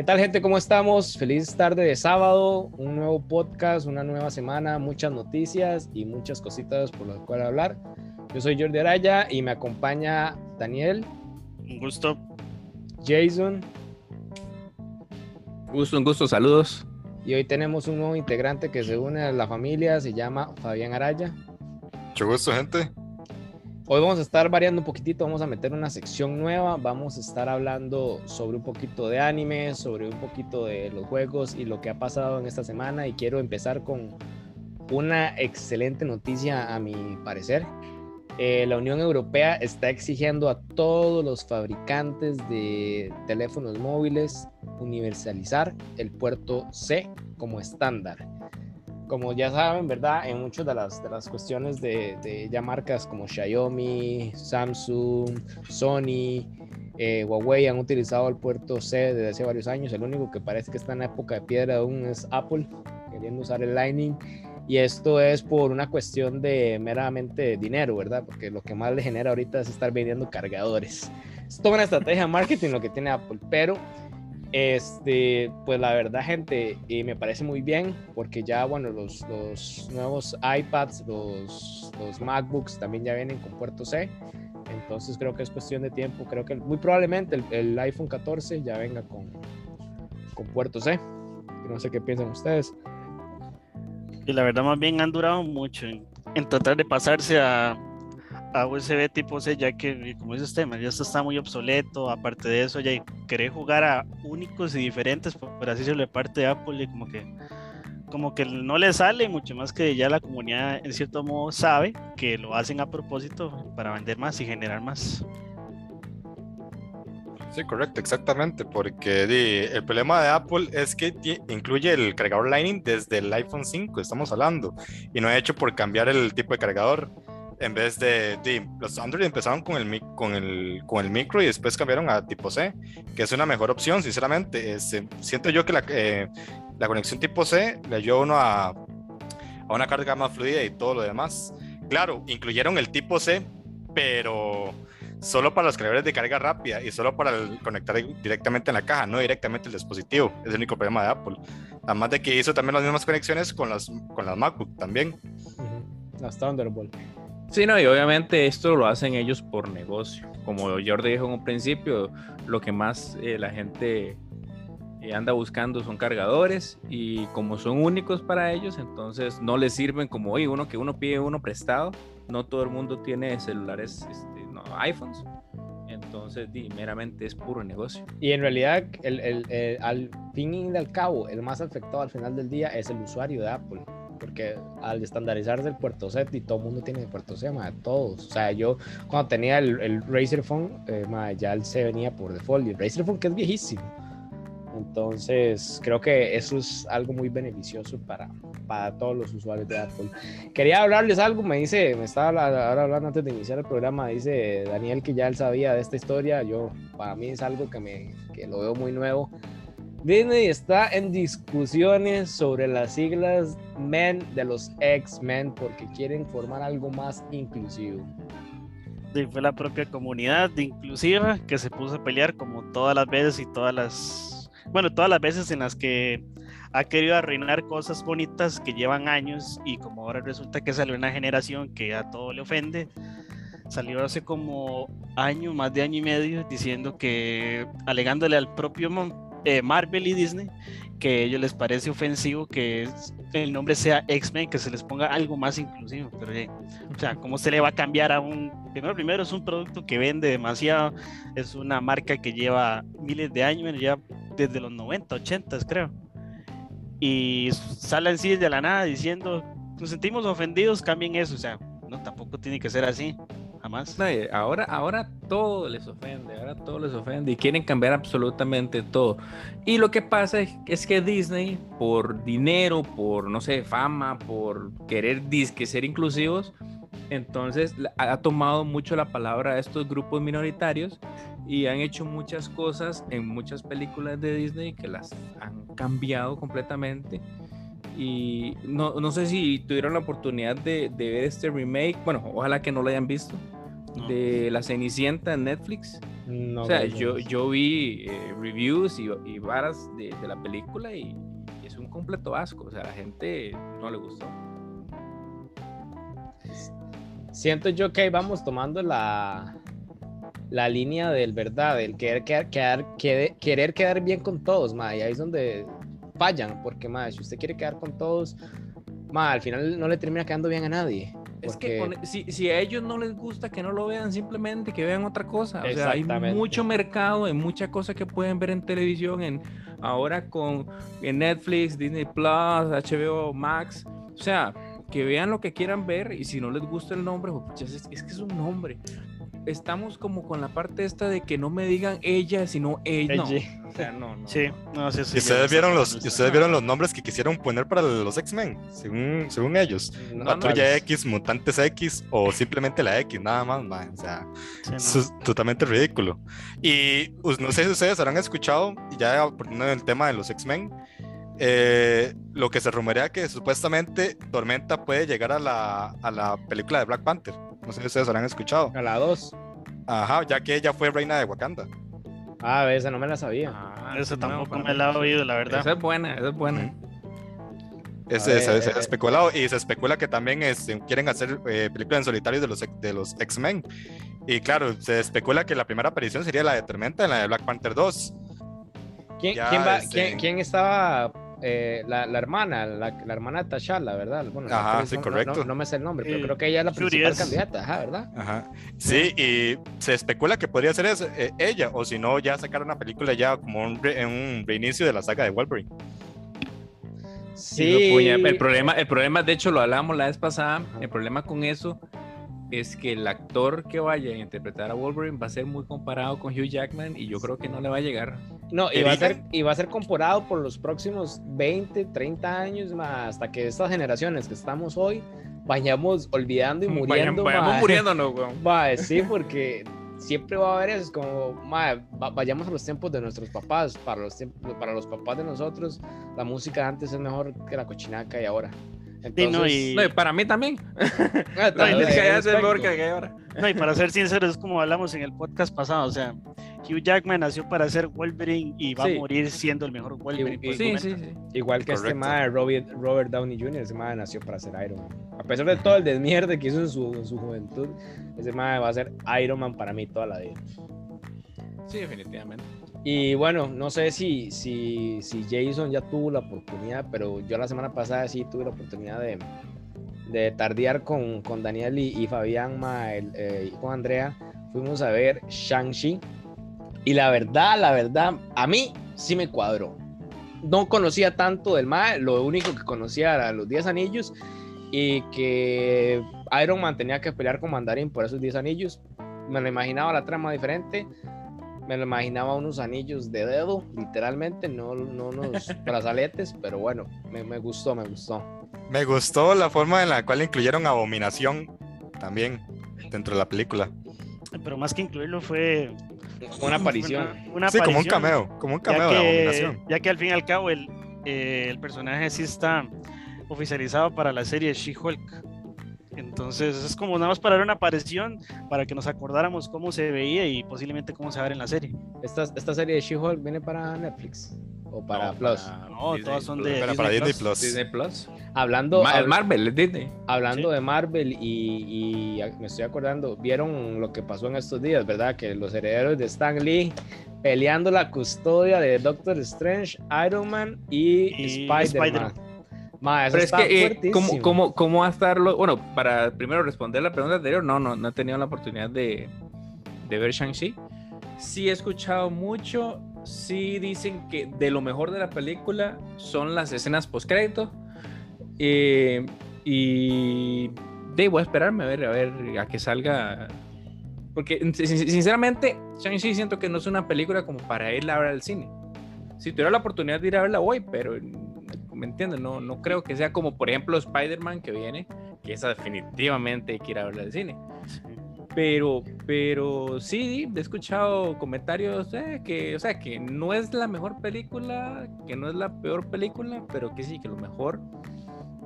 ¿Qué tal gente? ¿Cómo estamos? Feliz tarde de sábado, un nuevo podcast, una nueva semana, muchas noticias y muchas cositas por las cuales hablar. Yo soy Jordi Araya y me acompaña Daniel. Un gusto. Jason. Gusto, un gusto, saludos. Y hoy tenemos un nuevo integrante que se une a la familia, se llama Fabián Araya. Mucho gusto, gente. Hoy vamos a estar variando un poquitito, vamos a meter una sección nueva, vamos a estar hablando sobre un poquito de anime, sobre un poquito de los juegos y lo que ha pasado en esta semana y quiero empezar con una excelente noticia a mi parecer. Eh, la Unión Europea está exigiendo a todos los fabricantes de teléfonos móviles universalizar el puerto C como estándar como ya saben, ¿verdad? En muchas de las, de las cuestiones de, ya marcas como Xiaomi, Samsung, Sony, eh, Huawei han utilizado el puerto C desde hace varios años. El único que parece que está en la época de piedra aún es Apple, queriendo usar el Lightning. Y esto es por una cuestión de meramente dinero, ¿verdad? Porque lo que más le genera ahorita es estar vendiendo cargadores. Es toda una estrategia de marketing lo que tiene Apple, pero este, pues la verdad, gente, y me parece muy bien porque ya, bueno, los, los nuevos iPads, los, los, MacBooks también ya vienen con puerto C. Entonces creo que es cuestión de tiempo. Creo que muy probablemente el, el iPhone 14 ya venga con, con puerto C. No sé qué piensan ustedes. Y la verdad, más bien han durado mucho en tratar de pasarse a, a USB tipo C, ya que, como dice usted, ya está muy obsoleto. Aparte de eso, ya querer jugar a únicos y diferentes, por así decirlo, de parte de Apple, y como que, como que no le sale, mucho más que ya la comunidad, en cierto modo, sabe que lo hacen a propósito para vender más y generar más. Sí, correcto, exactamente, porque el problema de Apple es que incluye el cargador Lightning desde el iPhone 5, estamos hablando, y no ha hecho por cambiar el tipo de cargador en vez de, los Android empezaron con el, con, el, con el micro y después cambiaron a tipo C, que es una mejor opción, sinceramente. Este, siento yo que la, eh, la, conexión tipo C le ayuda a uno a, a, una carga más fluida y todo lo demás. Claro, incluyeron el tipo C, pero solo para los cargadores de carga rápida y solo para conectar directamente en la caja, no directamente el dispositivo. Es el único problema de Apple. Además de que hizo también las mismas conexiones con las, con las MacBook también. Las Thunderbolt. Sí, no, y obviamente esto lo hacen ellos por negocio. Como Jordi dijo en un principio, lo que más eh, la gente eh, anda buscando son cargadores y como son únicos para ellos, entonces no les sirven como hoy uno que uno pide uno prestado. No todo el mundo tiene celulares, este, no, iPhones. Entonces, meramente es puro negocio. Y en realidad, al fin y al cabo, el más afectado al final del día es el usuario de Apple porque al estandarizarse el puerto set y todo el mundo tiene el puerto C, todos. O sea, yo cuando tenía el, el Razer Phone, eh, ya él se venía por default y el Razer Phone que es viejísimo. Entonces, creo que eso es algo muy beneficioso para, para todos los usuarios de Apple. Quería hablarles algo, me dice, me estaba ahora hablando antes de iniciar el programa, dice Daniel que ya él sabía de esta historia. Yo, para mí es algo que, me, que lo veo muy nuevo. Disney está en discusiones sobre las siglas Men de los X-Men porque quieren formar algo más inclusivo. Sí, fue la propia comunidad inclusiva que se puso a pelear como todas las veces y todas las, bueno, todas las veces en las que ha querido arruinar cosas bonitas que llevan años y como ahora resulta que salió una generación que a todo le ofende, salió hace como año, más de año y medio, diciendo que, alegándole al propio Marvel y Disney que a ellos les parece ofensivo que el nombre sea X-Men, que se les ponga algo más inclusivo. Pero, o sea, ¿cómo se le va a cambiar a un... Primero, primero es un producto que vende demasiado, es una marca que lleva miles de años, ya desde los 90, 80 creo. Y sale así de la nada diciendo, nos sentimos ofendidos, cambien eso. O sea, no, tampoco tiene que ser así jamás. ahora, ahora todo les ofende, ahora todo les ofende y quieren cambiar absolutamente todo. Y lo que pasa es, que Disney, por dinero, por, no sé, fama, por querer disque ser inclusivos, entonces ha tomado mucho la palabra a estos grupos minoritarios y han hecho muchas cosas en muchas películas de Disney que las han cambiado completamente y no, no, sé si tuvieron la oportunidad de, de, ver este remake, bueno, ojalá que no lo hayan visto, de La Cenicienta en Netflix. No, o sea, no, yo, yo vi eh, reviews y, y varas de, de la película y, y es un completo asco. O sea, a la gente no le gustó. Siento yo que ahí vamos tomando la, la línea del verdad, del querer quedar, quedar- quede- querer quedar bien con todos, ma, y ahí es donde fallan, porque ma, si usted quiere quedar con todos, ma, al final no le termina quedando bien a nadie. Es que con- si, si a ellos no les gusta que no lo vean, simplemente que vean otra cosa. O sea, hay mucho mercado, hay mucha cosa que pueden ver en televisión, en, ahora con en Netflix, Disney Plus, HBO Max. O sea, que vean lo que quieran ver y si no les gusta el nombre, pues, es, es que es un nombre. Estamos como con la parte esta de que no me digan ella, sino ella. No, o sea, no, no. Sí, no. no si ¿Y ustedes vieron los, y ustedes vieron los nombres que quisieron poner para los X-Men? Según, según ellos. No, Patrulla ¿cuáles? X, Mutantes X o simplemente la X, nada más, man. O sea, Sí, no. es totalmente ridículo. Y pues, no sé si ustedes habrán escuchado, ya poniendo el tema de los X-Men, eh, lo que se rumorea que supuestamente Tormenta puede llegar a la, a la película de Black Panther. No sé si ustedes habrán escuchado. A la 2. Ajá, ya que ella fue reina de Wakanda. Ah, esa no me la sabía. Ah, Eso no, tampoco me la he oído, la verdad. Esa es buena, esa es buena. Ese, ver, eh, ha especulado y se especula que también este, quieren hacer eh, películas en solitario de los, de los X-Men. Y claro, se especula que la primera aparición sería la de Tormenta en la de Black Panther 2. ¿Quién, Ya, quién va- este- quién- quién estaba? Eh, la, la hermana, la, la hermana de T'Challa, ¿verdad? Bueno, la Ajá, sí, no- no- correcto. No, no me sé el nombre, pero Eh, creo que ella es la principal candidata, ajá, ¿verdad? Ajá. Sí, y se especula que podría ser eso, eh, ella, o si no, ya sacar una película ya como un, re- un reinicio de la saga de Wolverine. Sí, puña. El problema, el problema, de hecho, lo hablamos la vez pasada. El problema con eso es que el actor que vaya a interpretar a Wolverine va a ser muy comparado con Hugh Jackman y yo creo que no le va a llegar. No, y ¿Que va, a ser, y va a ser comparado por los próximos 20, 30 años más, hasta que estas generaciones que estamos hoy vayamos olvidando y muriendo. Vayamos, vayamos muriéndonos, weón. Sí, porque siempre va a haber eso, es como, ma, va- vayamos a los tiempos de nuestros papás, para los, tiempos, para los papás de nosotros, la música antes es mejor que la cochinaca y ahora. Sí, no, y- No, y para mí también. ah, es mejor que ahora. No, y para ser sincero, es como hablamos en el podcast pasado, o sea, Hugh Jackman nació para ser Wolverine y va Sí. a morir siendo el mejor Wolverine. Y- por el Sí, sí, sí. Igual que este Correcto. mae, Robert, Robert Downey Jr., ese mae nació para ser Iron Man. A pesar de todo el desmierde que hizo en su, en su juventud, ese mae va a ser Iron Man para mí toda la vida. Sí, definitivamente. Y bueno, no sé si, si, si Jason ya tuvo la oportunidad, pero yo la semana pasada sí tuve la oportunidad de, de tardear con, con Daniel y, y Fabián ma, el, eh, y con Andrea. Fuimos a ver Shang-Chi. Y la verdad, la verdad, a mí sí me cuadró. No conocía tanto del MAE, lo único que conocía era los 10 anillos y que Iron Man tenía que pelear con Mandarin por esos 10 anillos. Me lo imaginaba la trama diferente, me lo imaginaba unos anillos de dedo, literalmente, no, no unos brazaletes, pero bueno, me, me gustó, me gustó. Me gustó la forma en la cual incluyeron Abominación también dentro de la película. Pero más que incluirlo fue Una aparición. Una, una sí, como un cameo, como un ya cameo de que, Abominación. ya que al fin y al cabo el, eh, el personaje sí está oficializado para la serie She-Hulk. Entonces es como nada más para dar una aparición para que nos acordáramos cómo se veía y posiblemente cómo se va a ver en la serie. Esta, esta serie de She-Hulk viene para Netflix o para No, Plus. para No, Disney todas son de para Disney Plus. Disney Plus. Hablando, Ma- hab- Marvel, Disney. hablando Sí. de Marvel y, y me estoy acordando, vieron lo que pasó en estos días, ¿verdad? Que los herederos de Stan Lee peleando la custodia de Doctor Strange, Iron Man y, Y Spider-Man. Spider-Man. Ma, eso Pero es está que, eh. ¿cómo, cómo, ¿cómo va a estarlo? Bueno, para primero responder la pregunta anterior, no, no, no he tenido la oportunidad de, de ver Shang-Chi. Sí he escuchado mucho, sí dicen que de lo mejor de la película son las escenas post-crédito. Eh, y de, voy a esperarme a ver, a ver a que salga. Porque sin- sin- sinceramente, Shang-Chi siento que no es una película como para ir a ver al cine. Si tuviera la oportunidad de ir a verla hoy, pero ¿me entiendes? No, no creo que sea como, por ejemplo, Spider-Man que viene, que esa definitivamente hay que ir a verla al cine. Pero, pero sí, he escuchado comentarios eh, que, o sea, que no es la mejor película, que no es la peor película, pero que sí, que lo mejor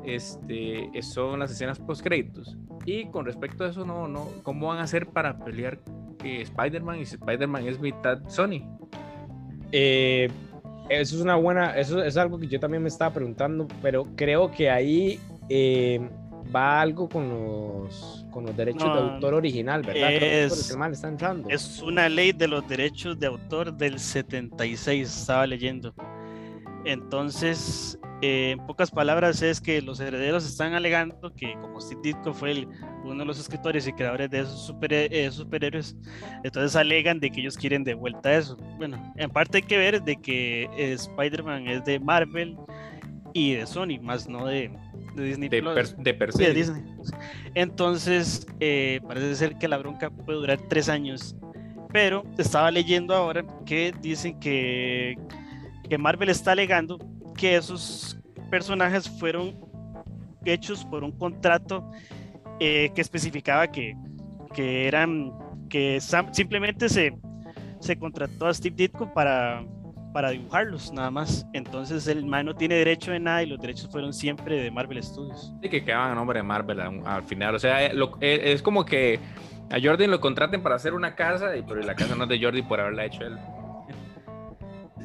este, son las escenas post créditos. Y con respecto a eso, no, no, ¿cómo van a hacer para pelear que Spider-Man y Spider-Man es mitad Sony. Eh, eso es una buena, eso es algo que yo también me estaba preguntando, pero creo que ahí eh, va algo con los, con los derechos de autor original, ¿verdad? Creo que es que está entrando. Es una ley de los derechos de autor del 76, estaba leyendo. Entonces, eh, en pocas palabras, es que los herederos están alegando que como Steve Ditko fue el- uno de los escritores y creadores de esos super- eh, superhéroes, entonces alegan de que ellos quieren de vuelta eso. Bueno, en parte hay que ver de que eh, Spider-Man es de Marvel y de Sony, más no de, de Disney De, Plus. per, de per se. de Disney. Entonces, eh, parece ser que la bronca puede durar tres años. Pero estaba leyendo ahora que dicen que, que Marvel está alegando que esos personajes fueron hechos por un contrato eh, que especificaba que, que eran que simplemente se, se contrató a Steve Ditko para, para dibujarlos nada más. Entonces el man no tiene derecho de nada y los derechos fueron siempre de Marvel Studios. Sí, que quedaban a nombre de Marvel al, al final. O sea, eh, lo- eh, es como que a Jordan lo contraten para hacer una casa, y pero la casa no es de Jordi por haberla hecho él.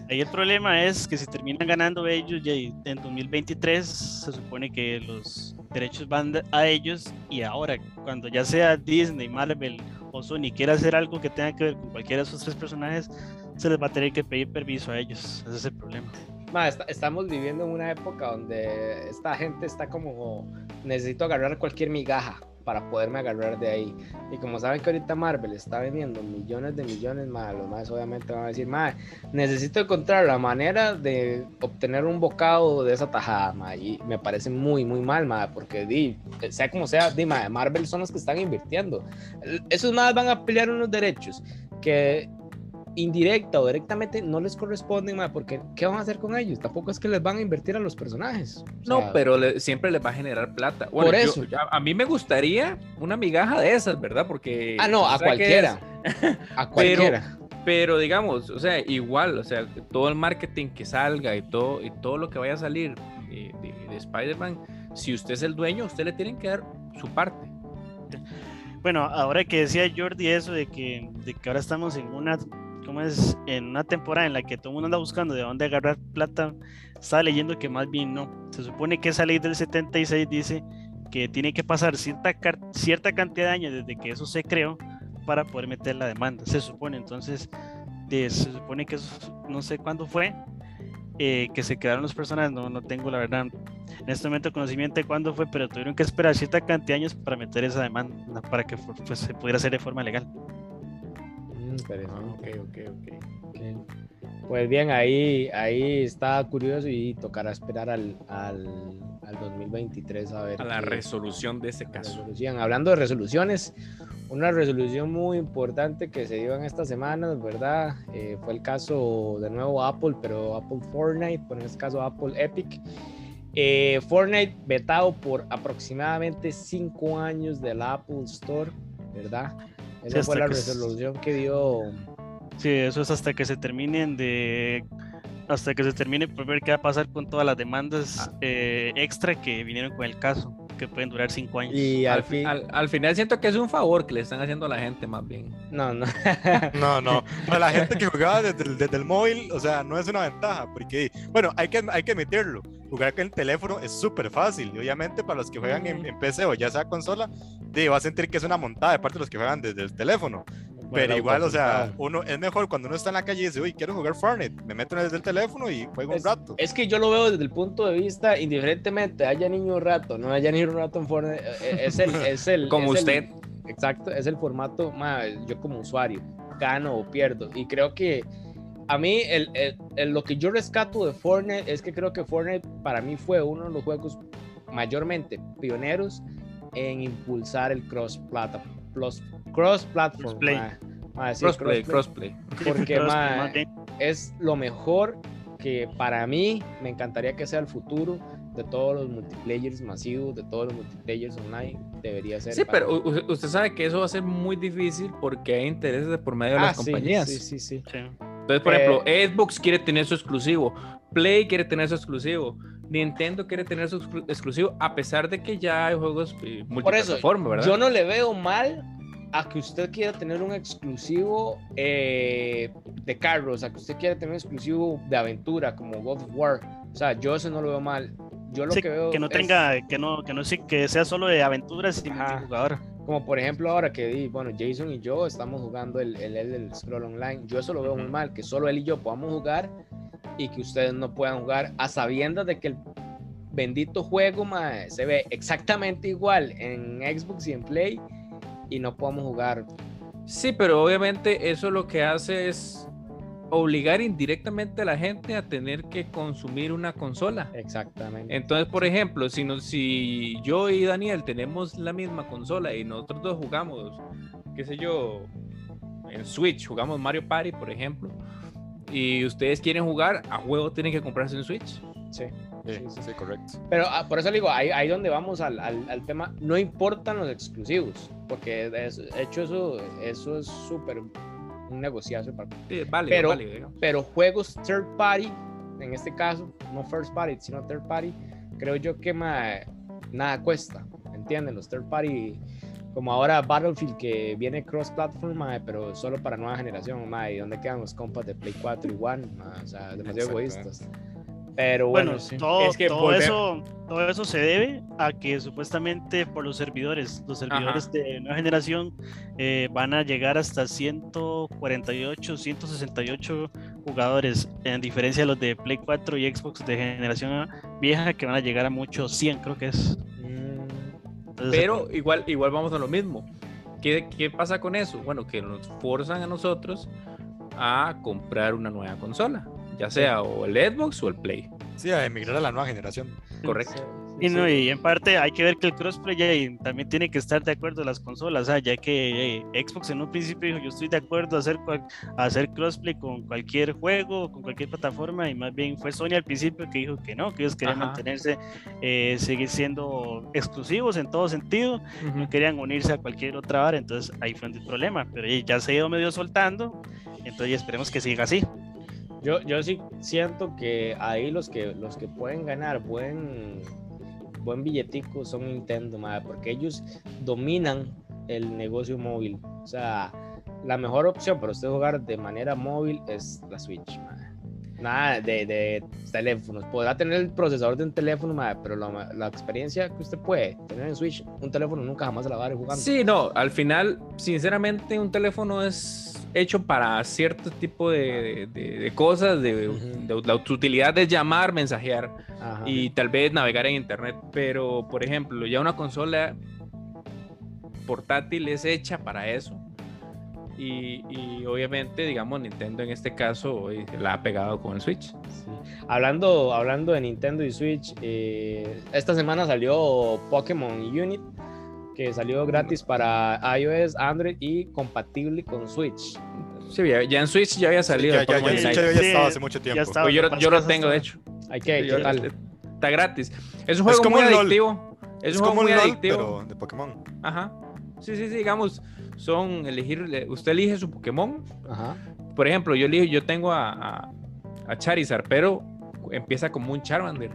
Ahí el problema es que si terminan ganando ellos en 2023 se supone que los derechos van a ellos y ahora cuando ya sea Disney, Marvel o Sony quiera hacer algo que tenga que ver con cualquiera de esos tres personajes, se les va a tener que pedir permiso a ellos. Ese es el problema. Ma, esta- estamos viviendo en una época donde esta gente está como necesito agarrar cualquier migaja para poderme agarrar de ahí. Y como saben que ahorita Marvel está vendiendo millones de millones más, los más obviamente van a decir, ma, necesito encontrar la manera de obtener un bocado de esa tajada, y me parece muy, muy mal, ma, porque di, sea como sea, di, ma, Marvel son los que están invirtiendo. Esos más van a pelear unos derechos que indirecta o directamente no les corresponden, ma, porque ¿qué van a hacer con ellos? Tampoco es que les van a invertir a los personajes. O No, pero le- siempre les va a generar plata. Bueno, Por yo- eso. a, a mí me gustaría una migaja de esas, ¿verdad? Porque. Ah, no, a cualquiera. A cualquiera. Pero digamos, o sea, igual, o sea, todo el marketing que salga y todo, y todo lo que vaya a salir de, de- de Spider-Man, si usted es el dueño, usted le tienen que dar su parte. Bueno, ahora que decía Jordi eso de que, de que ahora estamos en una, ¿cómo es? En una temporada en la que todo el mundo anda buscando de dónde agarrar plata, estaba leyendo que más bien no. Se supone que esa ley del 76 dice que tiene que pasar cierta, cierta cantidad de años desde que eso se creó para poder meter la demanda. Se supone, entonces, se supone que eso, no sé cuándo fue, eh, que se quedaron los personajes, no, no tengo la verdad en este momento conocimiento de cuándo fue, pero tuvieron que esperar cierta cantidad de años para meter esa demanda para que pues, se pudiera hacer de forma legal. Interesante. ok, ok, ok. Ok. Pues bien, ahí, ahí está curioso y tocará esperar al, al, al 2023 a ver. A la qué- resolución de ese caso. resolución. Hablando de resoluciones, una resolución muy importante que se dio en estas semanas, ¿verdad? Eh, fue el caso de nuevo Apple, pero Apple Fortnite, por en este caso Apple Epic. Eh, Fortnite vetado por aproximadamente cinco años del Apple Store, ¿verdad? Esa Sí, fue hasta la resolución que dio. Sí, eso es hasta que se terminen de. Hasta que se termine por ver qué va a pasar con todas las demandas eh, extra que vinieron con el caso, que pueden durar cinco años. Y al Al, fin. al- al final siento que es un favor que le están haciendo a la gente más bien. No, no. No, no. Para la gente que jugaba desde el, desde el móvil, o sea, no es una ventaja, porque, bueno, hay que, hay que admitirlo. Jugar con el teléfono es súper fácil. Y obviamente, para los que juegan en, en PC o ya sea consola, de, va a sentir que es una montada de parte de los que juegan desde el teléfono. Pero igual, o sea, uno es mejor cuando uno está en la calle y dice, uy, quiero jugar Fortnite, me meto desde el teléfono y juego un Es, rato. es que yo lo veo desde el punto de vista, indiferentemente haya niño un rato, no haya niño un rato en Fortnite, eh, es el, es el Como es el- usted. exacto, es el formato, ma, yo como usuario, gano o pierdo. Y creo que a mí el, el- el- lo que yo rescato de Fortnite es que creo que Fortnite para mí fue uno de los juegos mayormente pioneros en impulsar el cross plata, plus, cross platform. Crossplay. ma. Ma, sí, Crossplay, crossplay crossplay. porque, ma, es lo mejor que para mí me encantaría que sea el futuro de todos los multiplayers masivos, de todos los multiplayers online, debería ser. Sí, pero mí. usted sabe que eso va a ser muy difícil porque hay intereses de por medio de Ah, las sí, compañías. Sí, sí, sí. sí. Entonces, por Eh, ejemplo, Xbox quiere tener su exclusivo, Play quiere tener su exclusivo, Nintendo quiere tener su exclu- exclusivo, a pesar de que ya hay juegos eh, Por eso, multiplataforma, ¿verdad? yo no le veo mal a que usted quiera tener un exclusivo eh, de carros, a que usted quiera tener un exclusivo de aventura como God of War. O sea, yo eso no lo veo mal. Yo lo Sí, que veo que no es- tenga, que no, que no sí, que sea solo de aventuras y Ajá. multijugador. Como por ejemplo ahora que di, bueno, Jason y yo estamos jugando el, el, el, Scroll Online. Yo eso lo veo muy Ujú. mal, que solo él y yo podamos jugar y que ustedes no puedan jugar a sabiendas de que el bendito juego mae, se ve exactamente igual en Xbox y en Play y no podamos jugar. Sí, pero obviamente eso lo que hace es obligar indirectamente a la gente a tener que consumir una consola. Exactamente. Entonces, por ejemplo, si, nos, si yo y Daniel tenemos la misma consola y nosotros dos jugamos, qué sé yo, en Switch, jugamos Mario Party, por ejemplo, y ustedes quieren jugar, a juego tienen que comprarse en Switch. Sí. Sí, Sí, correcto. Pero ah, por eso le digo, ahí, ahí donde vamos al, al, al tema, no importan los exclusivos, porque de hecho eso, eso es súper un negociazo para Sí, válido, Pero- válido, pero juegos third party, en este caso, no first party, sino third party, creo yo que ma, nada cuesta, ¿entienden? Los third party, como ahora Battlefield que viene cross platform, ma, pero solo para nueva generación, ma, y dónde quedan los compas de Play 4 y One, ma, o sea, demasiado egoístas. Pero bueno, Bueno, sí. todo, es que todo eso, todo eso se debe a que supuestamente por los servidores, los servidores de nueva generación eh, van a llegar hasta 148, 168 jugadores, en diferencia de los de Play 4 y Xbox de generación vieja que van a llegar a muchos 100, creo que es. Mm, Entonces, Pero igual, igual vamos a lo mismo. ¿Qué, ¿Qué pasa con eso? Bueno, que nos forzan a nosotros a comprar una nueva consola, ya sea o el Xbox o el Play. Sí, a emigrar a la nueva generación. Correcto. Y, no, sí. y en parte hay que ver que el crossplay también tiene que estar de acuerdo las consolas, ah, ya que eh, Xbox en un principio dijo yo estoy de acuerdo a hacer, cual- a hacer crossplay con cualquier juego, con cualquier plataforma, y más bien fue Sony al principio que dijo que no, que ellos querían Ajá. mantenerse, eh, seguir siendo exclusivos en todo sentido, no querían unirse a cualquier otra área, entonces ahí fue el problema, pero eh, ya se ha ido medio soltando, entonces esperemos que siga así. Yo, yo sí siento que ahí los que, los que pueden ganar buen, buen billetico son Nintendo, madre, porque ellos dominan el negocio móvil. O sea, la mejor opción para usted jugar de manera móvil es la Switch, madre. Nada de, de teléfonos. Podrá tener el procesador de un teléfono, madre, pero la, la experiencia que usted puede tener en Switch, un teléfono nunca jamás se la va a ver jugando. Sí, no, al final, sinceramente, un teléfono es hecho para cierto tipo de, de- de cosas, de, de- la utilidad de llamar, mensajear Ajá. y tal vez navegar en internet. Pero, por ejemplo, ya una consola portátil es hecha para eso. Y, y obviamente, digamos, Nintendo en este caso la ha pegado con el Switch. Sí. Hablando, hablando de Nintendo y Switch, eh, esta semana salió Pokémon Unit, que salió gratis para iOS, Android y compatible con Switch. Sí, ya, ya en Switch ya había salido. ya, el ya, ya, sí, ya sí, estado hace mucho tiempo. estaba. Pues yo, yo lo es tengo, de hecho. Hay que, Sí, ¿qué yo- tal? Está gratis. Es un juego como muy un adictivo. Es, Es un juego como un muy LOL, adictivo. pero de Pokémon. Ajá. Sí, sí, sí, digamos, son elegir, usted elige su Pokémon. Ajá. Por ejemplo, yo elijo, yo tengo a, a, a Charizard, pero empieza como un Charmander.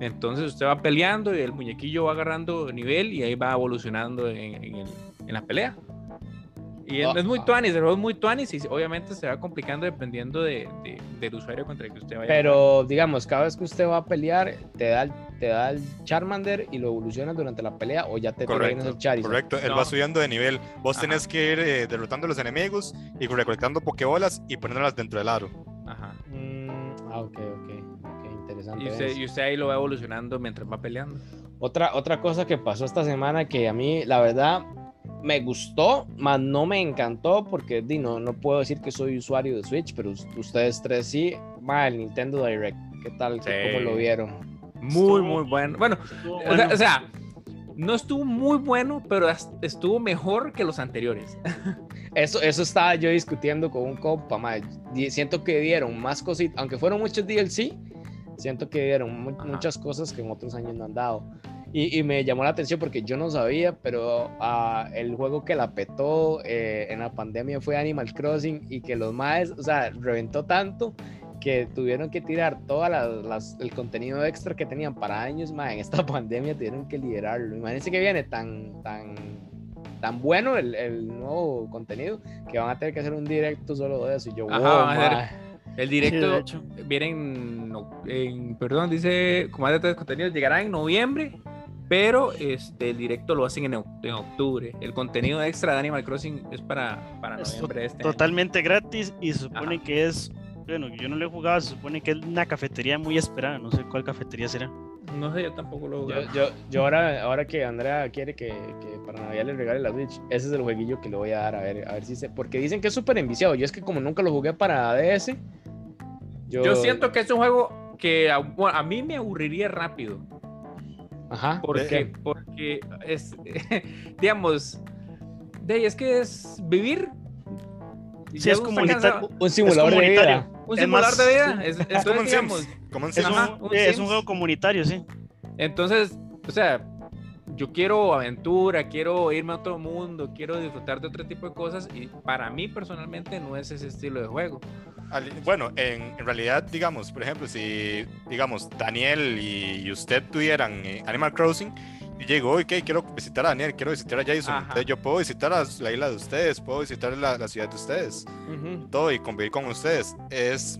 Entonces usted va peleando y el muñequillo va agarrando nivel y ahí va evolucionando en, en el- en la pelea. Y es, Ah, es muy tuanis, el juego es muy tuanis y obviamente se va complicando dependiendo de, de- del usuario contra el que usted vaya. Pero digamos, cada vez que usted va a pelear, te da el, te da el Charmander y lo evolucionas durante la pelea o ya te Correcto, el Charizard. correcto. Él No. va subiendo de nivel. Vos Ajá. tenés que ir eh, derrotando a los enemigos y recolectando pokebolas y poniéndolas dentro del aro. Ajá. Mm, ah, ok, ok. Interesante. Y usted, y usted ahí lo va evolucionando mientras va peleando. Otra, otra cosa que pasó esta semana que a mí, la verdad, me gustó, mas no me encantó porque di, no, no puedo decir que soy usuario de Switch, pero us- ustedes tres sí. Ma, el Nintendo Direct, ¿qué tal? ¿Cómo Sí. lo vieron? Muy, Estuvo- muy bueno. Bueno, estuvo O sea, bueno. o sea, no estuvo muy bueno, pero estuvo mejor que los anteriores. Eso, eso estaba yo discutiendo con un compa, ma. Di- Siento que dieron más cositas, aunque fueron muchos DLC, siento que dieron mu- muchas cosas que en otros años no han dado. Y, y me llamó la atención porque yo no sabía, pero ah, el juego que la petó eh, en la pandemia fue Animal Crossing y que los maes, o sea, reventó tanto que tuvieron que tirar todo el contenido extra que tenían para años, ma, en esta pandemia tuvieron que liderarlo. Imagínense que viene tan, tan tan bueno el, el nuevo contenido que van a tener que hacer un directo solo de eso. Y yo, Ajá, wow, El directo viene en, en- perdón, dice, como más de contenidos, llegará en noviembre, pero este, el directo lo hacen en, oc- en octubre. El contenido extra de Animal Crossing es para, para noviembre este año. Totalmente gratis y se supone Ajá. que es, bueno, yo no lo he jugado, se supone que es una cafetería muy esperada, no sé cuál cafetería será. No sé, yo tampoco lo he Yo, jugado. yo, yo ahora, ahora que Andrea quiere que, que para Navidad le regale la Switch, ese es el jueguillo que le voy a dar a ver, a ver si se. Porque dicen que es súper enviciado. Yo es que como nunca lo jugué para DS, yo, Yo siento que es un juego que a, bueno, a mí me aburriría rápido. Ajá. Porque, porque es, digamos, de es que es vivir. Sí, es esa- Un simulador de comunitario. vida. Un Es simulador más, de vida. Es, Es como entonces, un digamos, Sims. Como un Es, un, Ajá, un es un Sims. juego comunitario, sí. Entonces, o sea, yo quiero aventura, quiero irme a otro mundo, quiero disfrutar de otro tipo de cosas y para mí personalmente no es ese estilo de juego. Bueno, en, en realidad, digamos, por ejemplo, si, digamos, Daniel y, y usted tuvieran eh, Animal Crossing y llegó, ok, quiero visitar a Daniel, quiero visitar a Jason, entonces yo puedo visitar a la isla de ustedes, puedo visitar la, la ciudad de ustedes, todo y convivir con ustedes. Es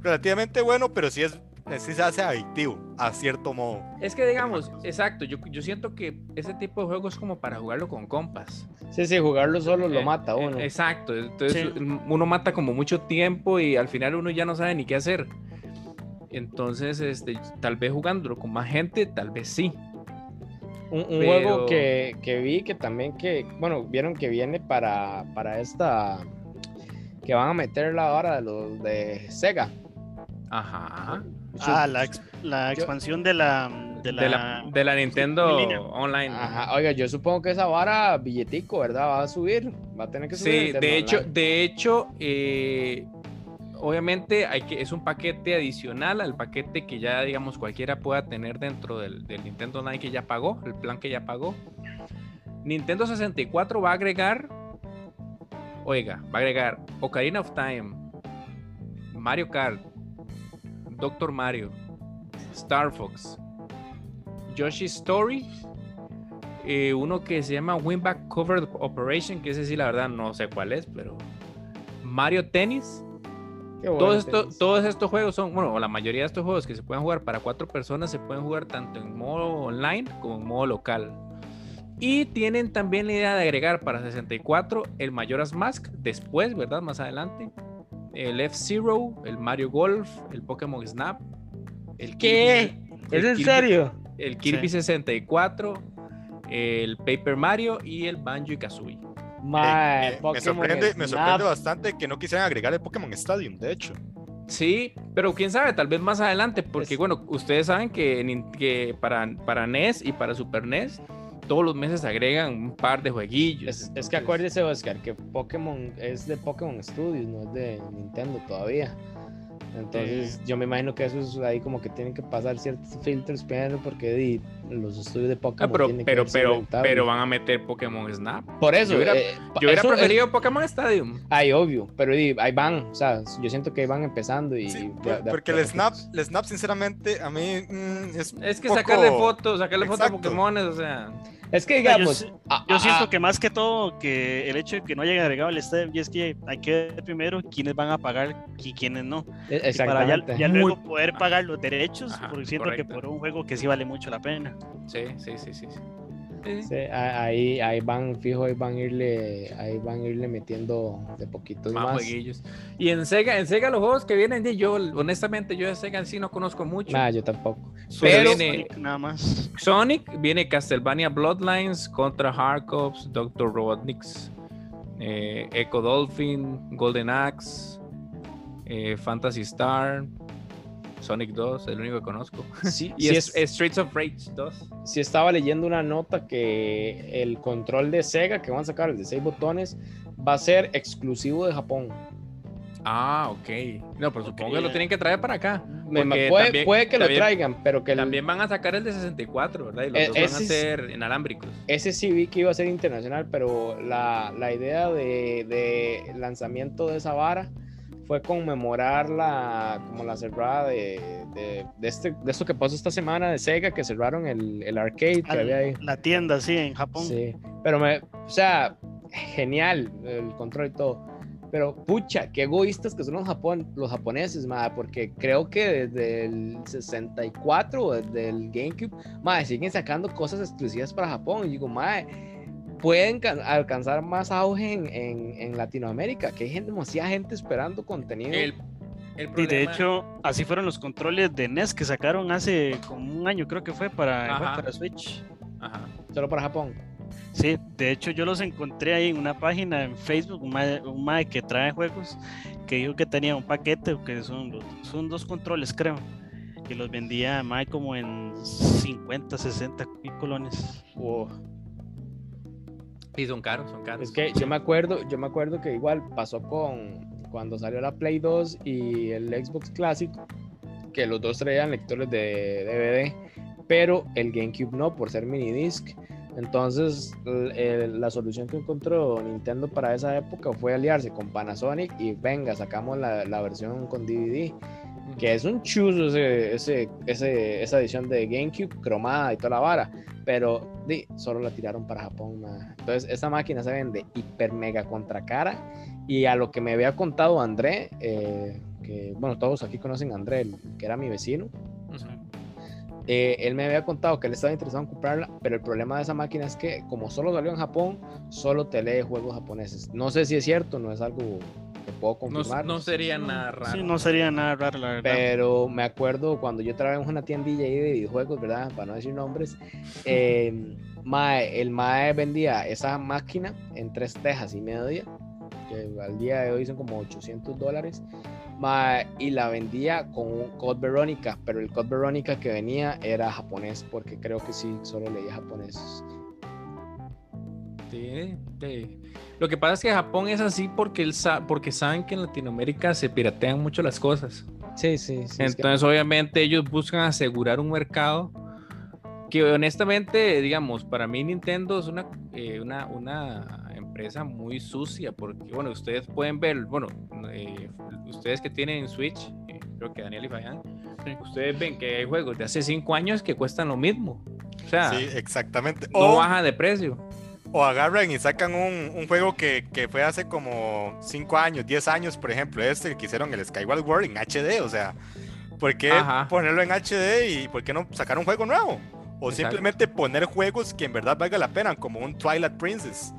relativamente bueno, pero sí es sí se hace adictivo, a cierto modo. Es que digamos, exacto, yo, yo siento que ese tipo de juego es como para jugarlo con compas. Sí, sí, jugarlo solo lo Eh, mata eh, uno. Exacto, entonces Sí. uno mata como mucho tiempo y al final uno ya no sabe ni qué hacer. Entonces, este, tal vez jugándolo con más gente, tal vez sí. Un, un Pero- juego que, que vi que también que, bueno, vieron que viene para, para esta, que van a meterla ahora de los de Sega. Ajá. Ah, la, ex- la yo- expansión de la. De la, De la, de la Nintendo. Online. Ajá, oiga, yo supongo que esa vara, billetico, ¿verdad? Va a subir, va a tener que subir. Sí, de hecho, Online. de hecho, eh, obviamente hay que, es un paquete adicional al paquete que ya, digamos, cualquiera pueda tener dentro del, Nintendo Online que ya pagó, el plan que ya pagó. Nintendo 64 va a agregar, oiga, va a agregar Ocarina of Time, Mario Kart, Doctor Mario, Star Fox, Yoshi's Story, eh, uno que se llama Winback Covered Operation, que ese sí la verdad no sé cuál es, pero Mario Tennis. Todos, estos, tenis. todos estos juegos son, bueno, la mayoría de estos juegos que se pueden jugar para cuatro personas se pueden jugar tanto en modo online como en modo local. Y tienen también la idea de agregar para 64 el Majora's Mask después, ¿verdad? Más adelante. El F-Zero, el Mario Golf, el Pokémon Snap. El ¿Qué? Kirby- el ¿Es en Kirby- serio? el Kirby Sí. 64, el Paper Mario y el Banjo y Kazooie. Mae, Eh, eh, me, sorprende, me sorprende bastante que no quisieran agregar el Pokémon Stadium, de hecho. Sí, pero quién sabe, tal vez más adelante, porque Es- bueno, ustedes saben que, para, para NES y para Super NES todos los meses agregan un par de jueguillos. Es, es que acuérdese, Oscar, que Pokémon es de Pokémon Studios, no es de Nintendo todavía. Entonces, yo me imagino que eso es ahí como que tienen que pasar ciertos filtros primero porque los estudios de Ah, Pokémon pero, tienen que pero, pero, rentables. pero van a meter Pokémon Snap. Por eso, yo hubiera- eh, pa- Yo hubiera eso es- preferido Pokémon Stadium. Ay, obvio, pero ahí van, o sea, yo siento que ahí van empezando y... Sí, de- por- de- porque de el Snap, el Snap, sinceramente, a mí mm, es. Es que poco- sacarle fotos, sacarle fotos a. Pokémon, o sea. Es que Yo digamos... ah, Yo ah, siento ah, que más que todo que el hecho de que no haya agregado el STEM y es que hay que ver primero quiénes van a pagar y quiénes no. e- Y para ya, Exactamente. luego poder pagar los derechos, Ajá, porque siento correcto. que por un juego que sí vale mucho la pena. Sí, sí, sí, sí. sí. Ahí, ahí van, fijo, ahí van a irle, ahí van a irle metiendo de poquitos Más más. jueguillos. Y en Sega, en Sega los juegos que vienen, yo honestamente yo de Sega en sí no conozco mucho. Nah, yo tampoco. Pero Pero- viene Sonic nada más. Sonic, viene Castlevania Bloodlines, Contra Hardcops, Dr. Robotniks, eh, Echo Dolphin, Golden Axe, eh, Fantasy Star, Sonic 2, el único que conozco. Sí, Y sí es, Streets of Rage 2. sí estaba leyendo una nota que el control de Sega que van a sacar, el de 6 botones, va a ser exclusivo de Japón. Ah, ok. No, pero supongo Ok, que lo tienen que traer para acá. Me- puede, también- puede que lo traigan, pero que el- También van a sacar el de 64, ¿verdad? Y los Eh, dos van a ser inalámbricos. ese sí vi que iba a ser internacional, pero la, la idea de, de lanzamiento de esa vara fue conmemorar la, como la cerrada de, de, de este, de esto que pasó esta semana de Sega, que cerraron el, el arcade que Al- había ahí. La tienda, sí, en Japón. Sí, pero me, o sea, genial el control y todo. Pero pucha, qué egoístas que son los, Japón, los japoneses, madre, porque creo que desde el 64 o desde el GameCube, madre, siguen sacando cosas exclusivas para Japón. Y digo, madre, pueden ca- alcanzar más auge en, en, en Latinoamérica, que hay gente, demasiada gente esperando contenido. El, el Y de hecho, así fueron los controles de NES que sacaron hace como un año, creo que fue para, fue Ajá. para Switch. Ajá. Solo para Japón. Sí, de hecho yo los encontré ahí en una página en Facebook, un mae, un mae que trae juegos, que dijo que tenía un paquete, que son, los- son dos controles creo, que los vendía mae como en 50, 60 y colones. Wow. Sí, son caros, son caros. Es que yo me acuerdo, yo me acuerdo que igual pasó con cuando salió la Play 2 y el Xbox Classic, que los dos traían lectores de DVD, pero el GameCube no por ser mini disc. Entonces, la solución que encontró Nintendo para esa época fue aliarse con Panasonic y venga, sacamos la, la versión con DVD, que es un chuzo ese, ese, ese- esa edición de GameCube cromada y toda la vara, pero di, solo la tiraron para Japón. Entonces, esa máquina se vende hiper mega contra cara y a lo que me había contado André, eh, que bueno, todos aquí conocen a André, que era mi vecino. Eh, él me había contado que él estaba interesado en comprarla, pero el problema de esa máquina es que como solo salió en Japón, solo te lee juegos japoneses. No sé si es cierto, no es algo puedo No, confirmar. no sería nada raro. Sí, no sería nada raro, la verdad. Pero me acuerdo cuando yo trabajaba en una tiendilla ahí de videojuegos, ¿verdad? Para no decir nombres. eh, mae, el Mae vendía esa máquina en tres tejas y media, que al día de hoy son como 800 dólares. Mae, y la vendía con un Code Veronica, pero el Code Veronica que venía era japonés, porque creo que sí, solo leía japonés. Sí, sí. Lo que pasa es que Japón es así porque, él sa- porque saben que en Latinoamérica se piratean mucho las cosas. Sí, sí, sí. es que- Entonces, obviamente, ellos buscan asegurar un mercado que honestamente, digamos, para mí Nintendo es una, eh, una, una empresa muy sucia porque, bueno, ustedes pueden ver, bueno, eh, ustedes que tienen Switch, eh, creo que Daniel y Fabián, ustedes ven que hay juegos de hace cinco años que cuestan lo mismo. O sea, Sí, exactamente. no O, baja de precio. O agarran y sacan un, un juego que, que fue hace como 5 años, 10 años, por ejemplo, este que hicieron el Skyward World en HD. O sea, ¿por qué Ajá. ponerlo en HD y por qué no sacar un juego nuevo? O Exacto. simplemente poner juegos que en verdad valga la pena, como un Twilight Princess.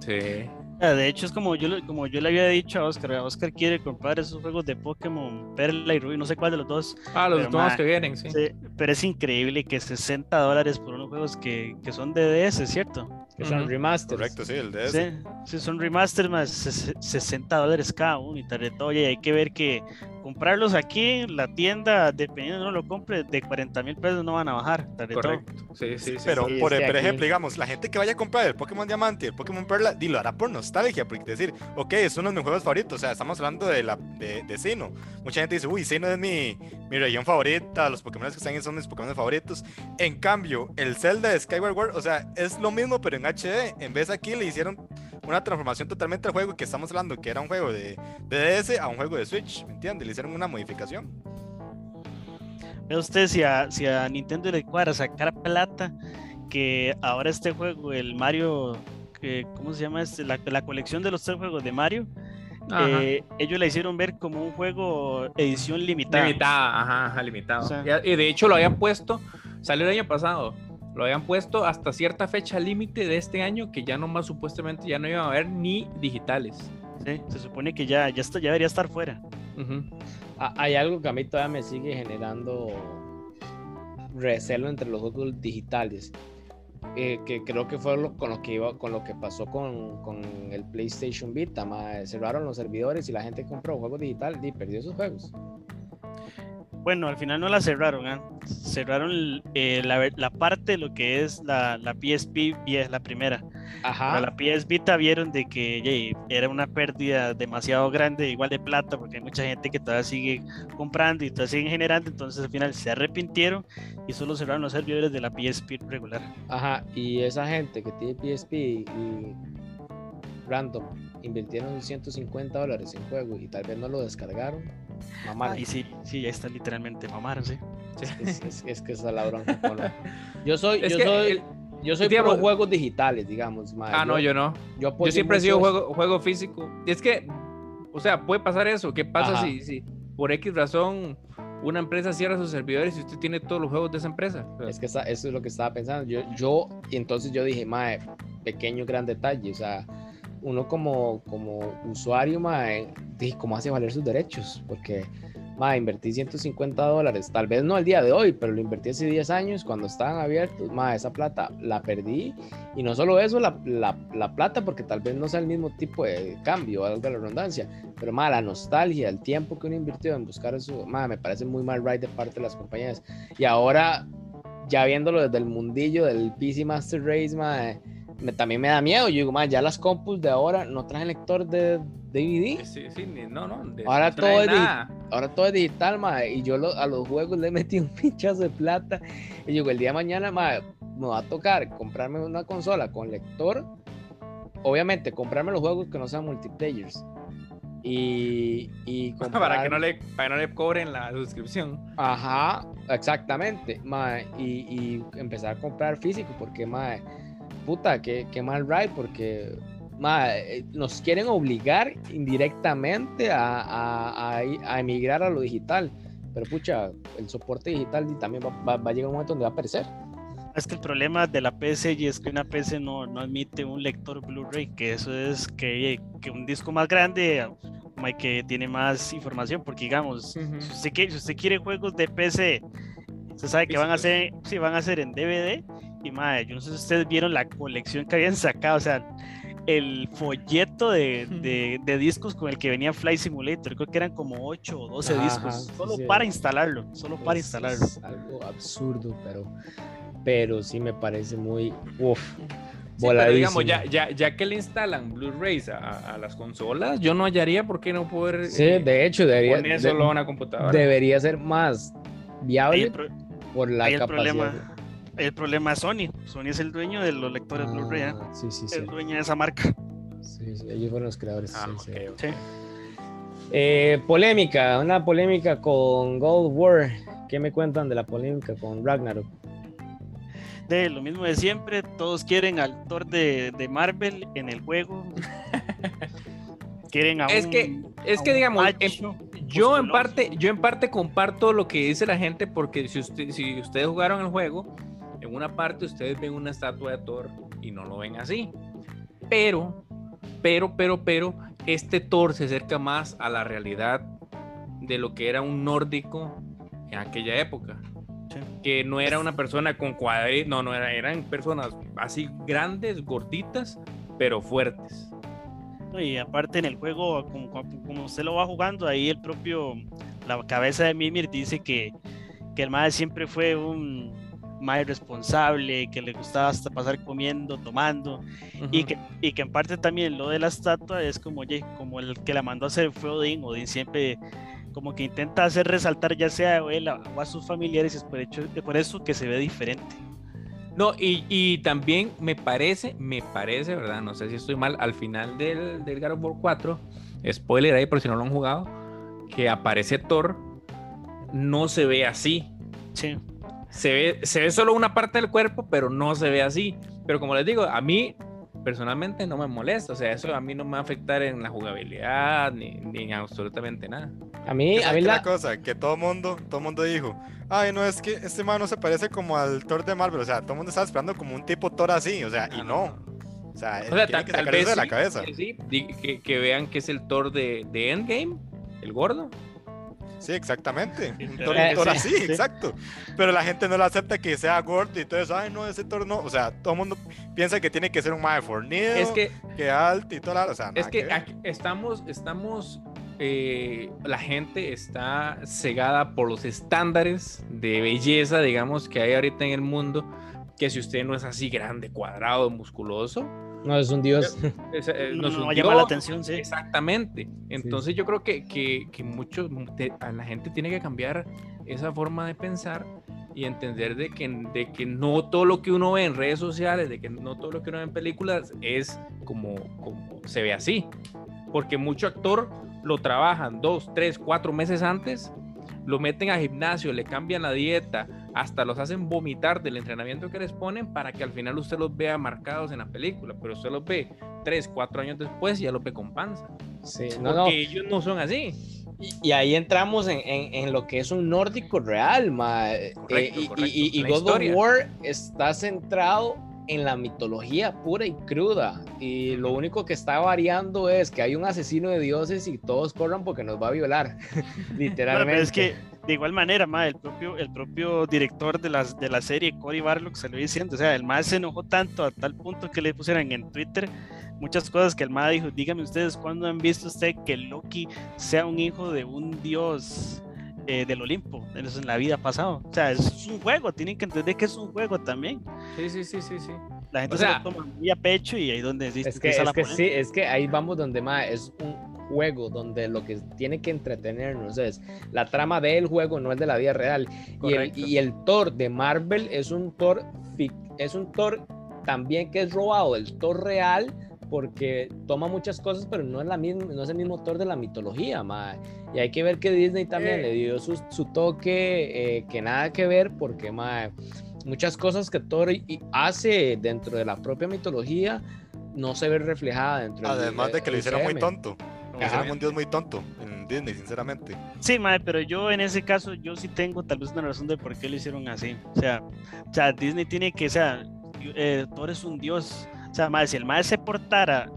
Sí. Ah, De hecho, es como yo, le- como yo le había dicho a Oscar. Oscar quiere comprar esos juegos de Pokémon Perla y Rubí, no sé cuál de los dos. Ah, los ma, que vienen, sí. Sí, pero es increíble que 60 dólares por unos juegos que, que son de DS, ¿cierto? Que son Ujú. remasters. Correcto, sí, el de Sí, ese. sí, son remaster más ses- 60 dólares cada uno y tal de todo. Y hay que ver que comprarlos aquí la tienda, dependiendo de uno lo compre, de 40 mil pesos no van a bajar. tal de todo. Correcto. Sí, sí, sí. Pero, sí, por, por ejemplo, digamos, la gente que vaya a comprar el Pokémon Diamante y el Pokémon Perla, di, lo hará por nostalgia, porque decir, ok, es uno de mis juegos favoritos, o sea, estamos hablando de, la, de, de Sinnoh. Mucha gente dice, uy, Sinnoh es mi, mi región favorita, los Pokémon que están ahí son mis Pokémon favoritos. En cambio, el Zelda de Skyward World, o sea, es lo mismo, pero en HD. En vez aquí le hicieron una transformación totalmente al juego que estamos hablando, que era un juego de, de DS a un juego de Switch, ¿me entiendes? Le hicieron una modificación. Vea usted si a, si a Nintendo le cuadra sacar plata, que ahora este juego, el Mario, que, ¿cómo se llama? Este? La, la colección de los tres juegos de Mario, eh, ellos la hicieron ver como un juego edición limitada. Limitada, ajá, ajá, limitado. O sea- Ya- y de hecho lo habían puesto, salió el año pasado, lo habían puesto hasta cierta fecha límite de este año que ya nomás supuestamente ya no iba a haber ni digitales. Sí, se supone que ya, ya, está, ya debería estar fuera. Ah, Hay algo que a mí todavía me sigue generando recelo entre los juegos digitales. eh, que creo que fue lo- con lo que iba, con lo que pasó con, con el PlayStation Vita. ma, cerraron los servidores y la gente compró juegos digitales y perdió esos juegos. Bueno, al final no la cerraron, ¿ah? cerraron eh, la, parte de lo que es la, la PSP la primera. Ajá. Para la PS Vita vieron de que era una pérdida demasiado grande, igual de plata, porque hay mucha gente que todavía sigue comprando y todavía siguen generando, entonces al final se arrepintieron y solo cerraron los servidores de la PSP regular. Ajá, y esa gente que tiene PSP y random invirtieron 150 dólares en juego y tal vez no lo descargaron, mamá. Y sí, sí, ya está literalmente mamar, sí. Es, es, es, que esa es la bronca. Yo soy, yo soy, yo soy pro juegos digitales, digamos. Ah, no, yo no. Yo, siempre he sido juego, juego físico. Y es que, o sea, puede pasar eso. ¿Qué pasa si, si por X razón una empresa cierra sus servidores y usted tiene todos los juegos de esa empresa? Es que eso es lo que estaba pensando. Yo, yo y entonces yo dije, mae, pequeño gran detalle. O sea, uno como, como usuario, mae, dije, ¿cómo hace valer sus derechos? Porque ma, invertí 150 dólares, tal vez no el día de hoy, pero lo invertí hace 10 años cuando estaban abiertos, ma, esa plata la perdí. Y no solo eso, la, la, la plata, porque tal vez no sea el mismo tipo de cambio, algo de la redundancia, pero ma, la nostalgia, el tiempo que uno invirtió en buscar eso, ma, me parece muy mal right de parte de las compañías. Y ahora, ya viéndolo desde el mundillo del PC Master Race, ma, me, también me da miedo. Yo digo, ma, ya las compus de ahora no traen lector de DVD. Sí, sí, no, no. ahora, todo es ahora todo es digital, ma, y yo a los juegos le he metido un pinchazo de plata. Y digo, el día de mañana, ma, me va a tocar comprarme una consola con lector. Obviamente, comprarme los juegos que no sean multiplayers. Y, y para, que no le, para que no le cobren la suscripción. Ajá, exactamente. Ma, y, y empezar a comprar físico, porque, ma, puta, qué, qué mal ride, porque eh, nos quieren obligar indirectamente a, a, emigrar a lo digital. Pero pucha, el soporte digital también va, a llegar un momento donde va a aparecer. Es que el problema de la PC y es que una PC no, no admite un lector Blu-ray, que eso es que, que, un disco más grande que tiene más información, porque digamos, si, usted quiere, si, usted quiere, juegos de PC, se sabe que van a ser, sí, van a ser en DVD, y madre, yo no sé si ustedes vieron la colección que habían sacado, o sea, el folleto de, de, discos con el que venía Fly Simulator. Creo que eran como 8 o 12 discos. Solo para instalarlo. Solo para instalarlo. Es algo absurdo, pero, pero sí me parece muy. Uf. Sí, pero digamos, ya, ya, ya, que le instalan Blu-rays a, a, las consolas, yo no hallaría por qué no poder. Sí, eh, de hecho, debería. Poner solo a una computadora. Debería ser más viable por la capacidad el problema es Sony. Sony es el dueño de los lectores Blu-ray. ¿eh? Sí, sí, el dueño de esa marca. Sí, sí, ellos fueron los creadores. Ah, sí, sí. Eh, polémica, una polémica con Gold War. ¿Qué me cuentan de la polémica con Ragnarok? De lo mismo de siempre, todos quieren al Thor de, de Marvel en el juego. quieren a es un, que es que digamos yo en parte yo en parte comparto lo que dice la gente porque si usted, si ustedes jugaron el juego en una parte ustedes ven una estatua de Thor y no lo ven así. Pero, pero, pero, pero, este Thor se acerca más a la realidad de lo que era un nórdico en aquella época. Que no era una persona con cuadritos, no, no, era, eran personas así grandes, gorditas, pero fuertes. Y aparte en el juego, como, como, usted lo va jugando, ahí el propio, la cabeza de Mimir dice que, que el madre siempre fue un, más responsable, que le gustaba hasta pasar comiendo, tomando, y, que, y que en parte también lo de la estatua es como, oye, como el que la mandó a hacer fue Odín, Odín siempre como que intenta hacer resaltar ya sea a él o a sus familiares, y es por, hecho, por eso que se ve diferente. No, y, y, también me parece, me parece, ¿verdad? No sé si estoy mal, al final del, del God of War 4, spoiler ahí por si no lo han jugado, que aparece Thor, no se ve así. Sí se ve, se ve solo una parte del cuerpo, pero no se ve así. Pero como les digo, a mí personalmente no me molesta, o sea, eso a mí no me va a afectar en la jugabilidad ni, ni en absolutamente nada. A mí, a mí la... cosa que todo mundo, todo mundo dijo, ay, no, es que este man no se parece como al Thor de Marvel, o sea, todo el mundo estaba esperando como un tipo Thor así, o sea, y no. O sea, o sea tal, que tal vez de la cabeza. Sí, que, que, vean que es el Thor de, de Endgame, el gordo. Sí, exactamente. Un toro, así, exacto. Pero la gente no lo acepta que sea gordo y todo eso. Ay, no, ese toro no. O sea, todo el mundo piensa que tiene que ser un mae fornido, es que, que alto y todo. O sea, es que, estamos, estamos, eh, la gente está cegada por los estándares de belleza, digamos, que hay ahorita en el mundo. Que si usted no es así grande, cuadrado, musculoso, no es un dios. Eh, nos no, llama la atención, sí. Exactamente. Entonces yo creo que, que, que mucho, a la gente tiene que cambiar esa forma de pensar y entender de que, de que no todo lo que uno ve en redes sociales, de que no todo lo que uno ve en películas es como, como se ve así. Porque mucho actor lo trabajan dos, tres, cuatro meses antes, lo meten a gimnasio, le cambian la dieta, hasta los hacen vomitar del entrenamiento que les ponen para que al final usted los vea marcados en la película, pero usted los ve tres, cuatro años después y ya los ve con panza. Sí, Porque no, no. ellos no son así. Y, y ahí entramos en, en- en lo que es un nórdico real, ma. Eh, Correcto, y- y, God of War está centrado en la mitología pura y cruda. Y lo único que está variando es que hay un asesino de dioses y todos corran porque nos va a violar. Literalmente. pero es que de igual manera, ma, el propio, el propio director de la, de la serie, Cory Barlock, se lo iba diciendo. O sea, el más se enojó tanto a tal punto que le pusieran en Twitter muchas cosas que el MAD dijo. Dígame ustedes, ¿cuándo han visto usted que Loki sea un hijo de un dios eh, del Olimpo? Eso en la vida pasada. O sea, es un juego. Tienen que entender que es un juego también. Sí, sí, sí, sí, sí. La gente O se lo toma muy a pecho y ahí es donde existe Es que, es la que sí, es que ahí vamos donde más es un juego donde lo que tiene que entretenernos es la trama del juego, no el de la vida real. Y el, y el Thor de Marvel es un Thor es un Thor también que es robado del Thor real porque toma muchas cosas, pero no es la misma, no es el mismo Thor de la mitología, mae. Y hay que ver que Disney también Eh. le dio su, su toque eh, que nada que ver porque mae, muchas cosas que Thor hace dentro de la propia mitología no se ve reflejada dentro Además de que lo hicieron muy tonto. Hicieron un dios muy tonto en Disney, sinceramente. Sí, mae, pero yo en ese caso, yo sí tengo tal vez una razón de por qué lo hicieron así. O sea, o sea Disney tiene que, o sea, eh, Thor es un dios. O sea, mae, si el mae se portara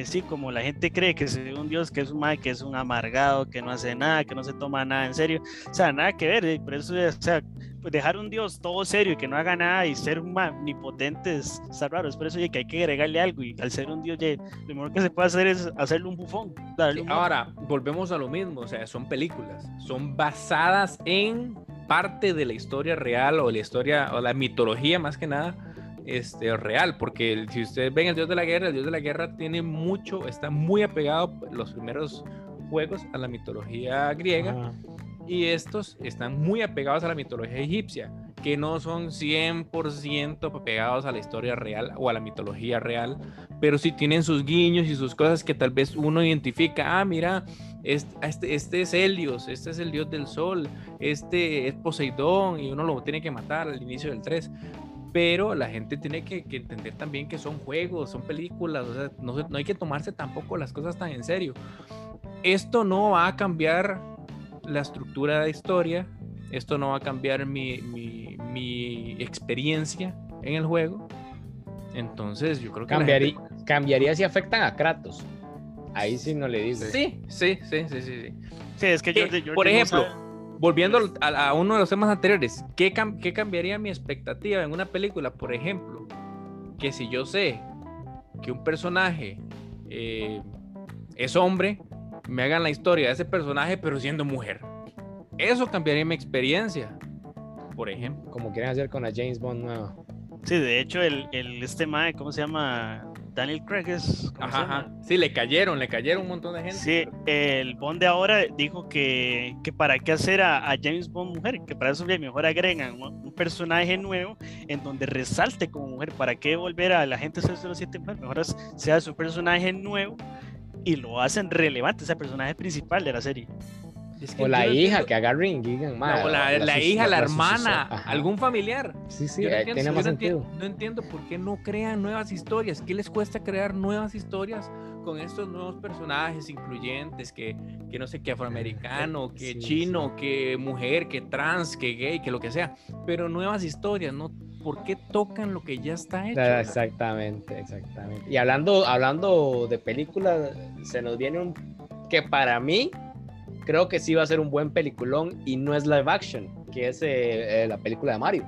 así como la gente cree que es un dios, que es un mae, que es un amargado, que no hace nada, que no se toma nada en serio. O sea, nada que ver. eh, Por eso, o sea, dejar un dios todo serio y que no haga nada y ser un mae omnipotente es está raro. Es por eso oye, que hay que agregarle algo. Y al ser un dios, ya, lo mejor que se puede hacer es hacerle un bufón. darle Sí, un- ahora, volvemos a lo mismo, o sea, son películas, son basadas en parte de la historia real o la historia o la mitología más que nada este, real, porque si ustedes ven el Dios de la Guerra, el Dios de la Guerra tiene mucho, está muy apegado los primeros juegos a la mitología griega. Y estos están muy apegados a la mitología egipcia, que no son 100% apegados a la historia real o a la mitología real, pero sí tienen sus guiños y sus cosas que tal vez uno identifica, ah, mira, este, este, es Helios, este es el dios del sol, este es Poseidón y uno lo tiene que matar al inicio del 3. Pero la gente tiene que, entender también que son juegos, son películas, o sea, no, no hay que tomarse tampoco las cosas tan en serio. Esto no va a cambiar la estructura de la historia, esto no va a cambiar mi, mi, mi experiencia en el juego. Entonces, yo creo que Cambiaría, gente- cambiaría si afectan a Kratos. Ahí sí no le digo. Sí, sí, sí, sí, sí. sí. Sí, es que George por ejemplo, sabe- volviendo a uno de los temas anteriores, ¿qué, cam- qué cambiaría mi expectativa en una película? Por ejemplo, que si yo sé que un personaje eh, es hombre, me hagan la historia de ese personaje, pero siendo mujer. Eso cambiaría mi experiencia, por ejemplo. Como quieren hacer con la James Bond nueva. Sí, de hecho, el, el este mae, ¿cómo se llama? Daniel Craig es. ¿cómo se Ajá, ajá. Sí, le cayeron, le cayeron un montón de gente. Sí, el Bond de ahora dijo que, que para qué hacer a, a James Bond mujer, que para eso mejor agregan un, un personaje nuevo en donde resalte como mujer. ¿Para qué volver a la gente 007 mujer? Mejor es- sea su personaje nuevo y lo hacen relevante, ese personaje principal de la serie. Es que O la no hija que agarren Gigan, la, o la, hija, la, hermana, algún familiar. Sí, sí, Yo no ahí entiendo, tiene yo más no sentido. entiendo- no entiendo por qué no crean nuevas historias. ¿Qué les cuesta crear nuevas historias con estos nuevos personajes incluyentes? Que, que no sé, que afroamericano, que Sí, chino, que mujer, que trans, que gay, que lo que sea. Pero nuevas historias, ¿no? ¿Por qué tocan lo que ya está hecho? Ah, Exactamente, exactamente. Y hablando, hablando de películas, se nos viene un que para mí creo que sí va a ser un buen peliculón y no es live action, que es eh, eh, la película de Mario.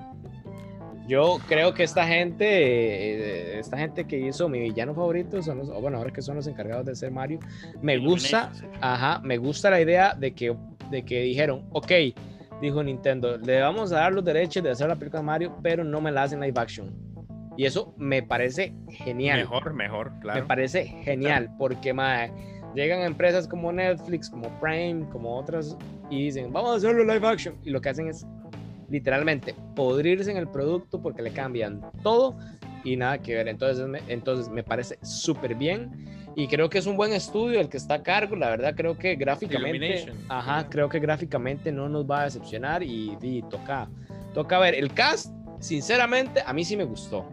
Yo creo que esta gente, eh, esta gente que hizo mi villano favorito, son los, o bueno, ahora que son los encargados de ser Mario, me gusta, ajá, me gusta la idea de que, de que dijeron, ok, dijo Nintendo, le vamos a dar los derechos de hacer la película de Mario, pero no me la hacen live action. Y eso me parece genial. Mejor, mejor, claro. Me parece genial porque mae, llegan empresas como Netflix, como Prime, como otras y dicen, vamos a hacerlo live action. Y lo que hacen es literalmente podrirse en el producto porque le cambian todo y nada que ver. Entonces me, entonces me parece súper bien y creo que es un buen estudio el que está a cargo. La verdad creo que gráficamente, ajá, creo que gráficamente no nos va a decepcionar y, y toca, toca ver. El cast, sinceramente, a mí sí me gustó,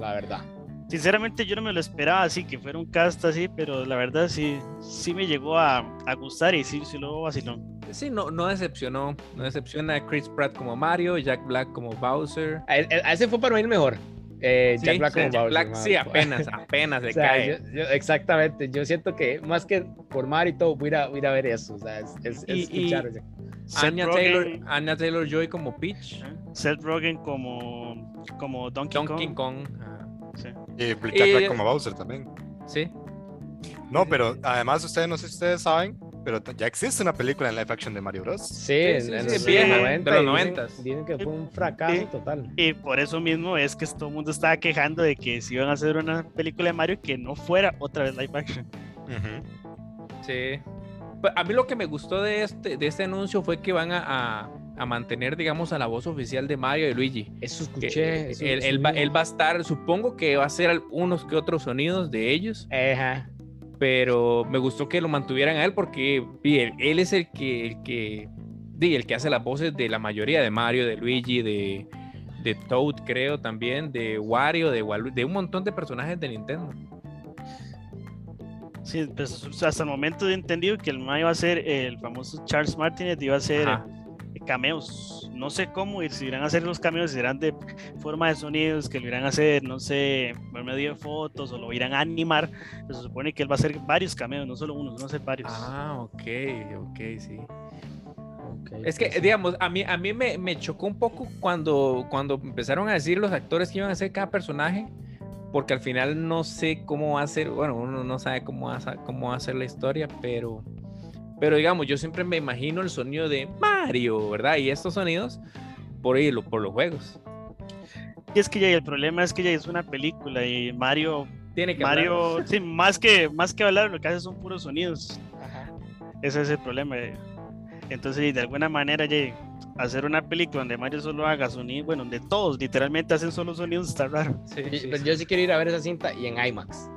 la verdad. Sinceramente yo no me lo esperaba así, que fuera un cast así, pero la verdad sí, sí me llegó a, a gustar y sí, sí lo vacilón. Sí, no, no decepcionó. No decepciona a Chris Pratt como Mario, Jack Black como Bowser. A, a ese fue para mí el mejor. Eh, Sí, Jack Black como Jack Bowser, Black, sí, apenas, apenas le O sea, cae. yo- yo- exactamente, yo siento que más que por Mario y todo, voy a, voy a ver eso. O sea, es, es- es Y- escuchar Anya Rogen- Taylor, Anya Taylor Joy como Peach. ¿eh? Seth Rogen como, como Donkey, Donkey Kong. Sí. Y Jack Black como Bowser también. Sí. No, pero además ustedes, no sé si ustedes saben, pero ya existe una película en live action de Mario Bros. Sí, en, sí, en sí, los es vieja, 90, de los dicen- 90s. Dicen que fue un fracaso Sí. total. Y por eso mismo es que todo el mundo estaba quejando de que si iban a hacer una película de Mario que no fuera otra vez live action. Sí. A mí lo que me gustó de este, de este anuncio fue que van a, a- a mantener, digamos, a la voz oficial de Mario y Luigi. Eso escuché. eso- él, va, él va a estar, supongo que va a ser unos que otros sonidos de ellos, Ajá. Pero me gustó que lo mantuvieran a él porque él, es el que, el que, el que hace las voces de la mayoría de Mario, de Luigi, de, de Toad, creo también, de Wario, de, Walu- de un montón de personajes de Nintendo. Sí, pues, hasta el momento he entendido que el Mario iba a ser el famoso Charles Martinet, iba a ser Ajá. Cameos. No sé cómo, y si irán a hacer los cameos, si serán de forma de sonidos, que lo irán a hacer, no sé, por medio de fotos o lo irán a animar. Pues, se supone que él va a hacer varios cameos, no solo uno, no sé, varios. Ah, ok, ok, sí. Ok, Es que, pues sí. digamos, a mí, a mí me, me chocó un poco cuando, cuando empezaron a decir los actores que iban a hacer cada personaje, porque al final no sé cómo va a ser, bueno, uno no sabe cómo va a, cómo va a ser la historia, pero, pero digamos, yo siempre me imagino el sonido de Mario, ¿verdad? Y estos sonidos por, ahí, por los juegos. Y es que ya el problema es que ya es una película y Mario, Tiene que hablar. Mario, sí, más que, más que hablar, lo que hace son puros sonidos. Ajá. Ese es el problema. eh. Entonces, de alguna manera, ya, hacer una película donde Mario solo haga sonido, bueno, donde todos literalmente hacen solo sonidos, está raro. Sí, sí, pero sí. yo sí quiero ir a ver esa cinta y en IMAX.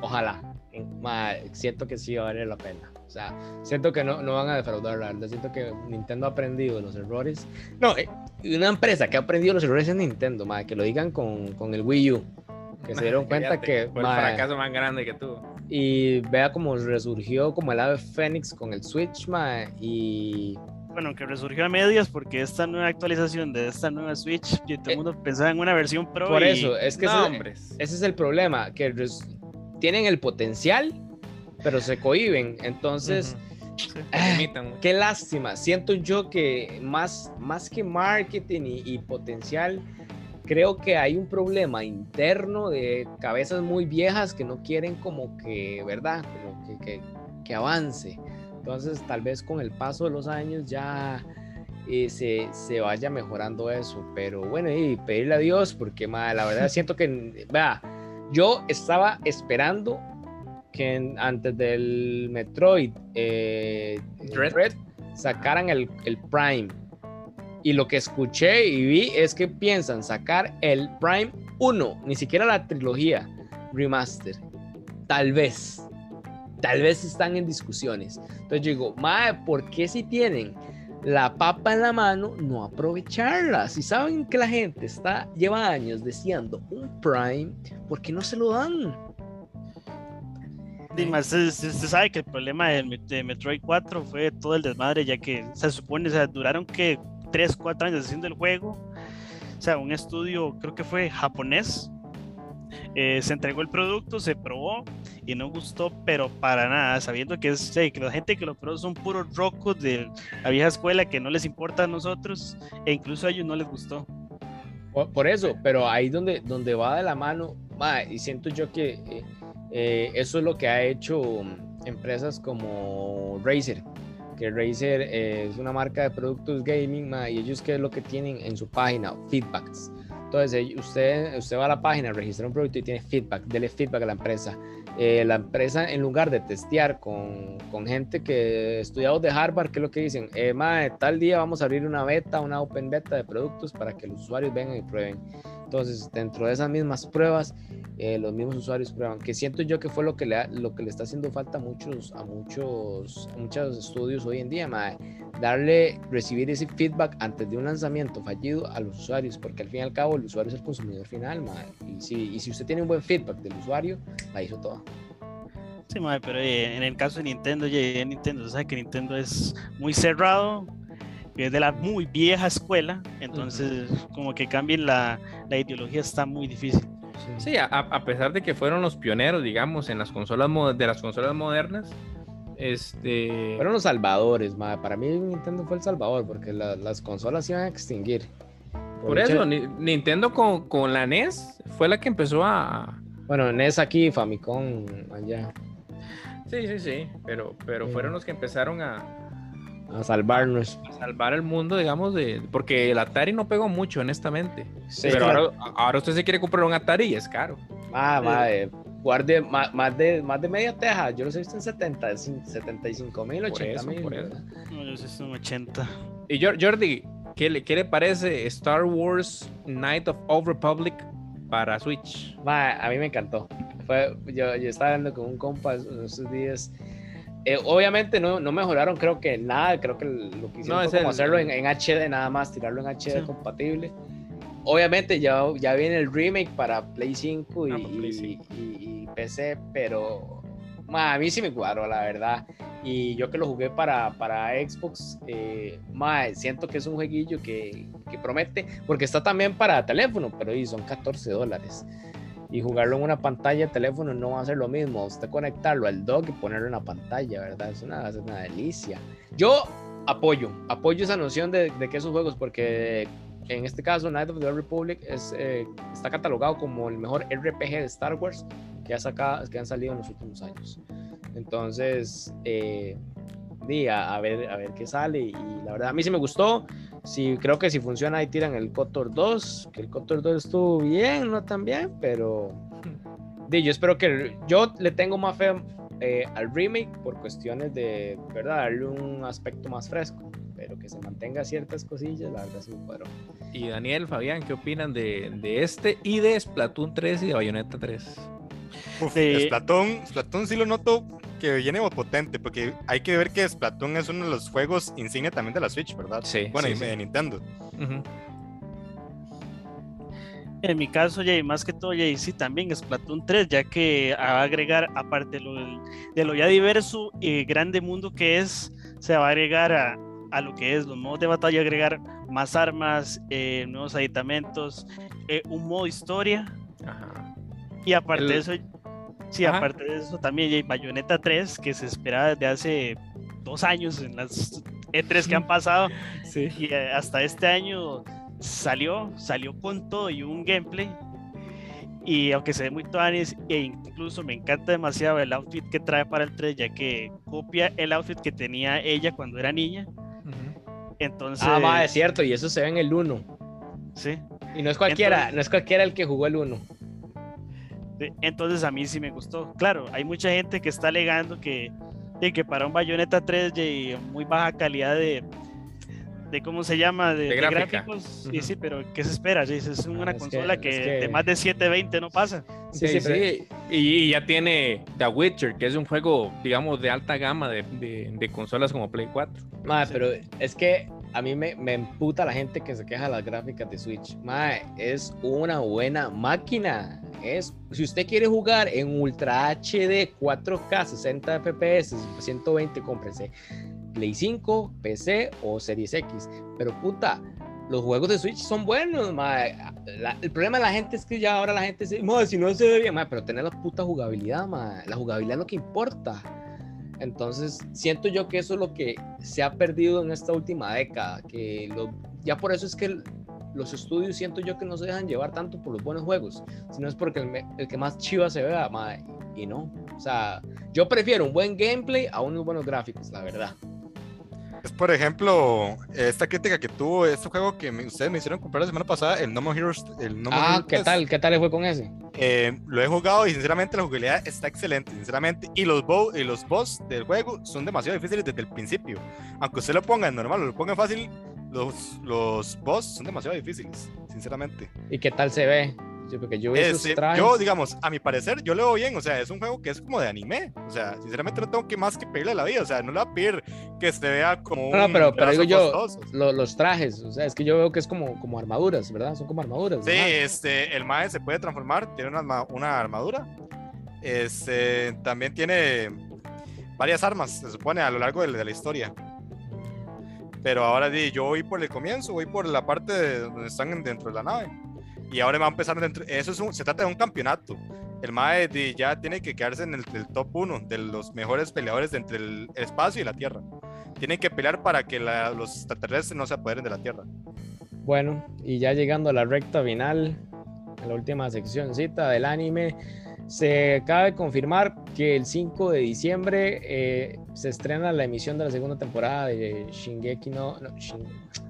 Ojalá. En- ma, siento que sí va a valer la pena. O sea, siento que no, no van a defraudar, la verdad. Siento que Nintendo ha aprendido de los errores. No, eh, una empresa que ha aprendido los errores es Nintendo, ma, que lo digan con, con el Wii U. Que se dieron cuenta que. fue el fracaso más grande que tuvo. y vea cómo resurgió como el ave fénix con el Switch, ma, y Bueno, que resurgió a medias porque esta nueva actualización de esta nueva Switch, y todo Eh, el mundo pensaba en una versión Pro. por y- eso, es que No, ese, ese es el problema, que res- tienen el potencial, pero se cohiben. Entonces. Sí. ah, mucho. qué lástima. Siento yo que más, más que marketing y, y potencial, creo que hay un problema interno de cabezas muy viejas que no quieren como que, ¿verdad? Como que, que, que avance. Entonces, tal vez con el paso de los años ya eh, se, se vaya mejorando eso. Pero bueno, y pedirle a Dios, porque ma, la verdad siento que, vea, yo estaba esperando que en- antes del Metroid eh, Dread. Dread sacaran el, el Prime. Y lo que escuché y vi es que piensan sacar el Prime 1, ni siquiera la trilogía remaster. Tal vez. Tal vez están en discusiones. Entonces yo digo, mae, ¿por qué si tienen la papa en la mano no aprovecharla? Si saben que la gente está lleva años deseando un Prime, ¿por qué no se lo dan? Se, se- se sabe que el problema de Metroid 4 fue todo el desmadre, ya que se supone, o sea, duraron que 3, 4 años haciendo el juego. O sea, un estudio, creo que fue japonés. eh, se entregó el producto, se probó y no gustó, pero para nada, sabiendo que, es, sí, que la gente que lo probó son puros rocos de la vieja escuela que no les importa a nosotros e incluso a ellos no les gustó. Por, por eso, pero ahí donde, donde va de la mano, ma, y siento yo que eh, eh, eso es lo que ha hecho empresas como Razer, que Razer eh, es una marca de productos gaming, ma, y ellos qué es lo que tienen en su página, feedbacks. Entonces, usted, usted va a la página, registra un producto y tiene feedback, dele feedback a la empresa. Eh, la empresa, en lugar de testear con, con gente que estudiados de Harvard, ¿qué es lo que dicen? Eh, mae, tal día vamos a abrir una beta, una open beta de productos para que los usuarios vengan y prueben. Entonces, dentro de esas mismas pruebas, eh, los mismos usuarios prueban, que siento yo que fue lo que le, lo que le está haciendo falta a muchos, a muchos, a muchos estudios hoy en día, mae. darle, recibir ese feedback antes de un lanzamiento fallido a los usuarios, porque al fin y al cabo el usuario es el consumidor final, mae. Y si, y si usted tiene un buen feedback del usuario, la hizo toda. Sí, mae, pero eh, en el caso de Nintendo, ya Nintendo, sabe que Nintendo es muy cerrado, que es de la muy vieja escuela, entonces como que cambien la, la ideología está muy difícil. Sí, a, a pesar de que fueron los pioneros, digamos, en las consolas de las consolas modernas, este... Fueron los salvadores, mae. Para mí Nintendo fue el salvador, porque la- las consolas se iban a extinguir. Por eso, Ni- Nintendo con, con la NES fue la que empezó a... Bueno, NES aquí, Famicom allá, Sí, sí, sí, pero, pero Sí. fueron los que empezaron a, a salvarnos. a salvar el mundo, digamos, de porque el Atari no pegó mucho, honestamente. Sí, pero claro. ahora, ahora usted se quiere comprar un Atari y es caro. Ah, madre, guarde ma- más, de, más de media teja. Yo los he visto en 70, 75 mil, Por 80 eso, mil. No, yo sé, son 80. Y Jor- Jordi, ¿qué le, ¿qué le parece Star Wars Night of Old Republic para Switch? Ma, a mí me encantó. Fue, yo, yo estaba hablando con un compa esos días. Eh, obviamente no, no mejoraron, creo que nada. Creo que lo que hicieron No, fue como el- hacerlo en, en HD nada más, tirarlo en HD Sí. compatible. Obviamente ya, ya viene el remake para Play 5 y, Ah, Play y- 5. y- y PC, pero ma, a mí sí me cuadró, la verdad. Y yo que lo jugué para, para Xbox, eh, ma, siento que es un jueguillo que, que promete, porque está también para teléfono, pero y son 14 dólares. Y jugarlo en una pantalla de teléfono no va a ser lo mismo. Usted conectarlo al dock y ponerlo en la pantalla, ¿verdad? Es una, es una delicia. Yo apoyo, apoyo esa noción de, que esos juegos, porque en este caso Night of the Republic es, eh, está catalogado como el mejor RPG de Star Wars que, ha sacado, que han salido en los últimos años. Entonces, eh, a, a ver, a ver qué sale. Y la verdad, a mí sí me gustó. Sí, creo que si funciona ahí tiran el Cotor 2, que el Cotor 2 estuvo bien, no tan bien, pero di, yo espero que yo le tengo más fe eh, al remake por cuestiones de, ¿verdad? Darle un aspecto más fresco, pero que se mantenga ciertas cosillas, la verdad sí me cuadró. Y Daniel, Fabián, ¿qué opinan de, de este y de Splatoon 3 y de Bayonetta 3? Uf, Sí. Splatoon, Splatoon sí lo noto que viene potente, porque hay que ver que Splatoon es uno de los juegos insignia también de la Switch, ¿verdad? Sí, Bueno, sí, y sí. de Nintendo. En mi caso, Jay, más que todo, Jay, sí, también Splatoon 3, ya que va a agregar, aparte de lo, de lo ya diverso y grande mundo que es, se va a agregar a, a lo que es los modos de batalla, agregar más armas, eh, nuevos aditamentos, eh, un modo historia, Ajá. y aparte El- de eso, sí, Ajá. aparte de eso también, Jay, Bayonetta 3, que se esperaba desde hace dos años en las E3 que han pasado, Sí. y eh, hasta este año salió, salió con todo y un gameplay. Y aunque se ve muy tuanis, e incluso me encanta demasiado el outfit que trae para el 3, ya que copia el outfit que tenía ella cuando era niña. Entonces, Ah, ma, es cierto, y eso se ve en el 1. sí. Y no es cualquiera, Entonces- no es cualquiera el que jugó el 1. Entonces a mí sí me gustó. Claro, hay mucha gente que está alegando que, de que para un Bayonetta 3 de muy baja calidad de, de ¿cómo se llama? De, De de gráfica. gráficos. Y sí, pero ¿qué se espera? Es una Ah, es que- consola que, es que- de más de 720 no pasa. Sí, Sí, sí. Y, y ya tiene The Witcher, que es un juego, digamos, de alta gama de, de- de consolas como Play 4. Mae, Sí. pero es que a mí me, me emputa la gente que se queja de las gráficas de Switch. Mae, es una buena máquina. Es, si usted quiere jugar en Ultra HD 4K 60 FPS 120, cómprese Play 5, PC o Series X. Pero puta, los juegos de Switch son buenos, mae. La- el problema de la gente es que ya ahora la gente dice, si no se ve bien, mae, pero tener la puta jugabilidad, mae. La jugabilidad es lo que importa. Entonces, siento yo que eso es lo que se ha perdido en esta última década, que lo- ya por eso es que los estudios siento yo que no se dejan llevar tanto por los buenos juegos, sino es porque el, el que más chiva se vea, mae, y no. O sea, yo prefiero un buen gameplay a unos buenos gráficos, la verdad. Es por ejemplo, esta crítica que tuvo este juego que me- ustedes me hicieron comprar la semana pasada, el No More Heroes. El no More Ah, Heroes ¿qué 3. tal? ¿Qué tal fue con ese? Eh, lo he jugado y sinceramente la jugabilidad está excelente, sinceramente. Y los, bo- y los boss del juego son demasiado difíciles desde el principio. Aunque usted lo ponga en normal o lo ponga en fácil, los, los boss son demasiado difíciles, sinceramente. ¿Y qué tal se ve? Porque yo vi esos trajes. yo, digamos, a mi parecer, yo lo veo bien. O sea, es un juego que es como de anime. O sea, sinceramente no tengo que más que pedirle la vida. O sea, no le voy a pedir que se vea como. No, un pero, pero digo yo, lo- los trajes, o sea, es que yo veo que es como, como armaduras, ¿verdad? Son como armaduras. Sí, ¿verdad? este, el Mae se puede transformar, tiene una, una armadura. Este, también tiene varias armas, se supone, a lo largo de, de la historia. Pero ahora di, yo voy por el comienzo, voy por la parte de donde están en- dentro de la nave. Y ahora va a empezar dentro. Eso se trata de un campeonato. El Mae ya tiene que quedarse en el, top 1 de los mejores peleadores entre el espacio y la Tierra. Tienen que pelear para que los extraterrestres no se apoderen de la Tierra. Bueno, y ya llegando a la recta final, a la última seccióncita del anime, se acaba de confirmar que el 5 de diciembre eh, se estrena la emisión de la segunda temporada de Shingeki no... no Shin-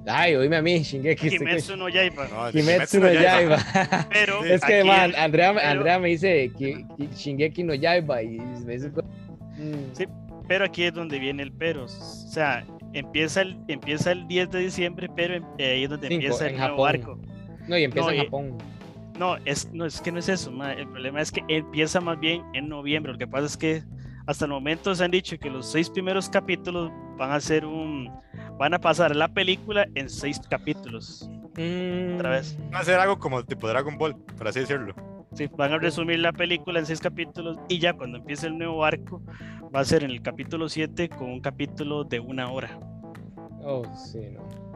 Ay, oíme a mí, Shingeki. estoy- Kimetsu no Yaiba. No, Kimetsu no Yaiba. Pero es que, man, Andrea, pero- Andrea me dice que, que Shingeki no Yaiba y me dice... mm, Sí. pero aquí es donde viene el pero. O sea, empieza el, empieza el 10 de diciembre, pero eh, ahí es donde Cinco, empieza el nuevo Japón. arco. No, y empieza No, en y- Japón. No, es, no, es que no es eso, ma, el problema es que empieza más bien en noviembre. Lo que pasa es que hasta el momento se han dicho que los seis primeros capítulos van a ser un. van a pasar la película en seis capítulos. Otra vez. Mm, Va a ser algo como tipo Dragon Ball, por así decirlo. Sí, van a resumir la película en seis capítulos y ya cuando empiece el nuevo arco va a ser en el capítulo 7 con un capítulo de una hora. Oh, sí, no.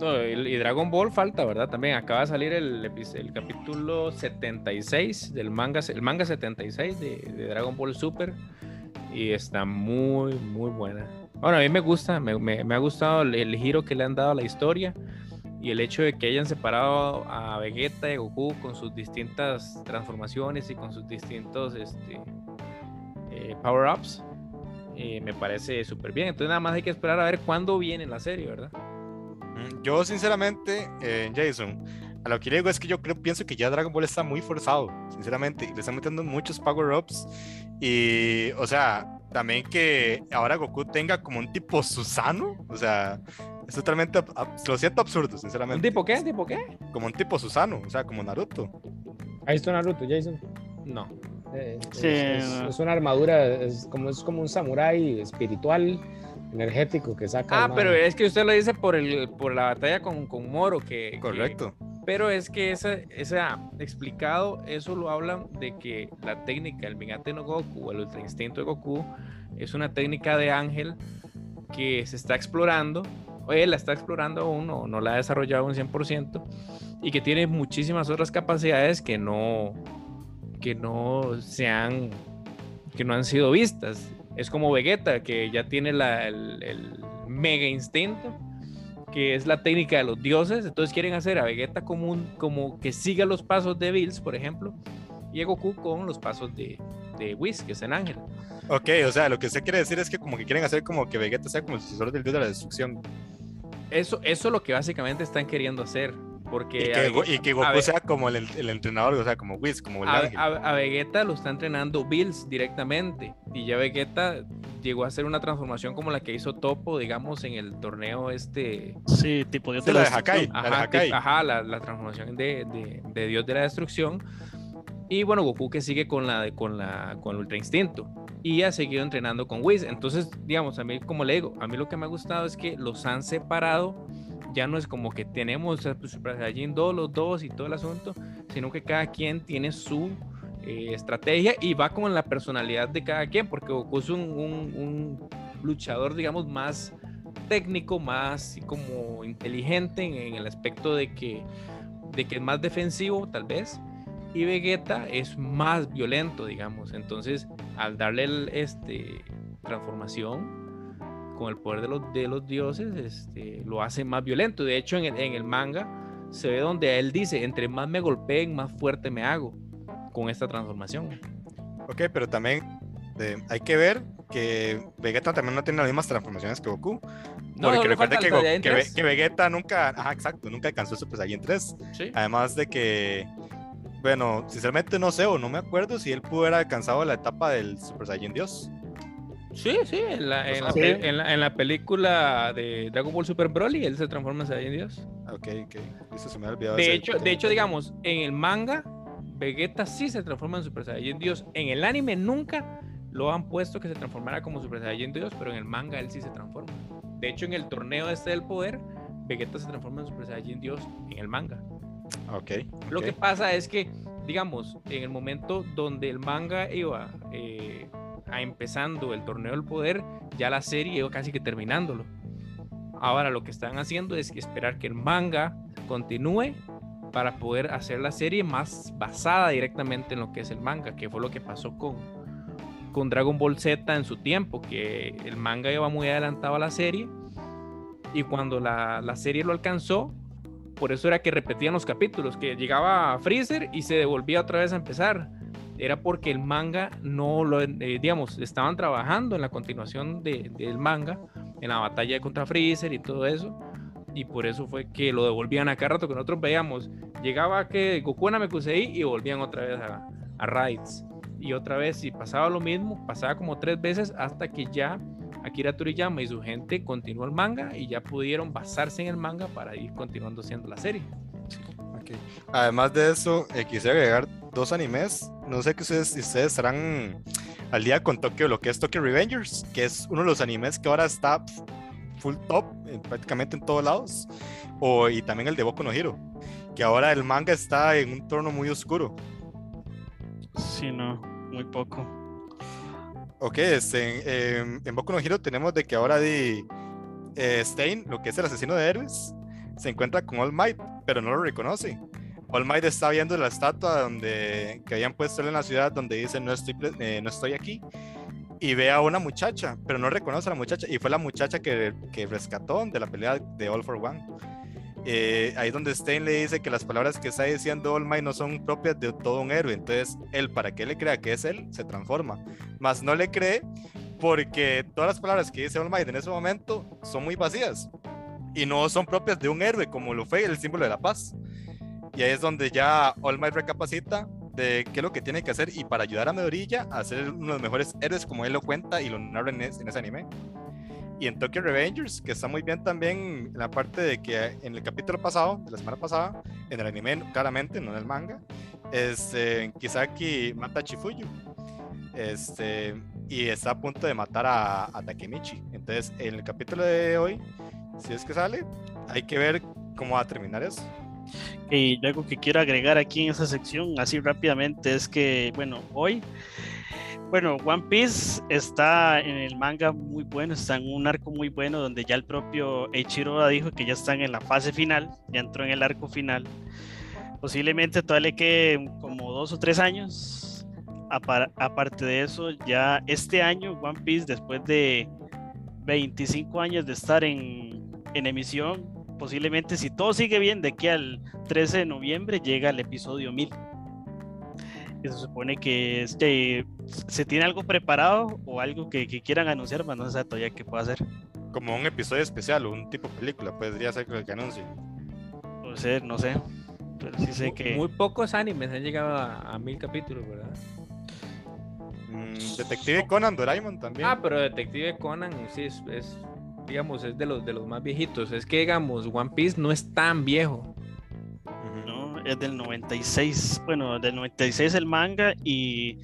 Y, Dragon Ball falta, ¿verdad? También acaba de salir el, el capítulo 76 del manga, el manga 76 de, de Dragon Ball Super. Y está muy, muy buena. Bueno, a mí me gusta, me, ha gustado el, el giro que le han dado a la historia. Y el hecho de que hayan separado a Vegeta y Goku con sus distintas transformaciones y con sus distintos este, eh, power-ups. eh, me parece súper bien. Entonces nada más hay que esperar a ver cuándo viene la serie, ¿verdad? Yo, sinceramente, eh, Jason, a lo que le digo es que yo creo, pienso que ya Dragon Ball está muy forzado, sinceramente, y le están metiendo muchos power-ups. Y, o sea, también que ahora Goku tenga como un tipo Susano, o sea, es totalmente, lo siento absurdo, ¿Un sinceramente. tipo qué? ¿Un tipo qué? Como un tipo Susano, o sea, como Naruto. Ahí está Naruto, Jason. No. Eh, Sí, es, es- no. es una armadura, es como, es como un samurái espiritual, energético que saca. Ah, el pero es que usted lo dice por el por la batalla con, con Moro, que... que- Correcto. pero es que esa, esa explicado, eso lo hablan de que la técnica del Mingate no Goku, o el Ultra Instinto de Goku, es una técnica de ángel que se está explorando, o él la está explorando aún, no, no la ha desarrollado un 100%, y que tiene muchísimas otras capacidades que no, que no se han, que no han sido vistas. Es como Vegeta, que ya tiene la- el, el mega instinto, que es la técnica de los dioses. Entonces quieren hacer a Vegeta como, un, como que siga los pasos de Bills, por ejemplo, y a Goku con los pasos de, de Whis, que es el ángel. Ok, o sea, lo que usted quiere decir es que como que quieren hacer como que Vegeta sea como el sucesor del dios de la destrucción. Eso, eso es lo que básicamente están queriendo hacer. Porque Y que, Vege- Go- y que Goku sea como el, el entrenador, o sea, como Whis, como el a, ángel. a- a Vegeta lo está entrenando Bills directamente. Y ya Vegeta llegó a hacer una transformación como la que hizo Topo, digamos, en el torneo este. Sí, tipo Dios Sí, de la de destrucción. Hakai. La de Ajá, Hakai. ajá, la, la transformación de, de- de Dios de la Destrucción. Y bueno, Goku que sigue con la de- con la con el Ultra Instinto. Y ha seguido entrenando con Whis. Entonces, digamos, a mí, como le digo, a mí lo que me ha gustado es que los han separado. Ya no es como que tenemos a Super Saiyajin 2, los dos y todo el asunto, sino que cada quien tiene su eh, estrategia y va con la personalidad de cada quien, porque Goku es un, luchador, digamos, más técnico, más como inteligente en, en el aspecto de que, de que es más defensivo, tal vez. Y Vegeta es más violento, digamos. Entonces, al darle el, este, transformación con el poder de los, de los dioses, este, lo hace más violento. De hecho, en el, en el manga se ve donde él dice, entre más me golpeen, más fuerte me hago con esta transformación. Ok, pero también eh, hay que ver que Vegeta también no tiene las mismas transformaciones que Goku. No, Porque no recuerda falta que, Go- que Ve- 3. que Vegeta nunca, ajá, exacto, nunca alcanzó Super Saiyan 3. Sí. Además de que, bueno, sinceramente no sé o no me acuerdo si él pudo haber alcanzado la etapa del Super Saiyan Dios. Sí, sí, en la, en, la, en la- en la película de Dragon Ball Super Broly, él se transforma en Saiyajin Dios. Ok, ok. Eso se me ha olvidado. De hecho, de hecho, digamos, en el manga, Vegeta sí se transforma en Super Saiyan Dios. En el anime nunca lo han puesto que se transformara como Super Saiyan Dios, pero en el manga él sí se transforma. De hecho, en el torneo este del poder, Vegeta se transforma en Super Saiyan Dios en el manga. Ok. Lo que pasa es que, digamos, en el momento donde el manga iba eh, a empezando el torneo del poder, ya la serie iba casi que terminándolo. Ahora lo que están haciendo es esperar que el manga continúe para poder hacer la serie más basada directamente en lo que es el manga, que fue lo que pasó con, con Dragon Ball Z en su tiempo, que el manga iba muy adelantado a la serie y cuando la, la serie lo alcanzó, por eso era que repetían los capítulos, que llegaba a Freezer y se devolvía otra vez a empezar. Era porque el manga no lo, eh, digamos, estaban trabajando en la continuación de- del manga, en la batalla contra Freezer y todo eso. Y por eso fue que lo devolvían a cada rato, que nosotros veíamos. Llegaba que Goku en Namekusei y volvían otra vez a, a Raids. Y otra vez, y pasaba lo mismo, pasaba como tres veces hasta que ya Akira Toriyama y su gente continuó el manga y ya pudieron basarse en el manga para ir continuando haciendo la serie. Además de eso, eh, quisiera agregar dos animes. No sé que ustedes, si ustedes estarán al día con Tokyo, lo que es Tokyo Revengers, que es uno de los animes que ahora está full top eh, prácticamente en todos lados. O, y también el de Boku no Hero, que ahora el manga está en un tono muy oscuro. Sí, no, muy poco. Ok, este, en, en Boku no Hero tenemos de que ahora de eh, Stein, lo que es el asesino de héroes, se encuentra con All Might, pero no lo reconoce. All Might está viendo la estatua donde, que habían puesto en la ciudad donde dice no estoy, eh, no estoy aquí y ve a una muchacha, pero no reconoce a la muchacha y fue la muchacha que, que rescató de la pelea de All for One. Eh, ahí donde Stein le dice que las palabras que está diciendo All Might no son propias de todo un héroe, entonces él para que le crea que es él se transforma, más no le cree porque todas las palabras que dice All Might en ese momento son muy vacías y no son propias de un héroe como lo fue el símbolo de la paz. Y ahí es donde ya All Might recapacita de qué es lo que tiene que hacer y para ayudar a Medorilla a ser uno de los mejores héroes como él lo cuenta y lo narra en, es- en ese anime. Y en Tokyo Revengers, que está muy bien también en la parte de que en el capítulo pasado, de la semana pasada, en el anime claramente, no en el manga, este, Kisaki mata a Chifuyu. Este, y está a punto de matar a, a Takemichi. Entonces, en el capítulo de hoy, si es que sale, hay que ver cómo va a terminar eso. Y algo que quiero agregar aquí en esta sección, así rápidamente, es que, bueno, hoy, bueno, One Piece está en el manga muy bueno, está en un arco muy bueno, donde ya el propio Eiichiro dijo que ya están en la fase final, ya entró en el arco final. Posiblemente todavía le quede como dos o tres años. Apar- aparte de eso, ya este año One Piece, después de 25 años de estar en, en emisión, posiblemente si todo sigue bien, de aquí al 13 de noviembre llega el episodio 1000. Y se supone que este, se tiene algo preparado o algo que, que quieran anunciar, pero no se sabe todavía qué puede hacer. Como un episodio especial o un tipo película, podría ser que anuncie. No sé, no sé. Pero sí sé que. Muy pocos animes han llegado a, a mil capítulos, ¿verdad? Mm, Detective Conan, Doraemon también. Ah, pero Detective Conan sí es, es, digamos, es de los, de los más viejitos. Es que, digamos, One Piece no es tan viejo. ¿no? Es del 96. Bueno, del 96 el manga y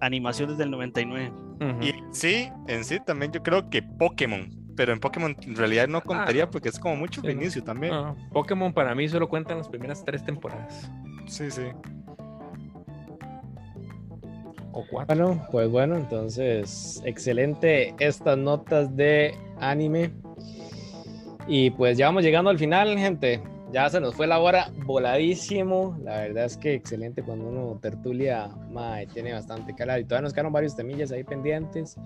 animación desde el 99. Ujú. Y sí, en sí también yo creo que Pokémon, pero en Pokémon en realidad no contaría porque es como mucho Sí, no. inicio también. Ah, Pokémon para mí solo cuentan las primeras tres temporadas. Sí, sí. Bueno, pues bueno, entonces excelente estas notas de anime. Y pues ya vamos llegando al final, gente. Ya se nos fue la hora voladísimo. La verdad es que excelente cuando uno tertulia, mae, tiene bastante calado. Y todavía nos quedaron varios temillas ahí pendientes.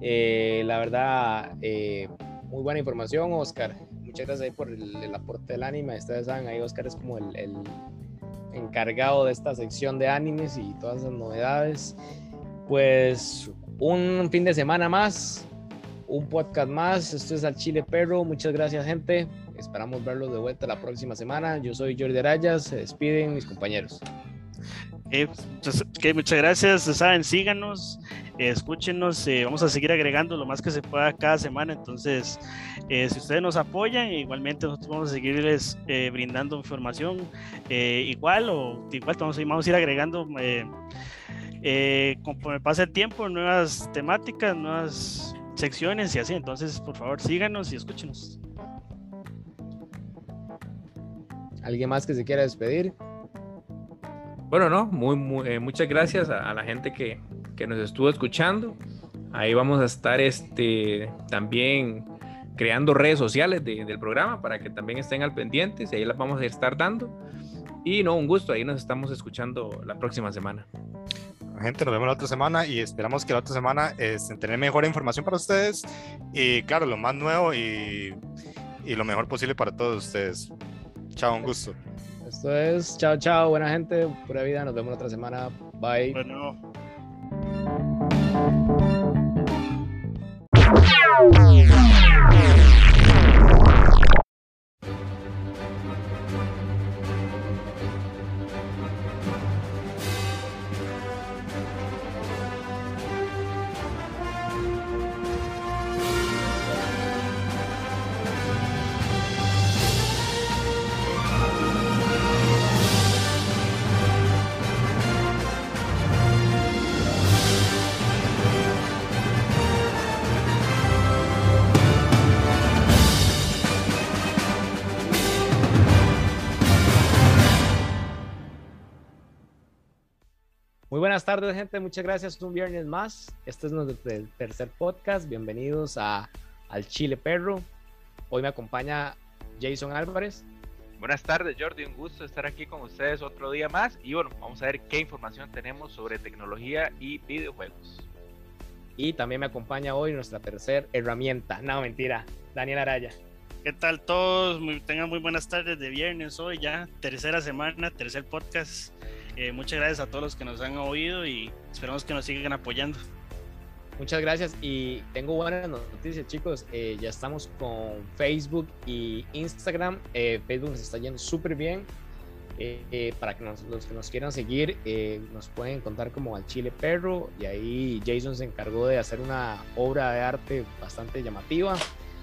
Eh, la verdad, eh, muy buena información, Oscar. Muchas gracias ahí por el, aporte del anime. Ustedes saben, ahí Oscar es como el encargado de esta sección de animes y todas esas novedades. Pues un fin de semana más, un podcast más. Esto es Al Chile Perro. Muchas gracias, gente. Esperamos verlos de vuelta la próxima semana. Yo soy Jordi Arayas. Se despiden mis compañeros. Eh, muchas gracias. Saben, síganos, eh, escúchenos. Eh, vamos a seguir agregando lo más que se pueda cada semana. Entonces, si ustedes nos apoyan, igualmente nosotros vamos a seguirles brindando información igual o igual vamos, vamos a ir agregando. conforme pasa el tiempo, nuevas temáticas, nuevas secciones y así. Entonces, por favor, síganos y escúchenos. ¿Alguien más que se quiera despedir? Bueno, no, eh, muchas gracias a, la gente que, nos estuvo escuchando. Ahí vamos a estar este, también creando redes sociales del programa para que también estén al pendiente y ahí las vamos a estar dando. Y no, un gusto, ahí nos estamos escuchando la próxima semana. Gente, nos vemos la otra semana y esperamos que la otra semana estén tener mejor información para ustedes y claro, lo más nuevo y, y lo mejor posible para todos ustedes. Chao, un gusto. Esto es chao, chao, buena gente, pura vida. Nos vemos otra semana. Bye. Bueno. Tardes, gente. Muchas gracias. Un viernes más. Este es nuestro tercer podcast. Bienvenidos a, al Chile Perro. Hoy me acompaña Jason Álvarez. Buenas tardes, Jordi. Un gusto estar aquí con ustedes otro día más. Y bueno, vamos a ver qué información tenemos sobre tecnología y videojuegos. Y también me acompaña hoy nuestra tercera herramienta. No, mentira. Daniel Araya. ¿Qué tal todos? tengan muy buenas tardes de viernes hoy ya. Tercera semana, tercer podcast. Eh, muchas gracias a todos los que nos han oído y esperamos que nos sigan apoyando. Muchas gracias y tengo buenas noticias chicos, eh, ya estamos con Facebook y Instagram, eh, Facebook nos está yendo súper bien, para que los que nos quieran seguir nos pueden encontrar como al Chile Perro. Y ahí Jason se encargó de hacer una obra de arte bastante llamativa,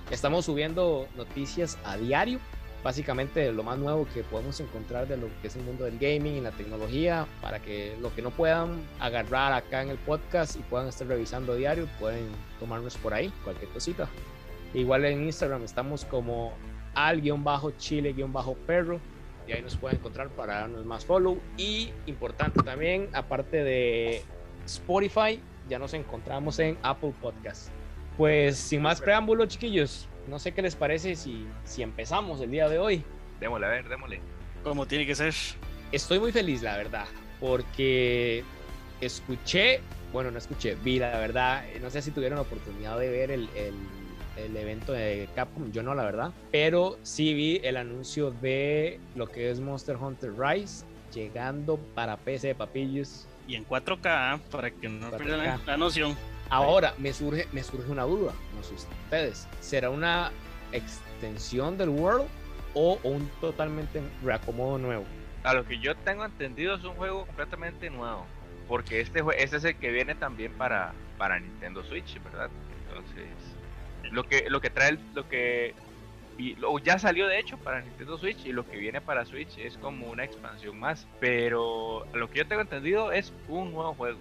estamos subiendo noticias a diario, básicamente lo más nuevo que podemos encontrar de lo que es el mundo del gaming y la tecnología, para que lo que no puedan agarrar acá en el podcast y puedan estar revisando diario, pueden tomarnos por ahí, cualquier cosita. Igual en Instagram estamos como al-chile-perro y ahí nos pueden encontrar para darnos más follow. Y importante también, aparte de Spotify, ya nos encontramos en Apple Podcast. Pues sin más preámbulo, chiquillos, no sé qué les parece si, si empezamos el día de hoy. Démosle, a ver, démosle. Como tiene que ser. Estoy muy feliz, la verdad, porque escuché, bueno, no escuché, vi la verdad, no sé si tuvieron la oportunidad de ver el, el, el evento de Capcom, yo no, la verdad, pero sí vi el anuncio de lo que es Monster Hunter Rise llegando para PC, papillos. Y en 4K, para que no pierdan la noción. Ahora me surge, me surge una duda, no sé ustedes, ¿será una extensión del World o un totalmente reacomodo nuevo? A lo que yo tengo entendido es un juego completamente nuevo, porque este, este es el que viene también para, para Nintendo Switch, ¿verdad? Entonces, lo que, lo que trae, lo que ya salió de hecho para Nintendo Switch y lo que viene para Switch es como una expansión más, pero lo que yo tengo entendido es un nuevo juego.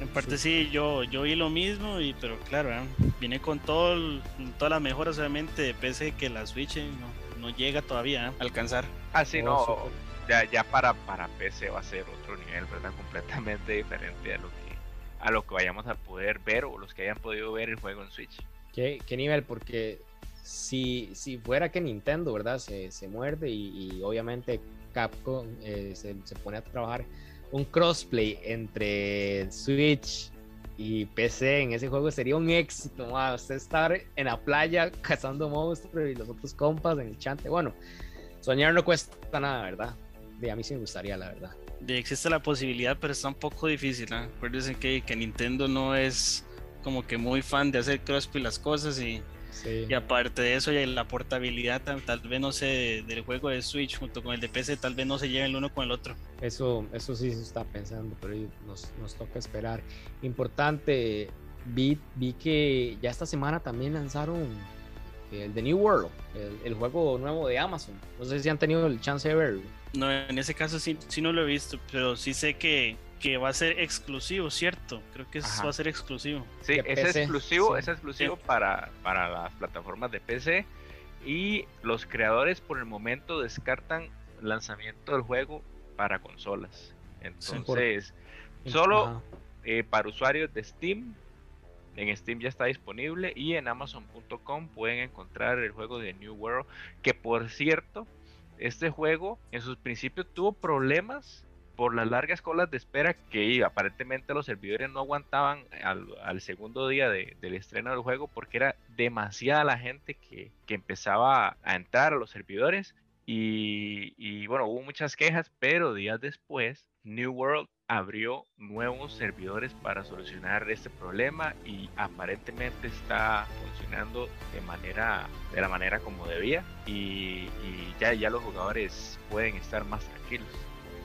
En parte sí, yo, yo vi lo mismo, y pero claro, ¿eh? viene con todo todas las mejoras obviamente de PC que la Switch eh, no, llega todavía ¿eh? a alcanzar. Ah, sí, no, ya, ya para, para PC va a ser otro nivel, ¿verdad? Completamente diferente a lo que a lo que vayamos a poder ver o los que hayan podido ver el juego en Switch. ¿Qué, qué nivel? Porque si, si fuera que Nintendo, ¿verdad? Se, se muerde y, obviamente Capcom se, se pone a trabajar un crossplay entre Switch y PC en ese juego sería un éxito. Usted estar en la playa cazando monstruos y los otros compas en el chante. Bueno, soñar no cuesta nada, ¿verdad? A mí sí me gustaría, la verdad. De existe la posibilidad, pero está un poco difícil. ¿eh? Acuérdense que, que Nintendo no es como que muy fan de hacer crossplay las cosas y, Sí. y aparte de eso, ya la portabilidad tal, tal vez no sé del juego de Switch junto con el de PC, tal vez no se lleven el uno con el otro. Eso, eso sí se está pensando, pero nos, nos toca esperar. Importante, vi, vi que ya esta semana también lanzaron el The New World, el, el juego nuevo de Amazon. No sé si han tenido el chance de verlo. No, en ese caso sí, sí no lo he visto, pero sí sé que, que va a ser exclusivo, ¿cierto? Creo que es- va a ser exclusivo. Sí, de es PC, exclusivo, sí. es exclusivo para, para las plataformas de PC y los creadores por el momento descartan el lanzamiento del juego para consolas. Entonces, solo eh, para usuarios de Steam, en Steam ya está disponible y en Amazon.com pueden encontrar el juego de New World, que por cierto, este juego en sus principios tuvo problemas por las largas colas de espera que aparentemente los servidores no aguantaban al, segundo día de- del estreno del juego porque era demasiada la gente que, que empezaba a entrar a los servidores. Y, y, bueno, hubo muchas quejas, pero días después New World abrió nuevos servidores para solucionar este problema y aparentemente está funcionando de manera de la manera como debía. Y, y ya, ya los jugadores pueden estar más tranquilos.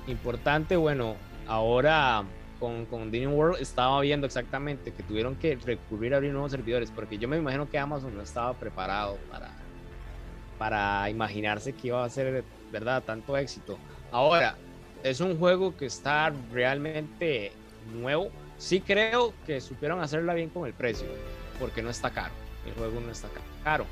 Importante, bueno, ahora con, con New World estaba viendo exactamente que tuvieron que recurrir a abrir nuevos servidores, porque yo me imagino que Amazon no estaba preparado para, para imaginarse que iba a ser, ¿verdad?, tanto éxito. Ahora, es un juego que está realmente nuevo. Sí creo que supieron hacerla bien con el precio, porque no está caro. El juego no está ca- caro.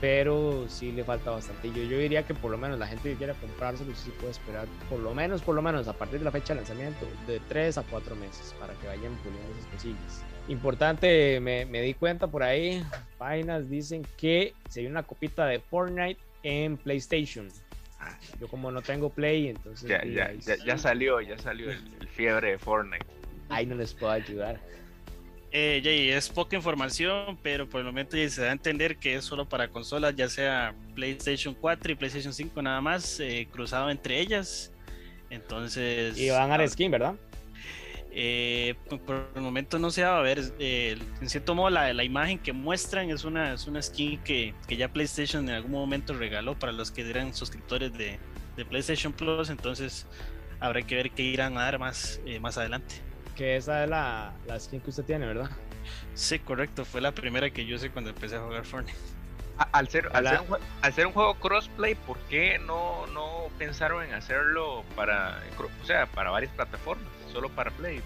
Pero sí le falta bastante. Yo, yo diría que por lo menos la gente que quiera comprárselo sí puede esperar por lo menos, por lo menos a partir de la fecha de lanzamiento, de 3 a 4 meses para que vayan puliendo esas cosillas. Importante, me, me di cuenta por ahí, páginas dicen que se viene una copita de Fortnite en PlayStation. Ah. Yo como no tengo Play, entonces Ya, ya, ya, ya salió, ya salió el, el fiebre de Fortnite. ahí no les puedo ayudar. Eh, Jay, es poca información, pero por el momento se da a entender que es solo para consolas, ya sea PlayStation 4 y PlayStation 5 nada más, eh, cruzado entre ellas. Entonces... Y van a dar skin, ¿verdad? Eh, por, por el momento no se va a ver. eh, en cierto modo, la, la imagen que muestran es una, es una skin que, que ya PlayStation en algún momento regaló para los que eran suscriptores de, de PlayStation Plus. Entonces, habrá que ver qué irán a dar más, eh, más adelante. Que esa es la, la skin que usted tiene, ¿verdad? Sí, correcto. Fue la primera que yo usé cuando empecé a jugar Fortnite. A- Al ser, al, ser un, jue- al ser un juego crossplay, ¿por qué no, no pensaron en hacerlo para, o sea, para varias plataformas, solo para Play?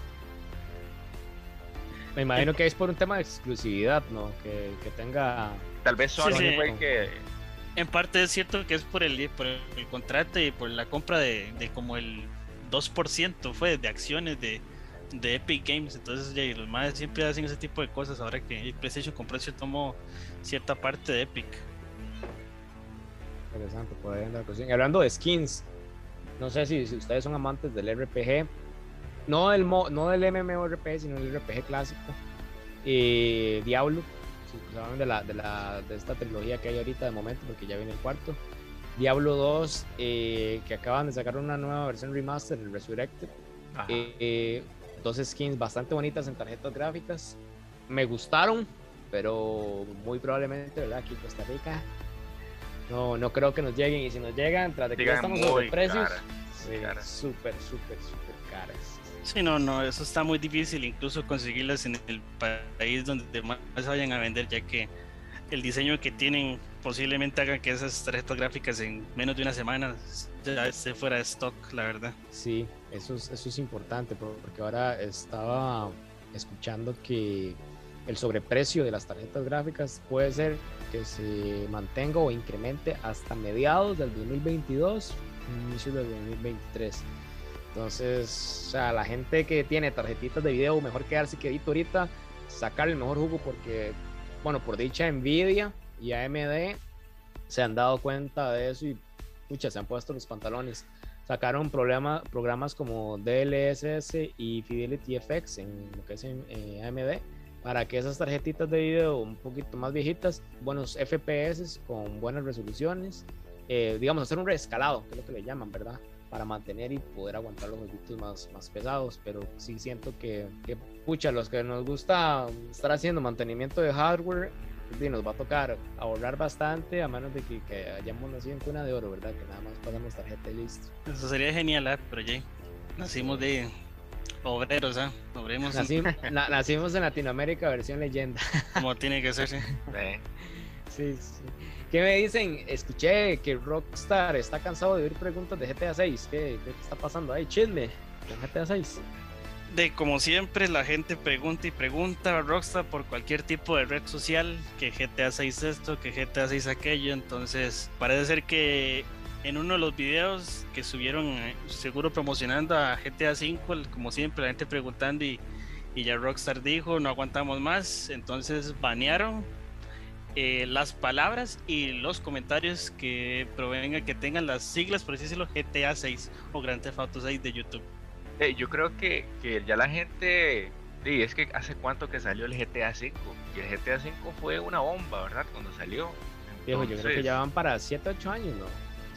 Me imagino que es por un tema de exclusividad, ¿no? Que, que tenga... Tal vez Sony sí. fue el que En parte es cierto que es por el, por el, contrato y por la compra de, de como el 2% fue de acciones de, de Epic Games. Entonces, ya, los más siempre hacen ese tipo de cosas. Ahora que PlayStation compró cierto modo cierta parte de Epic. Interesante, poder andar cosas. Y hablando de skins, no sé si, si ustedes son amantes del RPG, no del, mo- no del MMORPG, sino del RPG clásico. Diablo, si de, la, de, la, de esta trilogía que hay ahorita de momento, porque ya viene el cuarto. Diablo 2, eh, que acaban de sacar una nueva versión remaster, el Resurrected. Eh, dos skins bastante bonitas en tarjetas gráficas. Me gustaron, pero muy probablemente, ¿verdad? Aquí en Costa Rica. No, no creo que nos lleguen. Y si nos llegan, tras de que ya estamos sobre precios, caras. súper, súper, súper caras. Sí, no, no, eso está muy difícil incluso conseguirlas en el país donde más vayan a vender, ya que el diseño que tienen posiblemente haga que esas tarjetas gráficas en menos de una semana ya esté fuera de stock, la verdad. Sí, eso es, eso es importante, por- porque ahora estaba escuchando que el sobreprecio de las tarjetas gráficas puede ser que se mantenga o incremente hasta mediados del 2022, inicio del 2023. Entonces, o sea, la gente que tiene tarjetitas de video, mejor quedarse quedito ahorita, sacar el mejor jugo porque, bueno, por dicha Nvidia y AMD se han dado cuenta de eso y, pucha, se han puesto los pantalones sacaron programa- programas como DLSS y Fidelity FX en lo que es en, AMD para que esas tarjetitas de video un poquito más viejitas, buenos FPS con buenas resoluciones, eh, digamos hacer un reescalado, que es lo que le llaman, ¿verdad? para mantener y poder aguantar los jueguitos más, más pesados, pero sí siento que, que, pucha, los que nos gusta estar haciendo mantenimiento de hardware, nos va a tocar ahorrar bastante, a menos de que, que hayamos nacido en cuna de oro, ¿verdad? Que nada más pasamos tarjeta y listo. Eso sería genial, ¿eh? pero ya nacimos de obreros, ¿eh? Obremos Nacimos, na- nacimos en Latinoamérica, versión leyenda. como tiene que ser. sí. Sí, sí. ¿Qué me dicen? Escuché que Rockstar está cansado de oír preguntas de GTA 6. ¿Qué, qué está pasando ahí? Chisme con GTA 6. De como siempre, la gente pregunta y pregunta a Rockstar por cualquier tipo de red social, que GTA 6 esto, que GTA 6 aquello, entonces parece ser que en uno de los videos que subieron, eh, seguro promocionando a GTA 5, como siempre, la gente preguntando y, ya Rockstar dijo, no aguantamos más, entonces banearon eh, las palabras y los comentarios que provengan, que tengan las siglas, por decirlo, GTA 6 o Grand Theft Auto 6 de YouTube. Eh, yo creo que, que ya la gente. Sí, es que hace cuánto que salió el GTA V. Y el GTA V fue una bomba, ¿verdad? Cuando salió. Viejo, yo creo que Entonces, ya van para 7, 8 años, ¿no?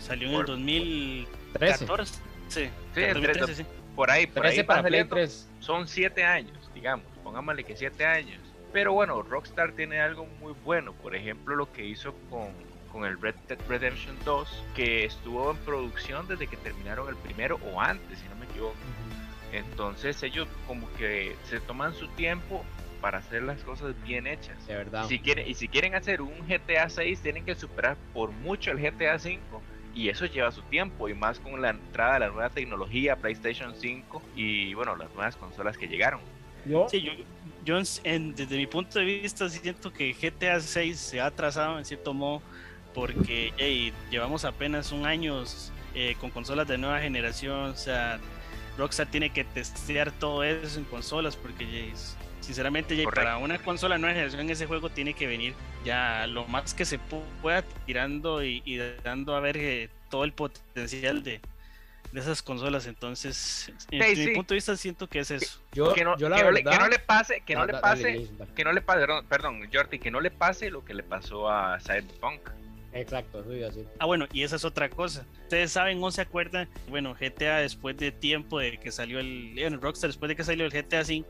Salió en el Por- 2014. 13. Sí, Sí, 2013, sí. Por ahí, por 13 ahí para Play saliendo. 3. son siete años, digamos, pongámosle que siete años. Pero bueno, Rockstar tiene algo muy bueno, por ejemplo lo que hizo con, con el Red Dead Redemption 2, que estuvo en producción desde que terminaron el primero o antes, si no me equivoco. Entonces ellos como que se toman su tiempo para hacer las cosas bien hechas. De verdad. Si quieren, y si quieren hacer un GTA 6, tienen que superar por mucho el GTA 5. Y eso lleva su tiempo, y más con la entrada de la nueva tecnología, PlayStation 5 y bueno, las nuevas consolas que llegaron. Yo, Sí, yo, yo en- desde mi punto de vista siento que GTA 6 se ha atrasado en cierto modo porque hey, llevamos apenas un año eh, con consolas de nueva generación, o sea, Rockstar tiene que testear todo eso en consolas porque sinceramente para una consola nueva generación ese juego tiene que venir ya lo más que se pu- pueda tirando y, y dando a ver eh, todo el potencial de, de esas consolas, entonces desde Sí, mi punto de vista siento que es eso. yo, que no, yo la que no le, verdad. que no le pase, que no le da- pase, dale, Jason, dale. que no le pase, perdón, perdón, Jordi, que no le pase lo que le pasó a Cyberpunk. Exacto, eso iba a decir. Ah, bueno, y esa es otra cosa. Ustedes saben o se acuerdan, bueno, GTA después de tiempo de que salió el, bueno, Rockstar después de que salió el GTA V,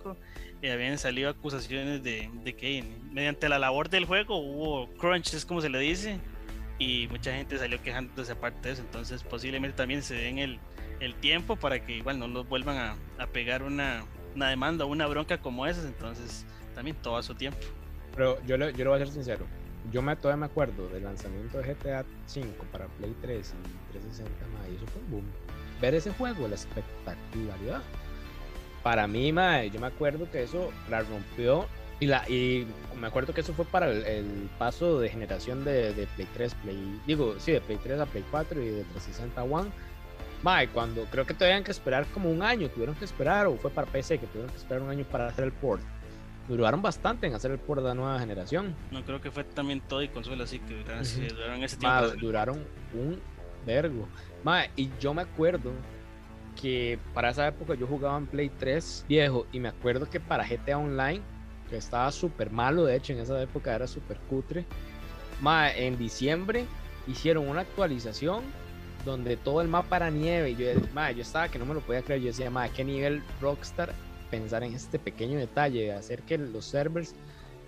eh, habían salido acusaciones de, de que mediante la labor del juego hubo crunch, es como se le dice, y mucha gente salió quejándose aparte de eso, entonces posiblemente también se den el, el tiempo para que igual no los vuelvan a, a pegar una, una demanda o una bronca como esas, entonces también todo a su tiempo. Pero yo le, yo le voy a ser sincero. Yo me, todavía me acuerdo del lanzamiento de GTA 5 para Play 3 y 360, ma, y eso fue un boom. Ver ese juego, la espectacularidad. Para mí, ma, yo me acuerdo que eso la rompió. Y, la, y me acuerdo que eso fue para el, paso de generación de, de Play 3, Play, digo, sí, de Play 3 a Play 4 y de 360 a One. Ma, y cuando creo que tuvieron que esperar como un año, tuvieron que esperar, o fue para PC que tuvieron que esperar un año para hacer el port. Duraron bastante en hacer el port de la nueva generación. No creo que fue también todo y consola así que duraron, Ujú. duraron ese Ma, tiempo. duraron un vergo. Ma, y yo me acuerdo que para esa época yo jugaba en Play 3 viejo y me acuerdo que para GTA Online, que estaba súper malo, de hecho en esa época era súper cutre, ma, en diciembre hicieron una actualización donde todo el mapa era nieve y yo, ma, yo estaba que no me lo podía creer, yo decía, ma, qué nivel Rockstar pensar en este pequeño detalle, de hacer que los servers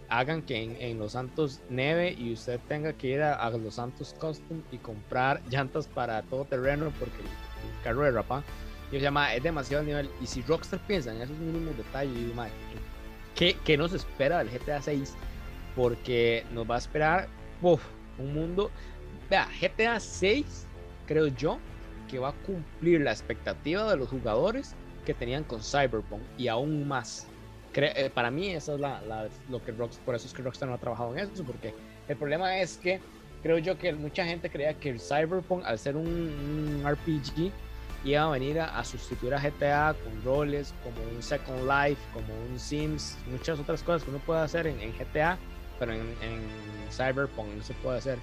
hagan que en, en Los Santos neve y usted tenga que ir a, a Los Santos Custom y comprar llantas para todo terreno porque el, carro de rapa. Yo llama es demasiado nivel. Y si Rockstar piensa en esos mínimos detalles, digo, "Mae, ¿qué, ¿qué nos espera del GTA 6? Porque nos va a esperar uf, un mundo. Vea, GTA 6, creo yo, que va a cumplir la expectativa de los jugadores que tenían con Cyberpunk y aún más. Eh, para mí eso es la, lo que Rockstar, por eso es que Rockstar no ha trabajado en eso, porque el problema es que creo yo que mucha gente creía que el Cyberpunk, al ser un, RPG, iba a venir a, a sustituir a GTA con roles, como un Second Life, como un Sims, muchas otras cosas que uno puede hacer en, en GTA, pero en, en Cyberpunk no se puede hacer.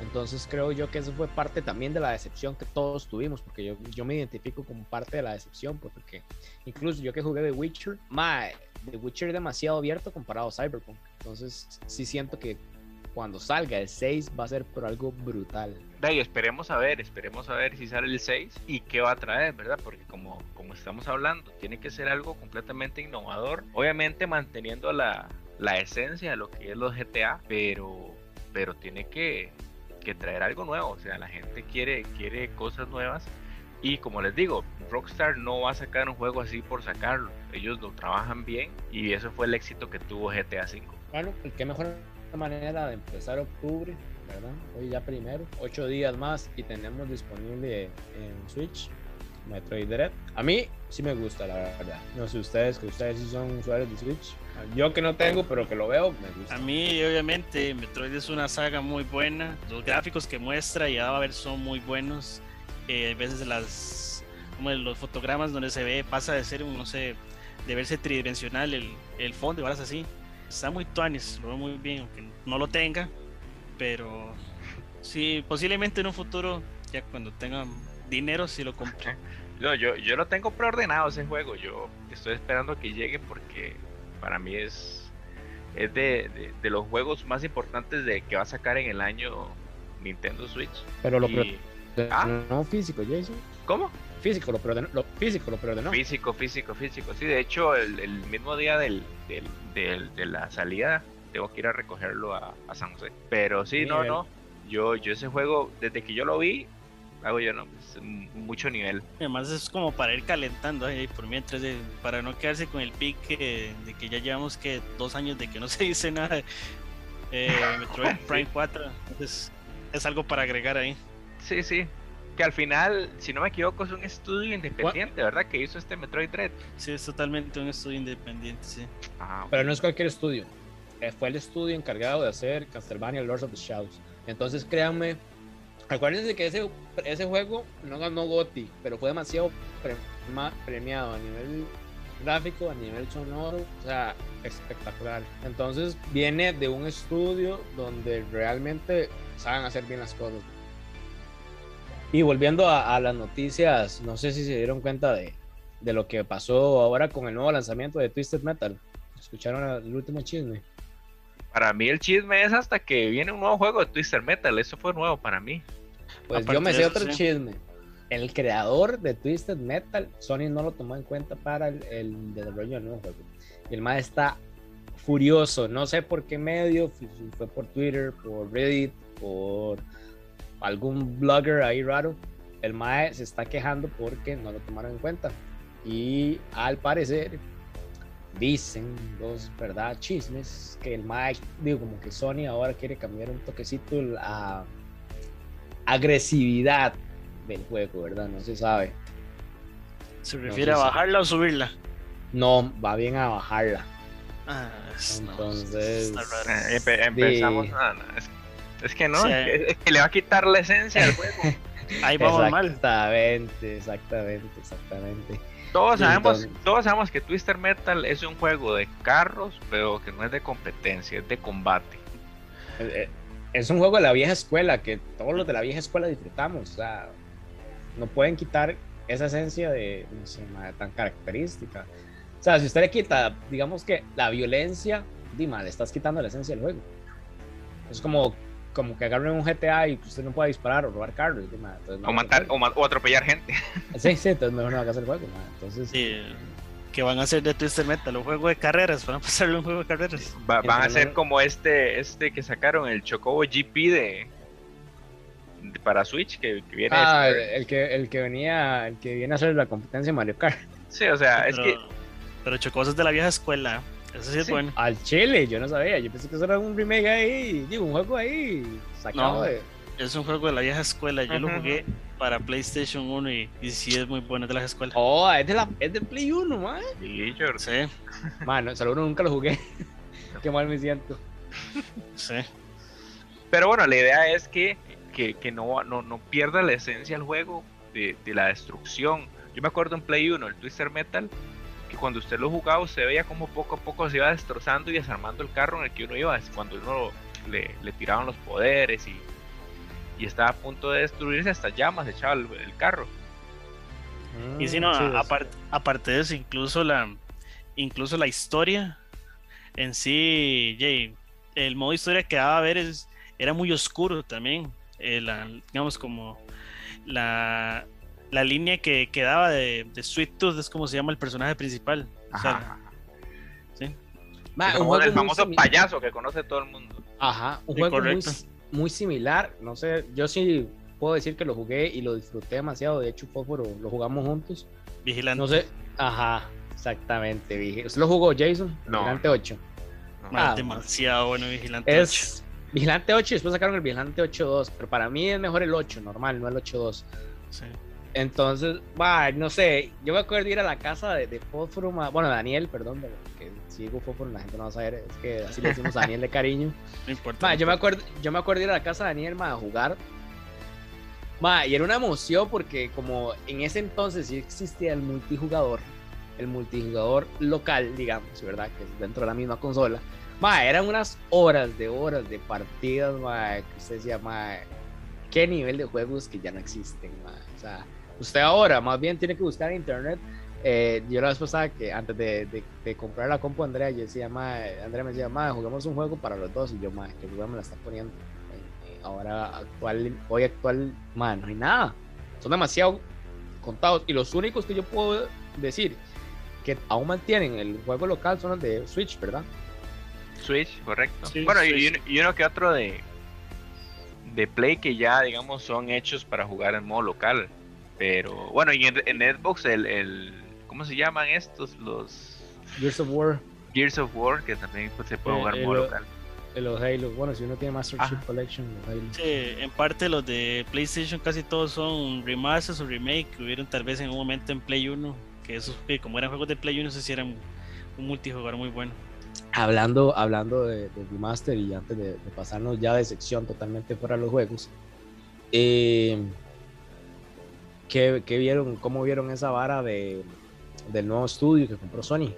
Entonces creo yo que eso fue parte también de la decepción que todos tuvimos, porque yo, yo me identifico como parte de la decepción, pues, porque incluso yo que jugué The Witcher, mae, The Witcher es demasiado abierto comparado a Cyberpunk. Entonces sí siento que cuando salga el 6 va a ser por algo brutal. Ahí, esperemos a ver, esperemos a ver si sale el 6 y qué va a traer, ¿verdad? Porque como, como estamos hablando, tiene que ser algo completamente innovador. Obviamente manteniendo la, la esencia de lo que es los GTA, pero, pero tiene que, que traer algo nuevo. O sea, la gente quiere, quiere cosas nuevas. Y como les digo, Rockstar no va a sacar un juego así por sacarlo. Ellos lo trabajan bien y eso fue el éxito que tuvo GTA V. Bueno, pues qué mejor manera de empezar octubre, ¿verdad? Hoy ya primero, ocho días más y tenemos disponible en Switch Metroid Dread. A mí sí me gusta, la verdad. No sé ustedes, que ustedes sí son usuarios de Switch. Yo que no tengo, pero que lo veo, me gusta. A mí, obviamente, Metroid es una saga muy buena. Los gráficos que muestra y a ver son muy buenos. Eh, a veces las como los fotogramas donde se ve pasa de ser no sé, de verse tridimensional el, el fondo y varas así. Está muy tuanis, lo veo muy bien, aunque no lo tenga, pero sí, posiblemente en un futuro, ya cuando tenga dinero, sí lo compre. No, yo, yo lo tengo preordenado ese juego, yo estoy esperando que llegue porque para mí es, es de, de, de los juegos más importantes de que va a sacar en el año Nintendo Switch. Pero lo Y- preordenó ¿Ah? físico, Jason. ¿Cómo? Físico, lo preordenó. Lo, físico, lo preordenó. Físico, físico, físico. Sí, de hecho, el, el mismo día del, del- del- de la salida, tengo que ir a recogerlo a, a San José. Pero sí, no, no. Yo, yo ese juego, desde que yo lo vi, hago yo no, es m- mucho nivel. Además es como para ir calentando ahí por mientras, de- para no quedarse con el pique de que ya llevamos que dos años de que no se dice nada eh, Metroid Prime 4. Entonces es algo para agregar ahí. Sí, sí. Que al final, si no me equivoco, es un estudio independiente, ¿verdad? Que hizo este Metroid Dread. Sí, es totalmente un estudio independiente, sí. Ah, Pero no es cualquier estudio. Eh, fue el estudio encargado de hacer Castlevania Lords of the Shadows. Entonces, créanme, acuérdense que ese, ese juego no ganó GOTY, pero fue demasiado pre- ma- premiado a nivel gráfico, a nivel sonoro, o sea, espectacular. Entonces, viene de un estudio donde realmente saben hacer bien las cosas. Y volviendo a, a las noticias, no sé si se dieron cuenta de, de lo que pasó ahora con el nuevo lanzamiento de Twisted Metal. ¿Escucharon el último chisme? Para mí el chisme es hasta que viene un nuevo juego de Twister Metal. Eso fue nuevo para mí. Pues Aparte yo me sé eso, otro sí. chisme. El creador de Twisted Metal, Sony no lo tomó en cuenta para el, el desarrollo del nuevo juego. Y el MAE está furioso. No sé por qué medio, si fue por Twitter, por Reddit, por algún blogger ahí raro. El MAE se está quejando porque no lo tomaron en cuenta. Y al parecer, dicen los verdad chismes que el MAE, digo, como que Sony ahora quiere cambiar un toquecito la agresividad del juego, ¿verdad? No se sabe. ¿Se No refiere a bajarla o subirla? No, va bien a bajarla. Ah, no, Entonces-. Eh, empe- empezamos. Sí. no, no, es, es que no, Sí. es que, es que le va a quitar la esencia al juego. Ahí vamos mal. Exactamente, exactamente, exactamente. Todos sabemos, entonces- todos sabemos que Twister Metal es un juego de carros, pero que no es de competencia, es de combate. Es un juego de la vieja escuela que todos los de la vieja escuela disfrutamos. O sea, no pueden quitar esa esencia de, no sé, tan característica. O sea, si usted le quita, digamos que la violencia, dima, le estás quitando la esencia del juego. Es como, como que agarren un GTA y usted no puede disparar o robar carros. dima, entonces no O matar o, o atropellar gente. Sí, sí, entonces mejor no hagas el juego. ma. Entonces, Sí, que van a hacer de Twister Metal un juego de carreras, van a pasarlo un juego de carreras. Va- van a ser como este, este que sacaron, el Chocobo GP de, de- para Switch, que, que viene. ah, el, este- el que, el que venía, el que viene a hacer la competencia de Mario Kart. sí, o sea, es que pero Chocosas de la vieja escuela, eso sí es Sí. bueno. Al Chile, yo no sabía. Yo pensé que eso era un remake ahí, digo, un juego ahí sacado No. de. Es un juego de la vieja escuela, yo lo jugué para PlayStation 1 y, y sí es muy bueno de la vieja escuela. Oh, es de, la, es de Play 1, man. sí, yo- Sí, Mano, seguro nunca lo jugué. Qué mal me siento. sí. Pero bueno, la idea es que, que, que no, no, no pierda la esencia del juego de, de la destrucción. Yo me acuerdo en Play 1, el Twister Metal, que cuando usted lo jugaba, se veía como poco a poco se iba destrozando y desarmando el carro en el que uno iba. Es cuando uno le, le tiraban los poderes y, y estaba a punto de destruirse, hasta llamas echaba el, el carro. Y si no, Mm, Sí, es- aparte, aparte de eso, incluso la, incluso la historia en sí, Jay, el modo historia que daba a ver es, era muy oscuro también. Eh, la- digamos, como la, la línea que quedaba de, de Sweet Tooth es como se llama el personaje principal. O sea, Ajá. sí. Ma, el un el famoso payaso que conoce todo el mundo. Ajá, un Sí, juego correcto. muy similar. No sé, yo sí puedo decir que lo jugué y lo disfruté demasiado. De hecho, Fósforo lo jugamos juntos. Vigilante. No sé, ajá, exactamente. ¿Usted lo jugó, Jason? No. Vigilante 8. No. Ah, demasiado bueno Vigilante. ocho. Es Vigilante 8 y después sacaron el Vigilante 8.2. Pero para mí es mejor el 8, normal, no el 8.2. Sí. Entonces, va, no sé, yo me acuerdo de ir a la casa de, de Fósforo, bueno, Daniel, perdón, que si digo Fósforo la gente no va a saber, es que así le decimos a Daniel de cariño. No importa. Yo me acuerdo, yo me acuerdo de ir a la casa de Daniel ma, a jugar. Ma, y era una emoción porque como en ese entonces sí existía el multijugador, el multijugador local, digamos, ¿verdad? Que es dentro de la misma consola. Ma, eran unas horas de horas de partidas, ma, que usted decía, ma, qué nivel de juegos que ya no existen, ma. O sea, usted ahora más bien tiene que buscar en internet. Eh, yo la vez pasada que antes de, de, de comprar la compu Andrea, yo decía, ma, Andrea me decía, ma, juguemos un juego para los dos. Y yo, ma, que juego me la está poniendo. Eh, eh, ahora actual, hoy actual, ma, no hay nada. Son demasiado contados. Y los únicos que yo puedo decir que aún mantienen el juego local son los de Switch, ¿verdad? Switch, correcto. Sí, bueno, y, Switch. uno- y uno que otro de, de Play que ya, digamos, son hechos para jugar en modo local. Pero bueno, y en, en Xbox, el, el. ¿Cómo se llaman estos? Los Gears of War, Gears of War, que también pues, se puede Eh, jugar modo lo- local. los Halo. Bueno, si uno tiene Master Chief Ajá. Collection, los Halo. Sí, en parte los de PlayStation casi todos son remasters o remake que hubieron tal vez en un momento en Play 1, que esos que como eran juegos de Play 1 se hicieran un multijugador muy bueno. Hablando, hablando de, de remaster y antes de, de pasarnos ya de sección totalmente fuera de los juegos, eh, ¿qué, qué vieron, ¿cómo vieron esa vara de, del nuevo estudio que compró Sony?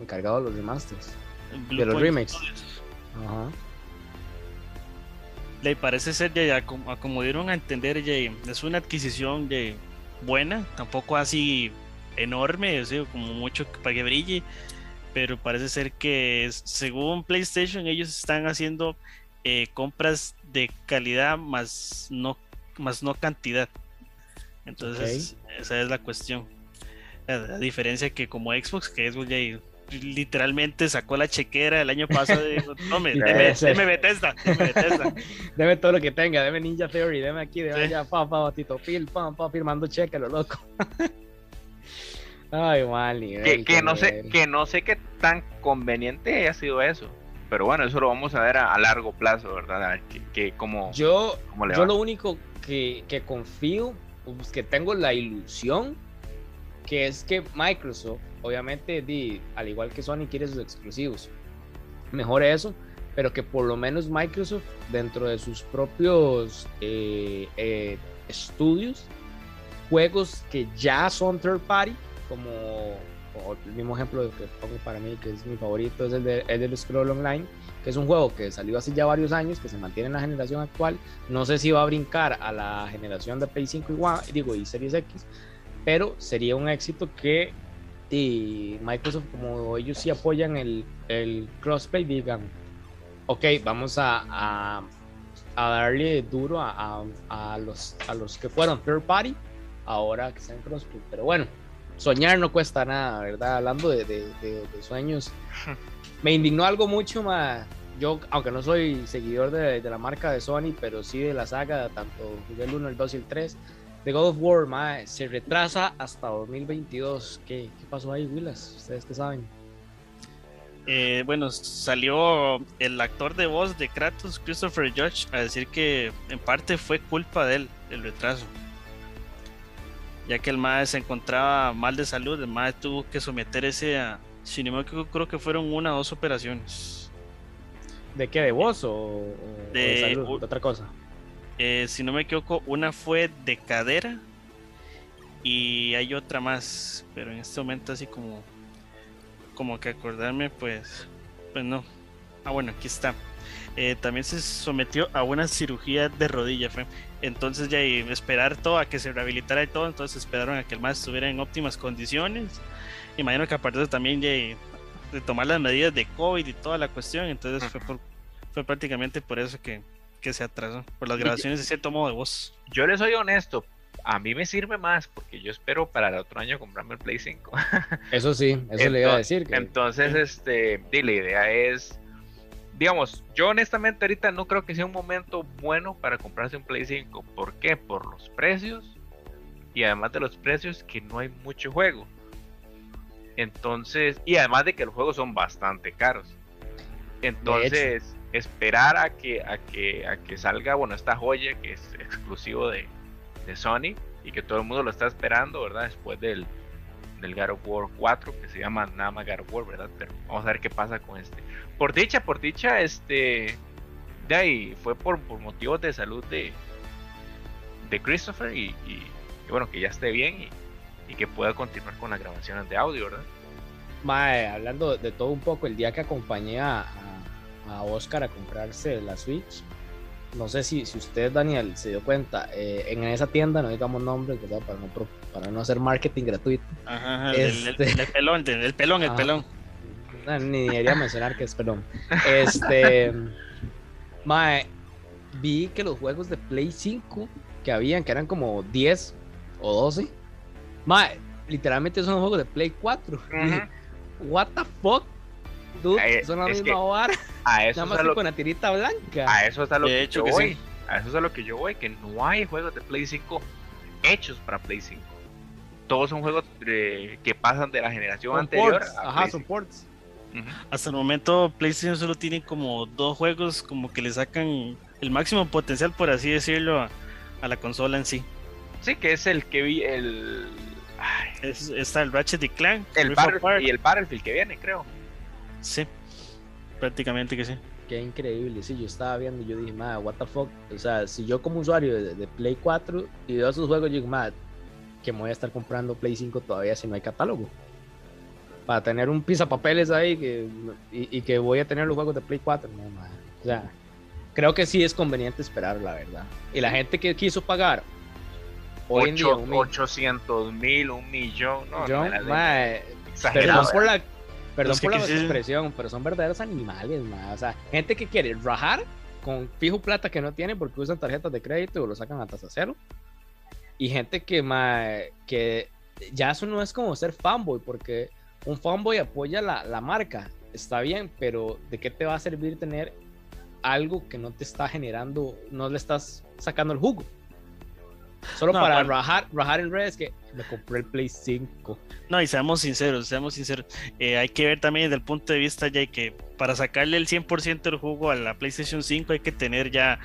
Encargado de los remasters. De los remakes. Ajá. Le parece ser ya, ya como, a como dieron a entender ya es una adquisición ya buena, tampoco así enorme, o sea, como mucho para que brille, pero parece ser que según PlayStation ellos están haciendo eh, compras de calidad más no más no cantidad. Entonces esa es la cuestión. A, a diferencia que como Xbox, que Xbox ya literalmente sacó la chequera el año pasado y dijo, tome, deme, deme Bethesda, deme Bethesda". Deme todo lo que tenga, deme Ninja Theory, deme aquí, deme Sí. allá, pa, pa, Tito Pil, pam, pa, firmando cheque, lo loco. Ay, mal nivel. Que, que no sé, que no sé qué tan conveniente haya sido eso. Pero bueno, eso lo vamos a ver a, a largo plazo, ¿verdad? A ver que, que cómo, Yo, cómo le yo lo único que, que confío, pues, que tengo la ilusión, que es que Microsoft, obviamente, di, al igual que Sony, quiere sus exclusivos. Mejor eso, pero que por lo menos Microsoft, dentro de sus propios eh, eh, estudios, juegos que ya son third party, como el mismo ejemplo que pongo para mí, que es mi favorito, es el de Elder Scroll Online, que es un juego que salió hace ya varios años, que se mantiene en la generación actual. No sé si va a brincar a la generación de Play 5 y, digo, y Series X, pero sería un éxito que y Microsoft, como ellos sí apoyan el, el crossplay, digan, ok, vamos a, a, darle duro a, a- los, a los que fueron third party, ahora que sean crossplay. Pero bueno, soñar no cuesta nada, ¿verdad? Hablando de, de- de- de sueños, me indignó algo mucho más. Yo, aunque no soy seguidor de, de la marca de Sony, pero sí de la saga, tanto jugué el 1, el 2 y el 3. The God of War, se retrasa hasta 2022. ¿Qué, qué pasó ahí, Willas? ¿Ustedes qué saben? Eh, bueno, salió el actor de voz de Kratos, Christopher Judge, a decir que en parte fue culpa de él el retraso. Ya que el MAE se encontraba mal de salud, el MAE tuvo que someterse a, si no me equivoco, creo que fueron una o dos operaciones. ¿De qué? ¿De voz o, o de, De- salud? ¿De otra cosa? Eh, si no me equivoco, una fue de cadera y hay otra más, pero en este momento así como, como que acordarme, pues, pues no. Ah, bueno, aquí está. Eh, también se sometió a una cirugía de rodilla, fue. Entonces ya y esperar todo a que se rehabilitara y todo, entonces esperaron a que el más estuviera en óptimas condiciones. Imagino que aparte de también ya y de tomar las medidas de COVID y toda la cuestión, entonces fue por, fue prácticamente por eso que, que se atrasó, por las grabaciones de cierto modo de voz. Yo le soy honesto, a mí me sirve más porque yo espero para el otro año comprarme el Play 5. Eso sí, eso le iba a decir. que- Entonces, este, di, la idea es, digamos, yo honestamente ahorita no creo que sea un momento bueno para comprarse un Play 5. ¿Por qué? Por los precios y además de los precios que no hay mucho juego. Entonces, y además de que los juegos son bastante caros. Entonces, esperar a que, a que, a que salga, bueno, esta joya que es exclusivo de, de Sony y que todo el mundo lo está esperando, ¿verdad? Después del, del God War 4, que se llama nada más God War, ¿verdad? Pero vamos a ver qué pasa con este. Por dicha, por dicha, este. De ahí fue por, por motivos de salud de, de Christopher y, y- bueno, que ya esté bien y, y que pueda continuar con las grabaciones de audio, ¿verdad? Mae, hablando de todo un poco, el día que acompañé a, a- Oscar a comprarse la Switch, no sé si, si usted, Daniel, se dio cuenta, eh, en esa tienda, no digamos nombres, ¿verdad? Para no, para no hacer marketing gratuito. Ajá, ajá, el, el- Este- el pelón, el, el pelón, el Ajá. pelón. No, ni debería mencionar que es perdón. Este. Mae, vi que los juegos de Play 5 que habían, que eran como 10 o 12, mae, literalmente son juegos de Play 4. Dije, What the fuck? Dude, son la es misma vara, A eso, nada más lo, con la tirita blanca. a eso es a lo De que hecho yo que sí. voy. A eso es a lo que yo voy, que no hay juegos de Play 5 hechos para Play 5. Todos son juegos eh, que pasan de la generación Son anterior ports, a Ajá, son 5. ports. Hasta el momento PlayStation solo tiene como dos juegos como que le sacan el máximo potencial, por así decirlo, a, a la consola en sí. Sí, que es el que vi, el. ay, Es, está el Ratchet y Clank, el Battle- y el Battlefield que viene, creo. Sí, prácticamente que sí. Qué increíble, sí, yo estaba viendo y yo dije, madre, what the fuck, o sea, si yo como usuario de, de Play 4 y veo esos juegos, yo digo, madre, que me voy a estar comprando Play 5 todavía si no hay catálogo. Para tener un pizapapeles ahí que, y, y que voy a tener los juegos de Play 4, no, madre. O sea, creo que sí es conveniente esperar, la verdad. Y la gente que quiso pagar hoy en día, Ocho- un mi- 800 mil, un millón. No, yo, no, era de- madre, Perdón exagerado. por la, perdón por la expresión, pero son verdaderos animales, ma. O sea, gente que quiere rajar con fijo plata que no tiene porque usan tarjetas de crédito o lo sacan a tasa cero. Y gente que, ma, que ya eso no es como ser fanboy, porque un fanboy apoya la, la marca, está bien, pero ¿de qué te va a servir tener algo que no te está generando, no le estás sacando el jugo? Solo No, para bueno. rajar, rajar en redes que me compré el Play 5. No, y seamos sinceros, seamos sinceros. eh, hay que ver también desde el punto de vista ya que para sacarle el 100% del jugo a la PlayStation 5 hay que tener ya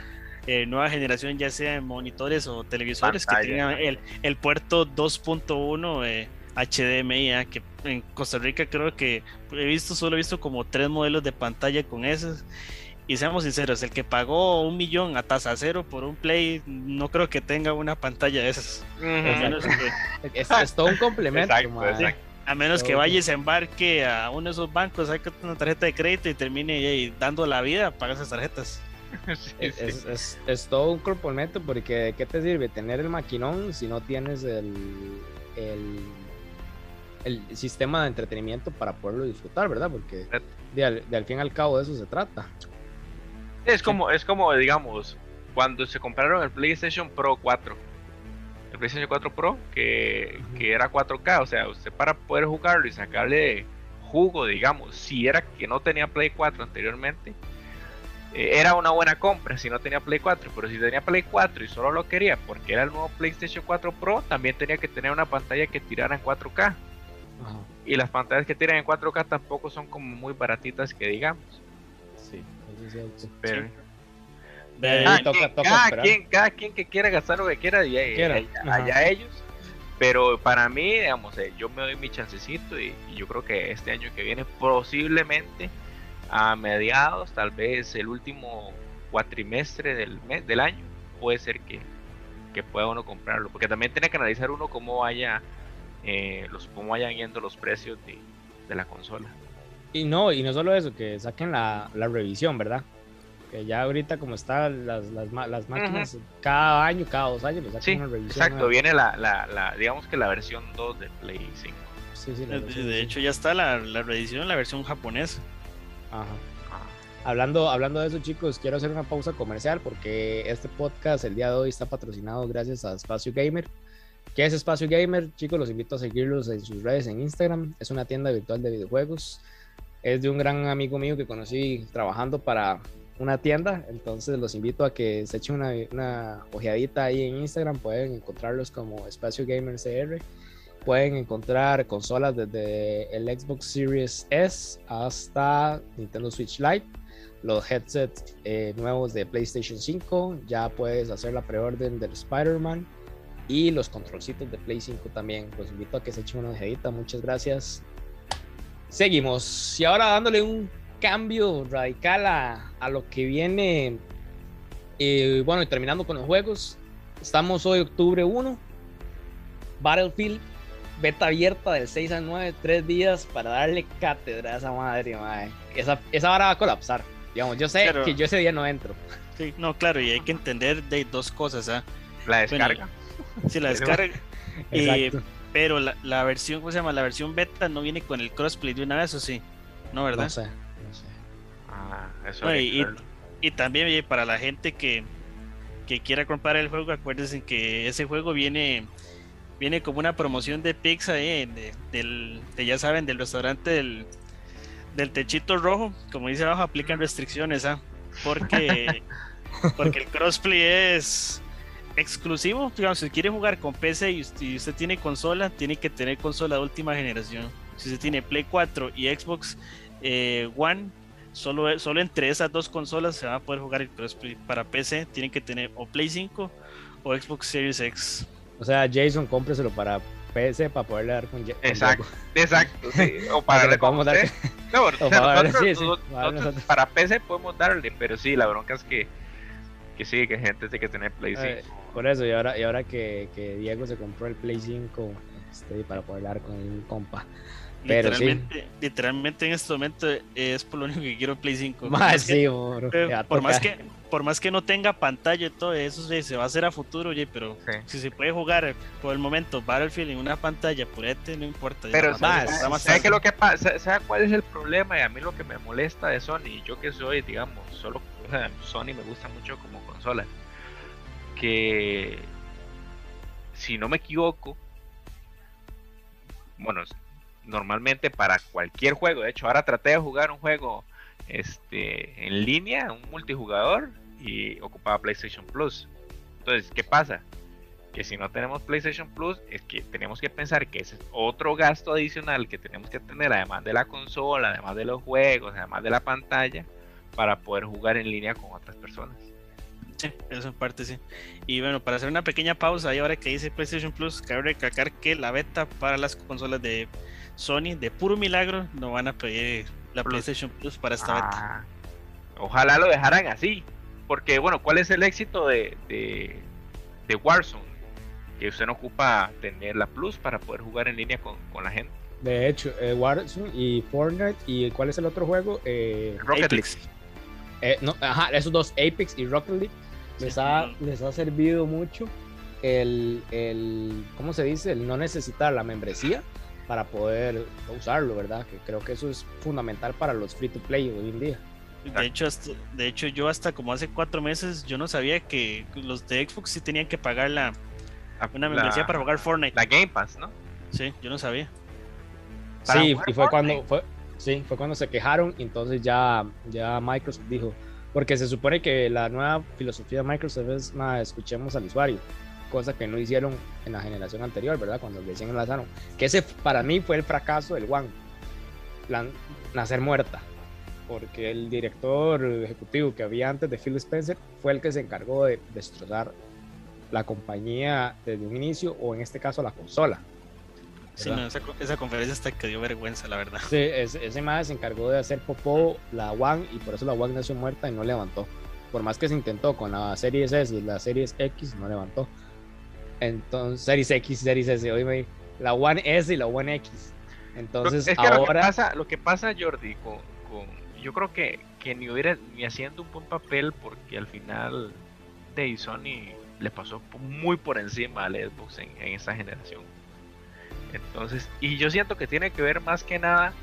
eh, nueva generación, ya sea en monitores o televisores Pantalla. que tengan el, el puerto 2.1 eh, HDMI, ah, que en Costa Rica creo que he visto, solo he visto como tres modelos de pantalla con esos. Y seamos sinceros, el que pagó un millón a tasa cero por un Play, no creo que tenga una pantalla de esas. A Ujú. menos que, Es, es todo un complemento. Exacto, ma. exacto. A menos que vaya y se embarque a uno de esos bancos, saque una tarjeta de crédito y termine ahí dando la vida, paga esas tarjetas. Sí, Es, sí. es- es- es todo un complemento porque ¿de qué te sirve tener el maquinón si no tienes el, el, el sistema de entretenimiento para poderlo disfrutar, ¿verdad? Porque de al, de al fin y al cabo de eso se trata. Es como, es como, digamos, cuando se compraron el PlayStation Pro 4. El PlayStation 4 Pro, que, que era 4K. O sea, usted para poder jugarlo y sacarle jugo, digamos, si era que no tenía Play 4 anteriormente, eh, era una buena compra si no tenía Play 4. Pero si tenía Play 4 y solo lo quería porque era el nuevo PlayStation 4 Pro, también tenía que tener una pantalla que tirara en 4K. Y las pantallas que tiran en 4K tampoco son como muy baratitas que digamos. Sí, eso es cierto. Pero, cada, toca- quien, toca cada quien- cada quien que quiera gastar lo que quiera, y ahí- Quiera, allá, ajá. allá ellos. Pero para mí, digamos, eh, yo me doy mi chancecito y, y yo creo que este año que viene, posiblemente a mediados, tal vez el último cuatrimestre del mes, del año, puede ser que, que pueda uno comprarlo. Porque también tiene que analizar uno cómo vaya, eh, los, cómo vayan yendo los precios de, de la consola. Y no, y no solo eso, que saquen la, la revisión, ¿verdad? Que ya ahorita como están las, las, ma- las máquinas, cada año, cada dos años, le sacan Sí, una revisión. exacto, nueva. viene la, la, la, digamos que la versión 2 de Play 5. Sí, sí, la de, revisión, de sí. hecho, ya está la, la reedición, la versión japonesa. Ajá. Ah. Hablando, hablando de eso, chicos, quiero hacer una pausa comercial porque este podcast el día de hoy está patrocinado gracias a Espacio Gamer. ¿Qué es Espacio Gamer? Chicos, los invito a seguirlos en sus redes en Instagram. Es una tienda virtual de videojuegos. Es de un gran amigo mío que conocí trabajando para una tienda. Entonces los invito a que se echen una, una ojeadita ahí en Instagram. Pueden encontrarlos como Espacio Gamer CR. Pueden encontrar consolas desde el Xbox Series S hasta Nintendo Switch Lite. Los headsets eh, nuevos de PlayStation 5. Ya puedes hacer la preorden del Spider-Man. Y los controlcitos de Play 5 también. Los invito a que se echen una ojeadita. Muchas gracias. Seguimos. Y ahora dándole un cambio radical a, a lo que viene. eh, bueno, y terminando con los juegos. Estamos hoy, octubre 1. Battlefield, beta abierta del 6 al 9, tres días para darle cátedra a esa madre, madre. Esa, esa vara va a colapsar. Digamos, yo sé que yo ese día no entro. Sí, no, claro, y hay que entender de dos cosas, ¿ah? La Bueno, descarga. Si la Pero- descarga, eh, pero la, la versión, ¿cómo se llama? La versión beta no viene con el crossplay de una vez, ¿o sí? No, ¿verdad? no sé, no sé. Ah, eso No, hay y-. Y también oye, para la gente que, que quiera comprar el juego, acuérdense que ese juego viene viene como una promoción de pizza eh, de, del, de, ya saben, del restaurante del, del techito rojo. Como dice abajo, aplican restricciones, ¿ah? Porque, porque el crossplay es exclusivo. Digamos, si quiere jugar con PC y usted, y usted tiene consola, tiene que tener consola de última generación. Si usted tiene Play 4 y Xbox eh, One, solo, solo entre esas dos consolas se va a poder jugar el crossplay. Para PC tienen que tener o Play 5 o Xbox Series X. O sea, Jason, cómpreselo para PC para poderle dar con, con Exacto. Exacto, sí. O Para para le podamos dar. No, o o sea, para- nosotros- sí, sí, nosotros- para nosotros nosotros. para PC podemos darle, pero sí, la bronca es que, que sí, que gente tiene que tener Play 5. Eh, Por eso, y ahora, y ahora que, que Diego se compró el Play 5 este, para poder dar con un compa. Pero sí. literalmente, literalmente en este momento es por lo único que quiero Play 5. Más Por más que- bro, eh, por, más que, por más que no tenga pantalla y todo eso sí, se va a hacer a futuro, oye, pero Sí. si se puede jugar por el momento Battlefield en una pantalla purete, no importa. ya Pero va- más, va más ¿sabe qué tarde. lo que pasa? ¿Sabe cuál es el problema? Y a mí lo que me molesta de Sony, yo que soy, digamos, solo o sea, Sony me gusta mucho como consola, que si no me equivoco, bueno, normalmente para cualquier juego, de hecho ahora traté de jugar un juego este en línea, un multijugador y ocupaba PlayStation Plus. Entonces, ¿qué pasa? que si no tenemos PlayStation Plus es que tenemos que pensar que ese es otro gasto adicional que tenemos que tener además de la consola, además de los juegos, además de la pantalla para poder jugar en línea con otras personas. Sí, eso en parte sí. Y bueno, para hacer una pequeña pausa, y ahora que dice PlayStation Plus, cabe recalcar que la beta para las consolas de Sony, de puro milagro, no van a pedir la Plus. PlayStation Plus para esta. Ah, ojalá lo dejaran así, porque bueno, ¿cuál es el éxito de, de, de Warzone? Que usted no ocupa tener la Plus para poder jugar en línea con, con la gente. De hecho, eh, Warzone y Fortnite. ¿Y cuál es el otro juego? Eh, Rocket League. Eh, no, ajá, esos dos, Apex y Rocket League, les, Sí. ha, les ha servido mucho el, el, ¿cómo se dice? El no necesitar la membresía para poder usarlo, ¿verdad? Que creo que eso es fundamental para los free to play hoy en día. De hecho, hasta- de hecho, yo hasta como hace cuatro meses, yo no sabía que los de Xbox sí tenían que pagar la, una membresía La- para jugar Fortnite. La Game Pass, ¿no? Sí, yo no sabía. Sí, y fue cuando, fue, sí, fue cuando se quejaron y entonces ya, ya Microsoft dijo, porque se supone que la nueva filosofía de Microsoft es, "Ma, escuchemos al usuario, cosa que no hicieron en la generación anterior, ¿verdad? Cuando recién enlazaron. Que ese para mí fue el fracaso del One, nacer muerta, porque el director ejecutivo que había antes de Phil Spencer fue el que se encargó de destrozar la compañía desde un inicio, o en este caso la consola. Sí, esa, co- esa conferencia hasta que dio vergüenza, la verdad. Sí, ese, ese mae se encargó de hacer popó la One y por eso la One nació muerta y no levantó. Por más que se intentó con la Series S y la Series X, no levantó. Entonces, Series X, Series S, oíme, la One S y la One X. Entonces, Lo- es que lo que ahora. pasa, lo que pasa Jordi, con, con- yo creo que, que ni hubiera ni haciendo un buen papel porque al final de Sony le pasó muy por encima al Xbox en, en esta generación. Entonces, y yo siento que tiene que ver más que nada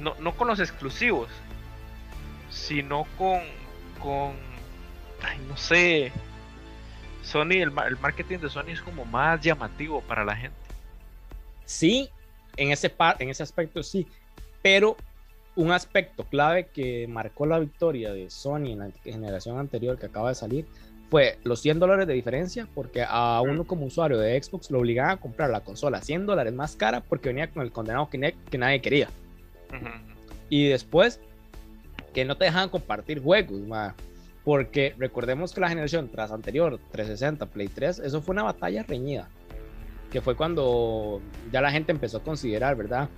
no, no con los exclusivos, sino con, con, ay, no sé, Sony, el, el marketing de Sony es como más llamativo para la gente. Sí, en ese, par, en ese aspecto sí, pero un aspecto clave que marcó la victoria de Sony en la generación anterior que acaba de salir fue los 100 dólares de diferencia, porque a uno como usuario de Xbox lo obligaban a comprar la consola 100 dólares más cara porque venía con el condenado Kinect que nadie quería. Y después, que no te dejaban compartir juegos, ma, porque recordemos que la generación tras anterior, 360, Play 3, eso fue una batalla reñida, que fue cuando ya la gente empezó a considerar, ¿verdad?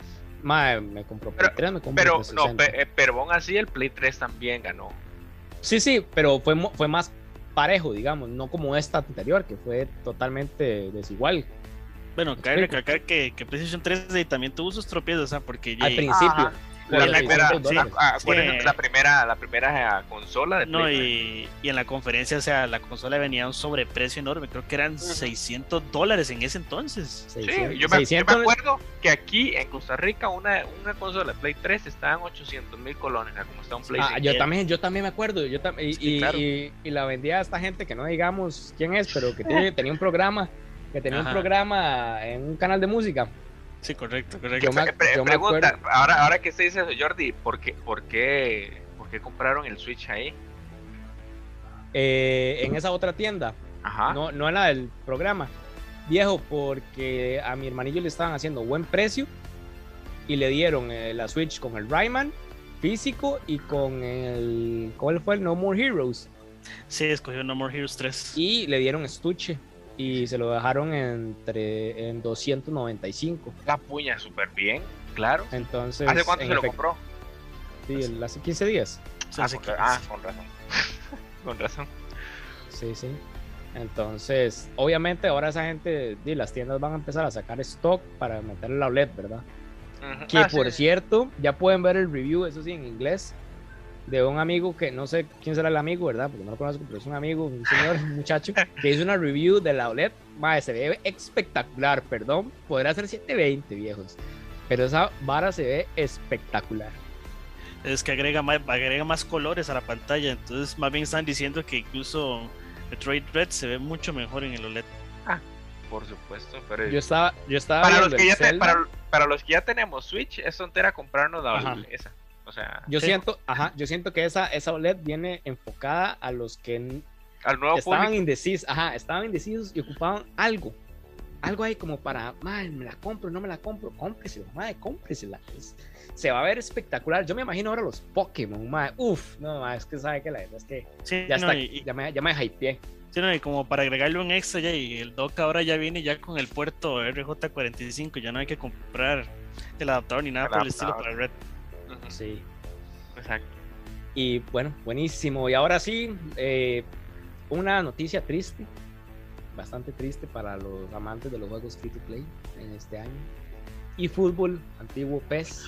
Ma, me compró Play 3, me compró Pero, no, 360. pe- eh, pero aún así el Play 3 también ganó. Sí, sí, pero fue, fue más parejo, digamos, no como esta anterior, que fue totalmente desigual. Bueno, cabe recalcar que, que PlayStation 3 también tuvo sus tropiezos, ¿ah? porque Al ya- principio. Ajá. Por La primera, 600 dólares. a- a- acuérdense Sí. que la primera, la primera eh, consola de No, Play 3. y, y en la conferencia, o sea, la consola venía a un sobreprecio enorme, creo que eran 600 dólares en ese entonces. Sí, 600, yo me, yo me 600 acuerdo que aquí en Costa Rica una, una consola de Play 3 estaba en 800 mil colones, como está un Play Ah, 5. yo también, yo también me acuerdo. Yo tam- y, Sí, y- claro. y- y la vendía a esta gente que no digamos quién es, pero que tiene- tenía un programa, que tenía un programa en un canal de música. Sí, correcto, correcto. Yo me- yo me pregunta, acuerdo. ahora, ahora que se dice eso, Jordi, ¿por qué, por, qué, ¿por qué compraron el Switch ahí? eh, en esa otra tienda, Ajá. no, no en la del programa. Viejo, porque a mi hermanillo le estaban haciendo buen precio y le dieron eh, la Switch con el Rayman físico y con el. ¿Cuál fue el No More Heroes? Sí, escogió No More Heroes 3. Y le dieron estuche y se lo dejaron entre en 295. La puña súper bien, claro. Entonces, ¿Hace cuánto en se lo compró? Sí, el- hace 15 días. Sí, Ah, sí, con, que- ah, con razón. con razón. Sí, sí. Entonces, obviamente ahora esa gente, di, las tiendas van a empezar a sacar stock para meterle la OLED, ¿verdad? Que Ah, por sí. cierto, ya pueden ver el review, eso sí, en inglés, de un amigo que no sé quién será el amigo, ¿verdad? Porque no lo conozco, pero es un amigo, un señor, un muchacho, que hizo una review de la OLED. Madre, se ve espectacular, perdón. Podrá ser 720, viejos. Pero esa vara se ve espectacular. Es que agrega más, agrega más colores a la pantalla. Entonces, más bien están diciendo que incluso Metroid Red se ve mucho mejor en el OLED. Por supuesto, pero Yo estaba, yo estaba para, los que ya te- Zelda. para, para los que ya tenemos Switch, es tontera comprarnos la Ajá. esa. O sea, Yo Sí. siento, ajá, yo siento que esa, esa OLED viene enfocada a los que al nuevo estaban público. indecisos, ajá, estaban indecisos y ocupaban algo. Algo ahí como para, madre, me la compro, no me la compro, cómpresela, madre, cómpresela. Es- se va a ver espectacular. Yo me imagino ahora los Pokémon, madre. Uf, no, madre, es que sabe que la verdad es que Sí, ya no, está, y, ya me, ya me hypeé. sí, no, y como para agregarle un extra ya, y el dock ahora ya viene ya con el puerto RJ45, ya no hay que comprar el adaptador ni nada El por el estilo para Red. Sí. Exacto. Y bueno, buenísimo. Y ahora sí, eh, una noticia triste, bastante triste para los amantes de los juegos free to play en este año. Y fútbol, antiguo PES,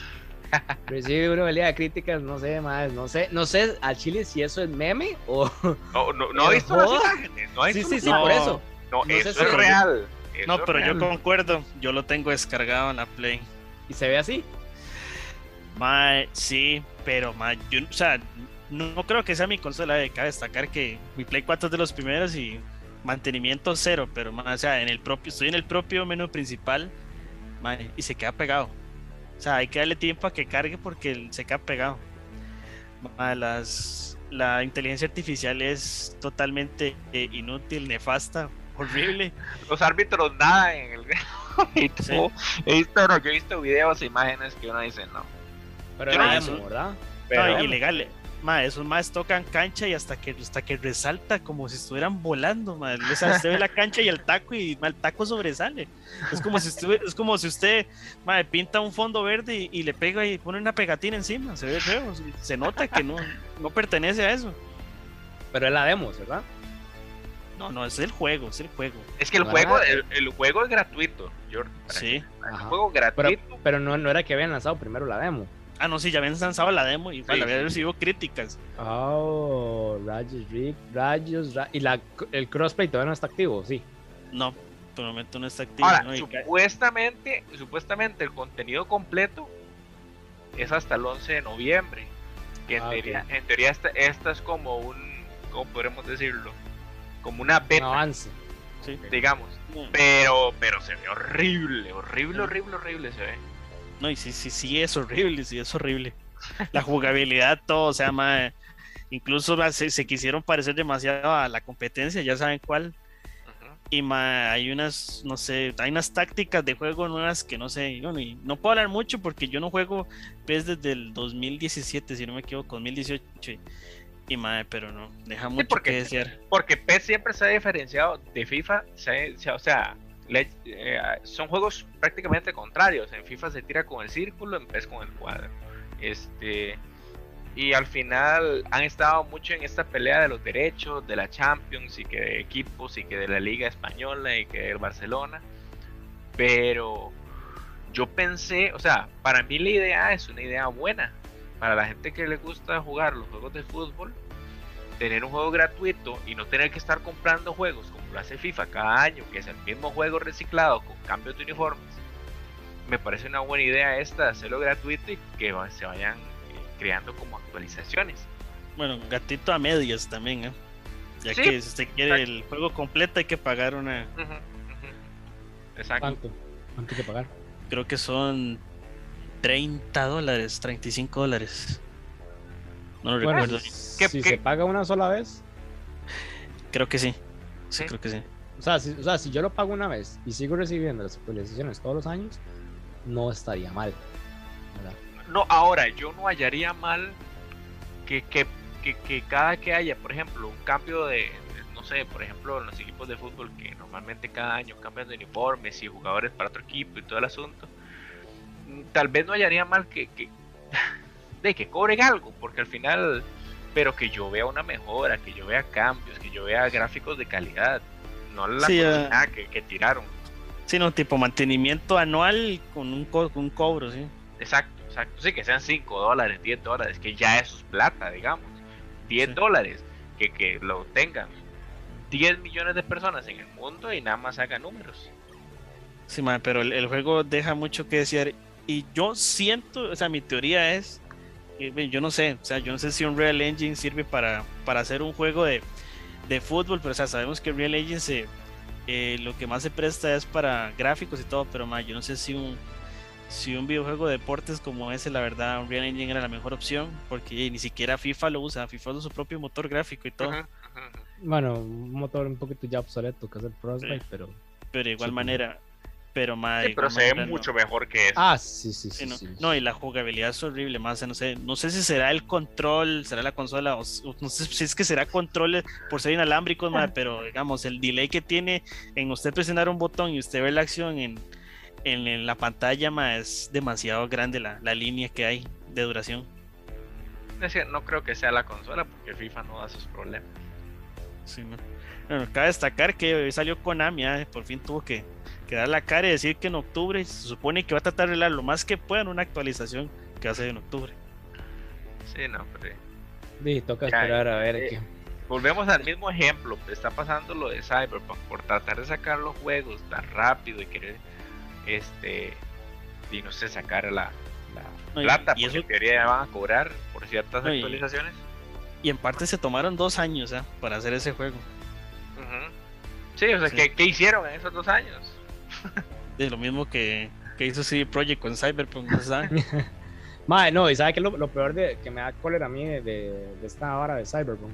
recibe una oleada de críticas, no sé más, no sé, no sé al Chile si eso es meme o... No, no, no he visto las imágenes. No, he Sí, visto sí, sí, No. por eso. No, No sé eso si- es real. Eso No, pero yo real. concuerdo, yo lo tengo descargado en la Play. Y se ve así. Mae, sí, pero mae, yo, o sea, no, no creo que sea mi consola. eh, Cabe destacar que mi Play 4 es de los primeros y mantenimiento cero, pero mae, o sea, en el propio, estoy en el propio menú principal mae, y se queda pegado. O sea, hay que darle tiempo a que cargue porque se queda pegado. Mae, las, la inteligencia artificial es totalmente eh, inútil, nefasta, horrible. Los árbitros nada en el. Y Sí. todo. He visto, no, yo he visto videos e imágenes que uno dice no. Pero era no- demo, ¿verdad? Pero No, ilegal. Ma, esos más tocan cancha y hasta que hasta que resalta como si estuvieran volando, ma. O sea, usted ve la cancha y el taco y ma, el taco sobresale. Es como si estuve, es como si usted ma, pinta un fondo verde y, y le pega y pone una pegatina encima. Se ve feo. Se nota que no, no pertenece a eso. Pero es la demo, ¿verdad? No, no, es el juego, es el juego. es que el Ah. juego, el, el juego es gratuito, Jordi. para Sí. El juego gratuito. Pero no, no era que habían lanzado primero la demo. Ah, no, sí, ya habían lanzado la demo y Sí, había recibido críticas. Oh, rayos, Rick, rayos, ra- y la, el crossplay todavía no está activo, sí. No, por el momento no está activo. Ahora, supuestamente, supuestamente el contenido completo es hasta el 11 de noviembre. que en Ah, teoría, en teoría esta, esta es como un, ¿cómo podremos decirlo? Como una Un beta, avance. Sí. digamos. Pero, pero se ve horrible, horrible, horrible, horrible se ve. No, y sí, sí, sí, es horrible, sí, es horrible. La jugabilidad, todo, o sea, mae, incluso se, se quisieron parecer demasiado a la competencia, ya saben cuál. Y mae, hay unas, no sé, hay unas tácticas de juego nuevas que no sé, no puedo hablar mucho porque yo no juego PES desde el 2017, si no me equivoco, 2018. Y, y mae, pero no, deja mucho porque- que desear. Porque PES siempre se ha diferenciado de FIFA, se- se- o sea, eh, son juegos prácticamente contrarios. En FIFA se tira con el círculo, en PES con el cuadro. Este y al final han estado mucho en esta pelea de los derechos, de la Champions y que de equipos y que de la Liga Española y que del Barcelona. Pero yo pensé, o sea, para mí la idea es una idea buena. Para la gente que le gusta jugar los juegos de fútbol, tener un juego gratuito y no tener que estar comprando juegos como lo hace FIFA cada año, que es el mismo juego reciclado con cambios de uniformes, me parece una buena idea esta de hacerlo gratuito y que se vayan eh, creando como actualizaciones. Bueno, gatito a medias también, ¿eh? Ya Sí, que si usted quiere exacto. el juego completo hay que pagar una. Exacto. ¿Cuánto? ¿Cuánto hay que pagar? creo que son 30 dólares, 35 dólares. No lo Bueno, recuerdo. si, ¿Qué- si qué? se paga una sola vez, Creo que sí. Sí, creo que sí. o sea, si, o sea, si yo lo pago una vez y sigo recibiendo las actualizaciones todos los años, no estaría mal. ¿verdad? No, ahora, yo no hallaría mal que, que, que, que cada que haya, por ejemplo, un cambio de, de- no sé, por ejemplo, en los equipos de fútbol que normalmente cada año cambian de uniformes y jugadores para otro equipo y todo el asunto, mm, tal vez no hallaría mal que, que, de que cobren algo, porque al final, pero que yo vea una mejora, que yo vea cambios, que yo vea gráficos de calidad, no la Sí, que, que tiraron. Sí, no, tipo mantenimiento anual con un, co- con un cobro, sí. Exacto, exacto. Sí, que sean 5 dólares, 10 dólares, que ya eso es plata, digamos. 10 Sí. dólares, que, que lo tengan 10 millones de personas en el mundo y nada más haga números. Sí, pero el, el juego deja mucho que desear. Y yo siento, o sea, mi teoría es, yo no sé, o sea, yo no sé si un Real Engine sirve para, para hacer un juego de, de fútbol, pero o sea, sabemos que Real Engine se, eh, lo que más se presta es para gráficos y todo, pero yo no sé si un, si un videojuego de deportes como ese, la verdad, un Real Engine era la mejor opción, porque eh, ni siquiera FIFA lo usa, FIFA usa su propio motor gráfico y todo. Bueno, un motor un poquito ya obsoleto que es el Frostbite, Sí. pero. Pero de igual Sí, manera, pero ma, de Sí, pero se ve no. mucho mejor que eso. Ah, sí, sí, Sí, sí. no, sí. no, y la jugabilidad es horrible, más, no sé, no sé si será el control, será la consola, o, s- o no sé si es que será control por ser inalámbricos, ma, pero digamos, el delay que tiene en usted presionar un botón y usted ver la acción en, en, en la pantalla, ma, es demasiado grande la, la línea que hay de duración. Es decir, no creo que sea la consola porque FIFA no da sus problemas. Sí, no. Bueno, cabe destacar que hoy salió Konami, ah, por fin tuvo que, que dar la cara y decir que en octubre se supone que va a tratar de arreglar lo más que pueda en una actualización que va a ser en octubre. Sí, no, pero... Sí, toca Ya, esperar a ver eh, qué. Volvemos al mismo ejemplo, está pasando lo de Cyberpunk, por tratar de sacar los juegos tan rápido y querer, este, y no sé, sacar la, la y- plata, y porque eso- en teoría ya van a cobrar por ciertas No, actualizaciones. Y en parte se tomaron dos años ah, para hacer ese juego. Ujú. Sí, o sea, Sí. ¿qué, qué hicieron en esos dos años? De lo mismo que, que hizo CD Projekt con Cyberpunk, ¿no? Madre, no, y sabe que lo, lo peor de que me da cólera a mí de, de- de esta hora de Cyberpunk,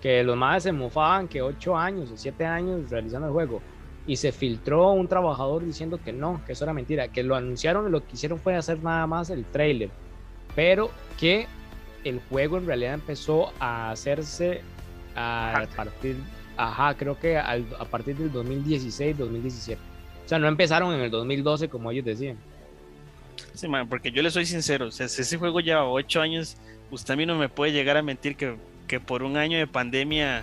que los madres se mofaban que 8 años o 7 años realizando el juego y se filtró un trabajador diciendo que no, que eso era mentira, que lo anunciaron y lo que hicieron fue hacer nada más el trailer, pero que el juego en realidad empezó a hacerse a partir, ajá, creo que al- a partir del 2016, 2017. O sea, no empezaron en el 2012 como ellos decían. Sí, man, porque yo le soy sincero, o sea, si ese juego lleva ocho años, usted a mí no me puede llegar a mentir que, que por un año de pandemia,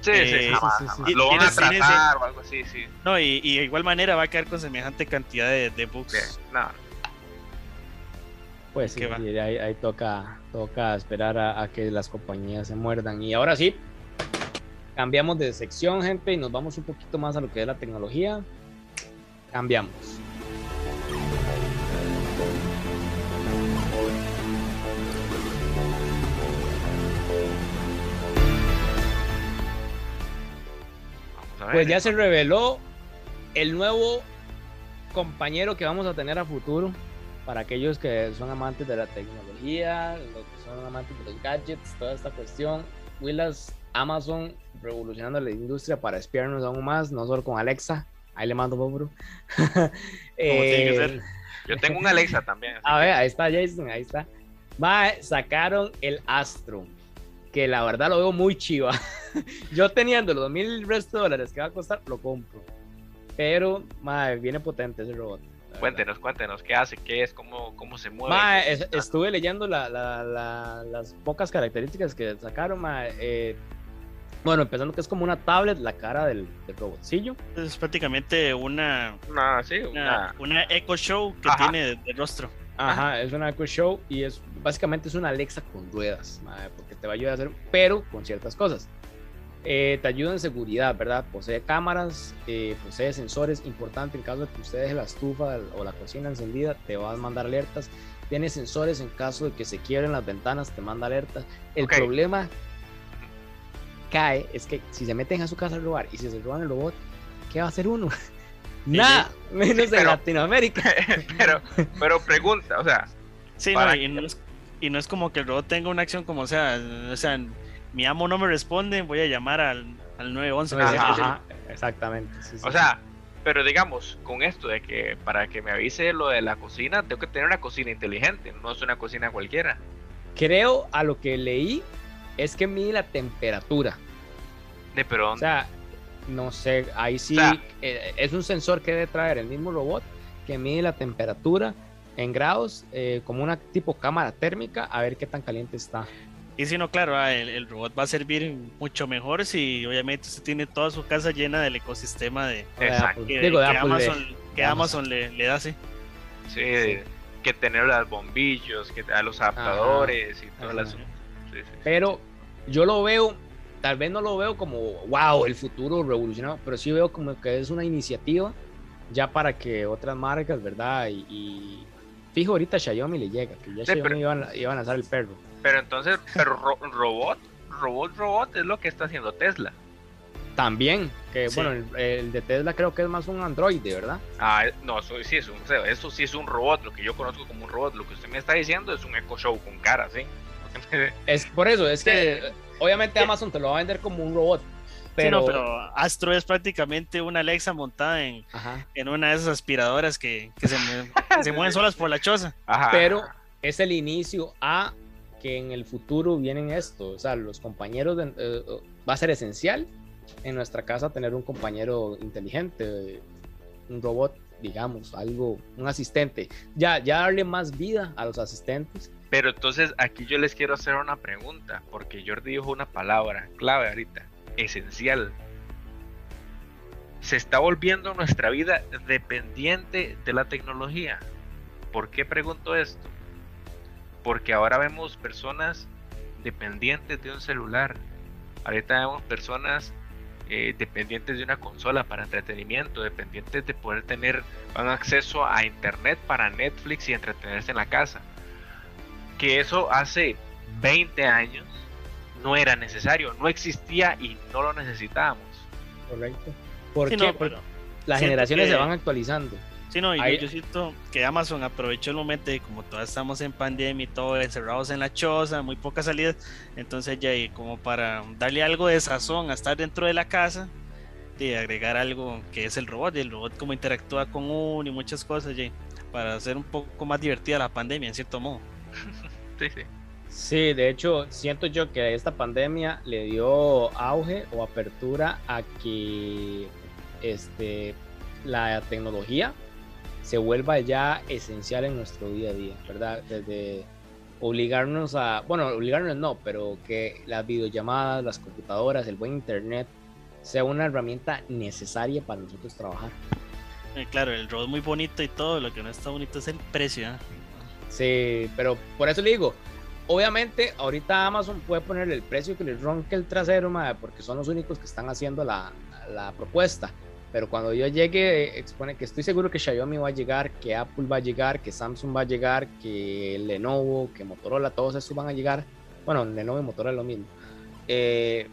Sí, Eh, sí, sí, jamás, sí, sí, jamás. sí. Lo van a atrasar o algo así, sí. no, y, y de igual manera va a quedar con semejante cantidad de, de bugs. Sí, no. Pues sí, ahí, ahí toca, toca esperar a, a que las compañías se muerdan. Y ahora sí, cambiamos de sección, gente, y nos vamos un poquito más a lo que es la tecnología. Cambiamos. Pues ya se reveló el nuevo compañero que vamos a tener a futuro para aquellos que son amantes de la tecnología, los que son amantes de los gadgets, toda esta cuestión. Willas, Amazon revolucionando la industria para espiarnos aún más, no solo con Alexa, Ahí le mando que ser. Yo tengo un Alexa también. A ver, ahí está Jason, ahí está. Mae, sacaron el Astro, que la verdad lo veo muy chiva. Yo teniendo los mil resto de dólares que va a costar, lo compro. Pero, mae, viene potente ese robot. Cuéntenos, cuéntenos, ¿qué hace? ¿Qué es? ¿Cómo, cómo se mueve? ¿Qué es- estuve leyendo la- la- la- las pocas características que sacaron, mae. eh, bueno, empezando que es como una tablet, la cara del, del robotcillo. Es prácticamente una, Una, sí, una, una... una Echo Show que Ajá. tiene de, de rostro. Ajá, es una Echo Show y es básicamente es una Alexa con ruedas, mae, porque te va a ayudar a hacer, pero con ciertas cosas. Eh, te ayuda en seguridad, ¿verdad? Posee cámaras, eh, posee sensores, importante en caso de que usted deje la estufa o la cocina encendida, te va a mandar alertas. Tiene sensores en caso de que se quiebren las ventanas, te manda alertas. El Ok. problema cae es que si se meten a su casa a robar y si se roban el robot, ¿qué va a hacer uno? Nada, menos en pero- Latinoamérica. pero, pero pregunta, o sea, Sí, no, y, no es, y no es como que el robot tenga una acción como sea, o sea, mi amo no me responde, voy a llamar al, al 911. que Ajá, exactamente. sí, sí, o sea, pero digamos, con esto de que para que me avise lo de la cocina, tengo que tener una cocina inteligente, no es una cocina cualquiera. Creo a lo que leí es que mide la temperatura. De pero O sea, no sé, ahí sí O sea- eh, es un sensor que debe traer el mismo robot que mide la temperatura en grados, eh, como una tipo cámara térmica, a ver qué tan caliente está. Y si no, claro, ah, el, el robot va a servir mucho mejor si obviamente usted tiene toda su casa llena del ecosistema de, Exacto. Que, Digo, de que Amazon, que Amazon le, le da, sí. sí, que tener los bombillos, que a los adaptadores y todas las. Ajá. sí, sí, sí. Pero yo lo veo, tal vez no lo veo como, wow, el futuro revolucionario, pero sí veo como que es una iniciativa ya para que otras marcas, ¿verdad? Y, y fijo, ahorita Xiaomi le llega, que ya Sí, Xiaomi pero- iban, a- iban a lanzar el perro. Pero entonces, pero ro- robot, robot, robot es lo que está haciendo Tesla. También, que Sí. bueno, el, el de Tesla creo que es más un Android, ¿verdad? Ah, no, eso sí es un, eso sí es un robot, lo que yo conozco como un robot. Lo que usted me está diciendo es un Echo Show con cara, ¿sí? Es por eso, es que obviamente Amazon te lo va a vender como un robot, Sí, pero, no, pero Astro es prácticamente una Alexa montada en, en una de esas aspiradoras que, que se, mue- que se mueven solas por la choza. Ajá. pero es el inicio a que en el futuro vienen esto, o sea, los compañeros, de- eh, va a ser esencial en nuestra casa tener un compañero inteligente, un robot, digamos, algo, un asistente, ya, ya darle más vida a los asistentes. Pero entonces aquí yo les quiero hacer una pregunta, porque Jordi dijo una palabra clave ahorita, esencial. Se está volviendo nuestra vida dependiente de la tecnología. ¿Por qué pregunto esto? Porque ahora vemos personas dependientes de un celular. Ahorita vemos personas eh, dependientes de una consola para entretenimiento, dependientes de poder tener un acceso a internet para Netflix y entretenerse en la casa que eso hace 20 años no era necesario, no existía y no lo necesitábamos. Correcto. ¿Por Sí, qué? no, Porque pero- las generaciones que- se van actualizando. Sí, no, y yo- Ahí- yo, siento que Amazon aprovechó el momento de como todos estamos en pandemia y todo encerrados en la choza, muy pocas salidas, entonces ya y como para darle algo de sazón a estar dentro de la casa, de agregar algo que es el robot, y el robot como interactúa con uno y muchas cosas, ya, para hacer un poco más divertida la pandemia en cierto modo. Sí, sí. Sí, de hecho, siento yo que esta pandemia le dio auge o apertura a que este, la tecnología se vuelva ya esencial en nuestro día a día, ¿verdad? Desde obligarnos a, bueno, obligarnos no, pero que las videollamadas, las computadoras, el buen internet sea una herramienta necesaria para nosotros trabajar. Eh, claro, el robot muy bonito y todo, lo que no está bonito es el precio. ¿eh? Sí, pero por eso le digo, obviamente ahorita Amazon puede ponerle el precio que le ronque el trasero, mae, porque son los únicos que están haciendo la, la propuesta. Pero cuando yo llegue, expone que estoy seguro que Xiaomi va a llegar, que Apple va a llegar, que Samsung va a llegar, que Lenovo, que Motorola, todos estos van a llegar. Bueno, Lenovo y Motorola es lo mismo. Eh,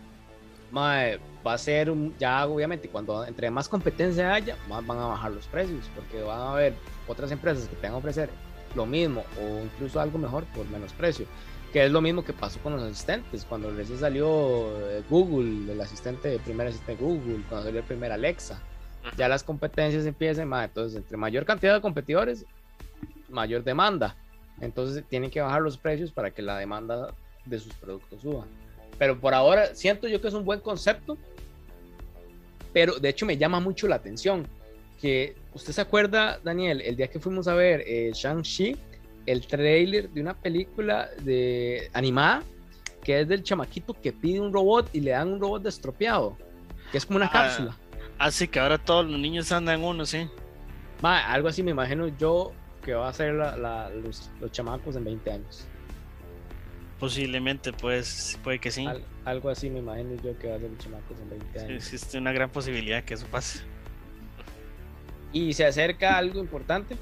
mae, va a ser un, ya obviamente cuando entre más competencia haya, más van a bajar los precios, porque van a haber otras empresas que te van a ofrecer lo mismo o incluso algo mejor por menos precio. Que es lo mismo que pasó con los asistentes. Cuando recién salió eh, Google, el asistente, el primer asistente de Google, cuando salió el primer Alexa, ya las competencias empiezan, mae, entonces entre mayor cantidad de competidores, mayor demanda. Entonces tienen que bajar los precios para que la demanda de sus productos suba. Pero por ahora siento yo que es un buen concepto, pero de hecho me llama mucho la atención que usted se acuerda, Daniel, el día que fuimos a ver eh, Shang-Chi, el trailer de una película de animada que es del chamaquito que pide un robot y le dan un robot destropeado, que es como una Ah, cápsula. Así que ahora todos los niños andan uno, sí. Ma, algo así me imagino yo que va a ser la- la- los, los chamacos en 20 años. Posiblemente, pues, puede que sí. Al- algo así me imagino yo que va a ser los chamacos en 20 Sí, años. Existe una gran posibilidad que eso pase. Y se acerca algo importante,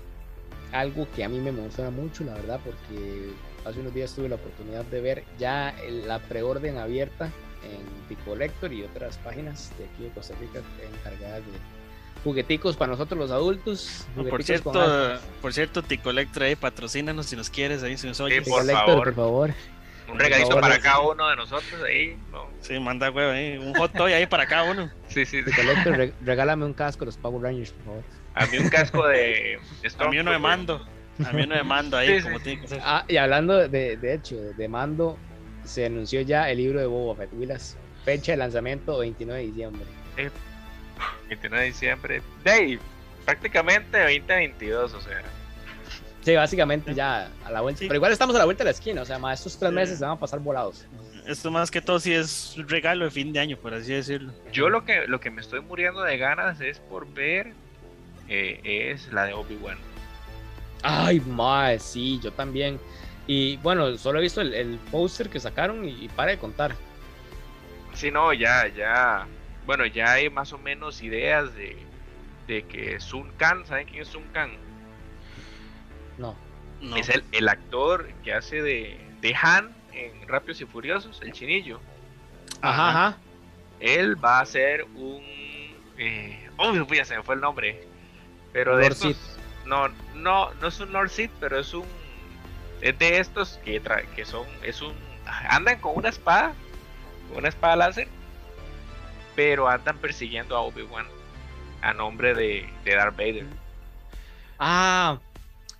algo que a mí me emociona mucho, la verdad, porque hace unos días tuve la oportunidad de ver ya la preorden abierta en Picolector y otras páginas de aquí de Costa Rica encargadas de jugueticos para nosotros los adultos. por jugueticos cierto, por cierto, Ticolectra ahí, patrocínanos si nos quieres, ahí si nos oyes. por Picolector, favor. por favor. Un regalito favor, para es- cada uno de nosotros ahí. ¿no? Sí, manda huevo ahí, un hot toy ahí para cada uno. Sí, sí, sí. Picolector, re- regálame un casco de los Power Rangers, por favor. A mí un casco de. A mí uno de mando, a mí uno de mando ahí, Sí, sí, como sí. tiene que ser. Ah, y hablando de, de hecho, de mando, se anunció ya el libro de Boba Fett, Willas. Fecha de lanzamiento 29 de diciembre. 29 de diciembre. Dave, prácticamente 2022, o sea. Sí, básicamente ya a la vuelta. Sí. Pero igual estamos a la vuelta de la esquina, o sea, más estos tres Sí. meses se van a pasar volados. Esto más que todo sí es un regalo de fin de año, por así decirlo. Yo lo que, lo que me estoy muriendo de ganas es por ver. eh, es la de Obi-Wan. Ay, mae, sí, yo también. Y bueno, solo he visto el, el póster que sacaron y, y para de contar. Sí, no, ya, ya. Bueno, ya hay más o menos ideas de, de que Sun Khan, ¿saben quién es Sun Khan? No. No. Es el, el actor que hace de, de Han en Rápidos y Furiosos, el chinillo. Ajá, ajá. Él va a ser un. Eh, oh, ya se me fue el nombre. Pero de estos. No, no, no es un Lord Sith, pero es un. Es de estos que, tra- que son. Es un. Andan con una espada. Con una espada láser. Pero andan persiguiendo a Obi-Wan. A nombre de, de Darth Vader. Ah,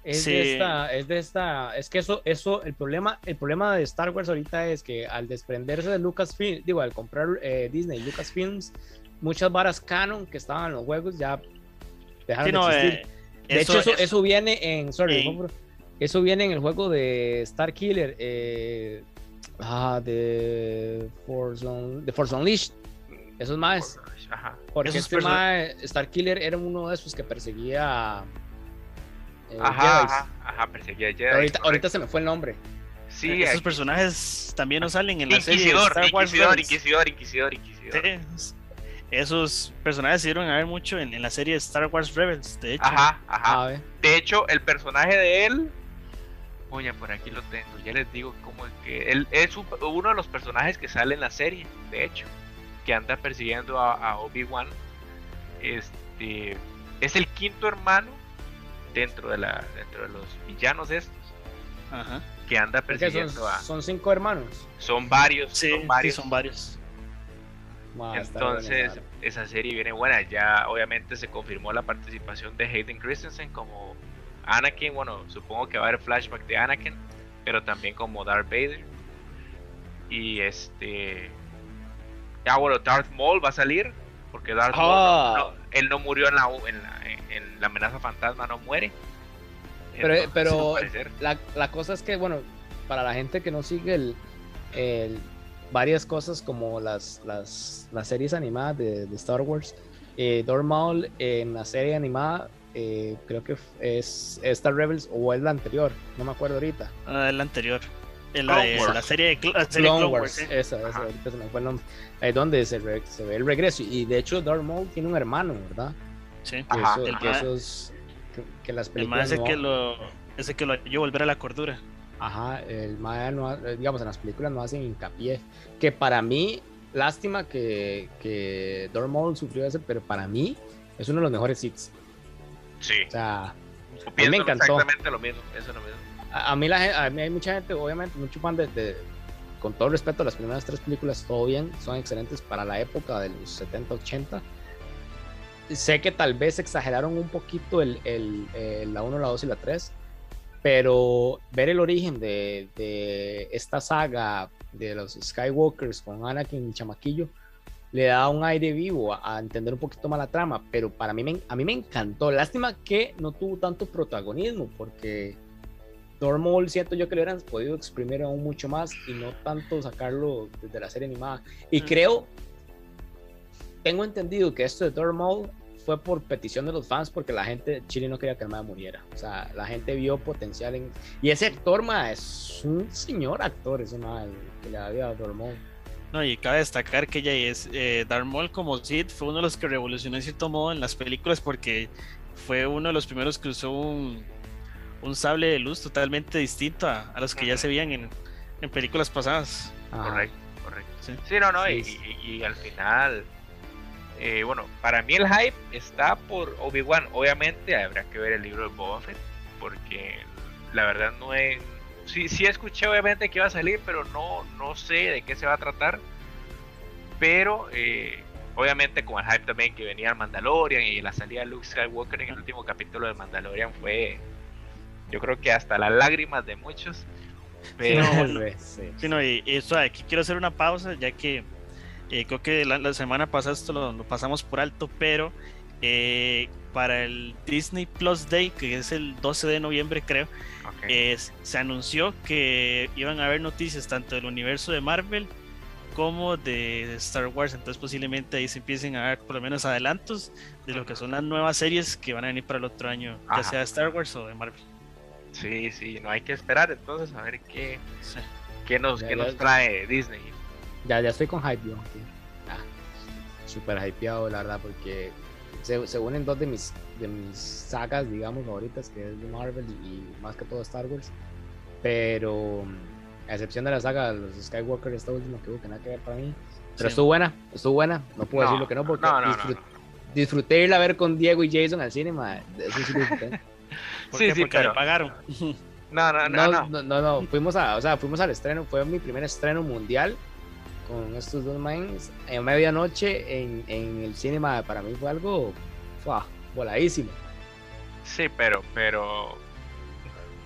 es Sí. de esta, es de esta, es que eso, eso, el problema, el problema de Star Wars ahorita es que al desprenderse de Lucasfilm, digo, al comprar eh, Disney Lucasfilms, muchas varas canon que estaban en los juegos ya dejaron Sí, no, de existir. eh, de hecho, eso, es- eso viene en, sorry, en-. Eso viene en el juego de Star Killer, eh, ah, de Force, Un- de Force Unleashed, esos más. Ajá. Porque Esos este mae, Star Killer era uno de esos que perseguía eh, Ajá, ajá, ajá, perseguía a Jedi, Pero ahorita, ahorita se me fue el nombre. Sí, esos personajes también no salen en la serie de Star Wars Inquisidor, Rebels. Inquisidor, Inquisidor, Inquisidor. Esos personajes se dieron a ver mucho en, en la serie de Star Wars Rebels, de hecho. Ajá, ajá. De hecho, el personaje de él. Oye, por aquí lo tengo. Ya les digo cómo es que. Él es un- uno de los personajes que sale en la serie, de hecho. Que anda persiguiendo a, a Obi-Wan. Este. Es el quinto hermano dentro de la dentro de los villanos estos. Ajá. Que anda son, persiguiendo a. son cinco hermanos. Son varios. Sí, son sí, varios. son varios. Entonces, esa serie viene buena. Ya obviamente se confirmó la participación de Hayden Christensen como Anakin. Bueno, supongo que va a haber flashback de Anakin, pero también como Darth Vader. Y este. Ah, bueno, Darth Maul va a salir. Porque Darth Maul. Ah. no- no- él no murió en la, en la, en la amenaza fantasma, no muere. Pero, Entonces, pero la, la cosa es que, bueno, para la gente que no sigue el, el- varias cosas como las, las, las series animadas de, de Star Wars, eh, Darth Maul en la serie animada, eh, creo que es Star Rebels o es la anterior, no me acuerdo ahorita. Ah, el anterior. En la, de- Wars. la serie de la serie Clone Clone Wars, Wars, sí. esa, esa, ahorita se me fue el nombre. Ahí es donde se, re- se ve el regreso. Y de hecho, Darth Maul tiene un hermano, ¿verdad? Sí. Ajá, eso, el que esos- que, que las El películas. más ese no- que lo ese que lo ayudó a volver a la cordura. Ajá, el mae no eh, digamos, en las películas no hacen hincapié. Que para mí, lástima que, que Dortmund sufrió ese, pero para mí es uno de los mejores hits. Sí. O sea, Pienso me encantó. exactamente lo mismo. Eso es lo mismo. a, a mí, la, a mí hay mucha gente, obviamente, mucho fan de, de- con todo respeto, las primeras tres películas, todo bien, son excelentes para la época de los 70, 80. Sé que tal vez exageraron un poquito el, el- el- la 1, la 2 y la 3, pero ver el origen de, de esta saga de los Skywalkers con Anakin y Chamaquillo le da un aire vivo a, a entender un poquito más la trama, pero para mí me, a mí me encantó. Lástima que no tuvo tanto protagonismo, porque Maul siento yo que lo hubieran podido exprimir aún mucho más y no tanto sacarlo desde la serie animada. Y Mm. creo, tengo entendido que esto de Darth Maul fue por petición de los fans porque la gente Chile no quería que el mae muriera. O sea, la gente vio potencial en... Y ese actor, ma, es un señor actor, ese mae, que le había dado Darth Maul. No, y cabe destacar que ella es eh, Darth Maul como Sid fue uno de los que revolucionó en cierto modo en las películas porque fue uno de los primeros que usó un, un sable de luz totalmente distinto a, a los que ya se veían en, en películas pasadas. Ajá. Correcto, correcto. Sí. Sí, no, no, y, Sí, sí. y- y al final, eh, bueno, para mí el hype está por Obi-Wan. Obviamente habrá que ver el libro de Boba Fett, porque la verdad no he... Sí, sí escuché obviamente que iba a salir, pero no, no sé de qué se va a tratar. Pero eh, obviamente con el hype también que venía el Mandalorian y la salida de Luke Skywalker en el último capítulo de Mandalorian fue, yo creo que hasta las lágrimas de muchos. Pero... No, bueno. Sí. Sí, no, y, y eso, aquí quiero hacer una pausa ya que eh, creo que la, la semana pasada esto lo, lo pasamos por alto, pero eh, para el Disney Plus Day, que es el 12 de noviembre creo, se anunció que iban a haber noticias tanto del universo de Marvel como de Star Wars, entonces posiblemente ahí se empiecen a dar por lo menos adelantos de lo que son las nuevas series que van a venir para el otro año, ya sea de Star Wars o de Marvel. Sí, sí, no hay que esperar entonces a ver qué, Sí. qué, nos, Ya, qué ya. nos trae Disney. Ya, ya estoy con hype yo. Ah, súper hypeado, la verdad, porque se, se unen dos de mis, de mis sagas, digamos, favoritas, que es de Marvel y, y más que todo Star Wars. Pero, a excepción de la saga de los Skywalker, esta última que hubo que nada que ver para mí. Pero Sí. estuvo buena, estuvo buena. No puedo No, decir lo que no, porque no, no, no, disfrut- no. disfruté irla a ver con Diego y Jason al cine, Eso sí disfruté. ¿Por Sí, qué? sí, Porque pero- pagaron. No, no, no, No, no. no, no, no, fuimos a, o sea, fuimos al estreno, fue mi primer estreno mundial con estos dos mines en medianoche en, en el cine, ma, para mí fue algo voladísimo. Sí, pero, pero.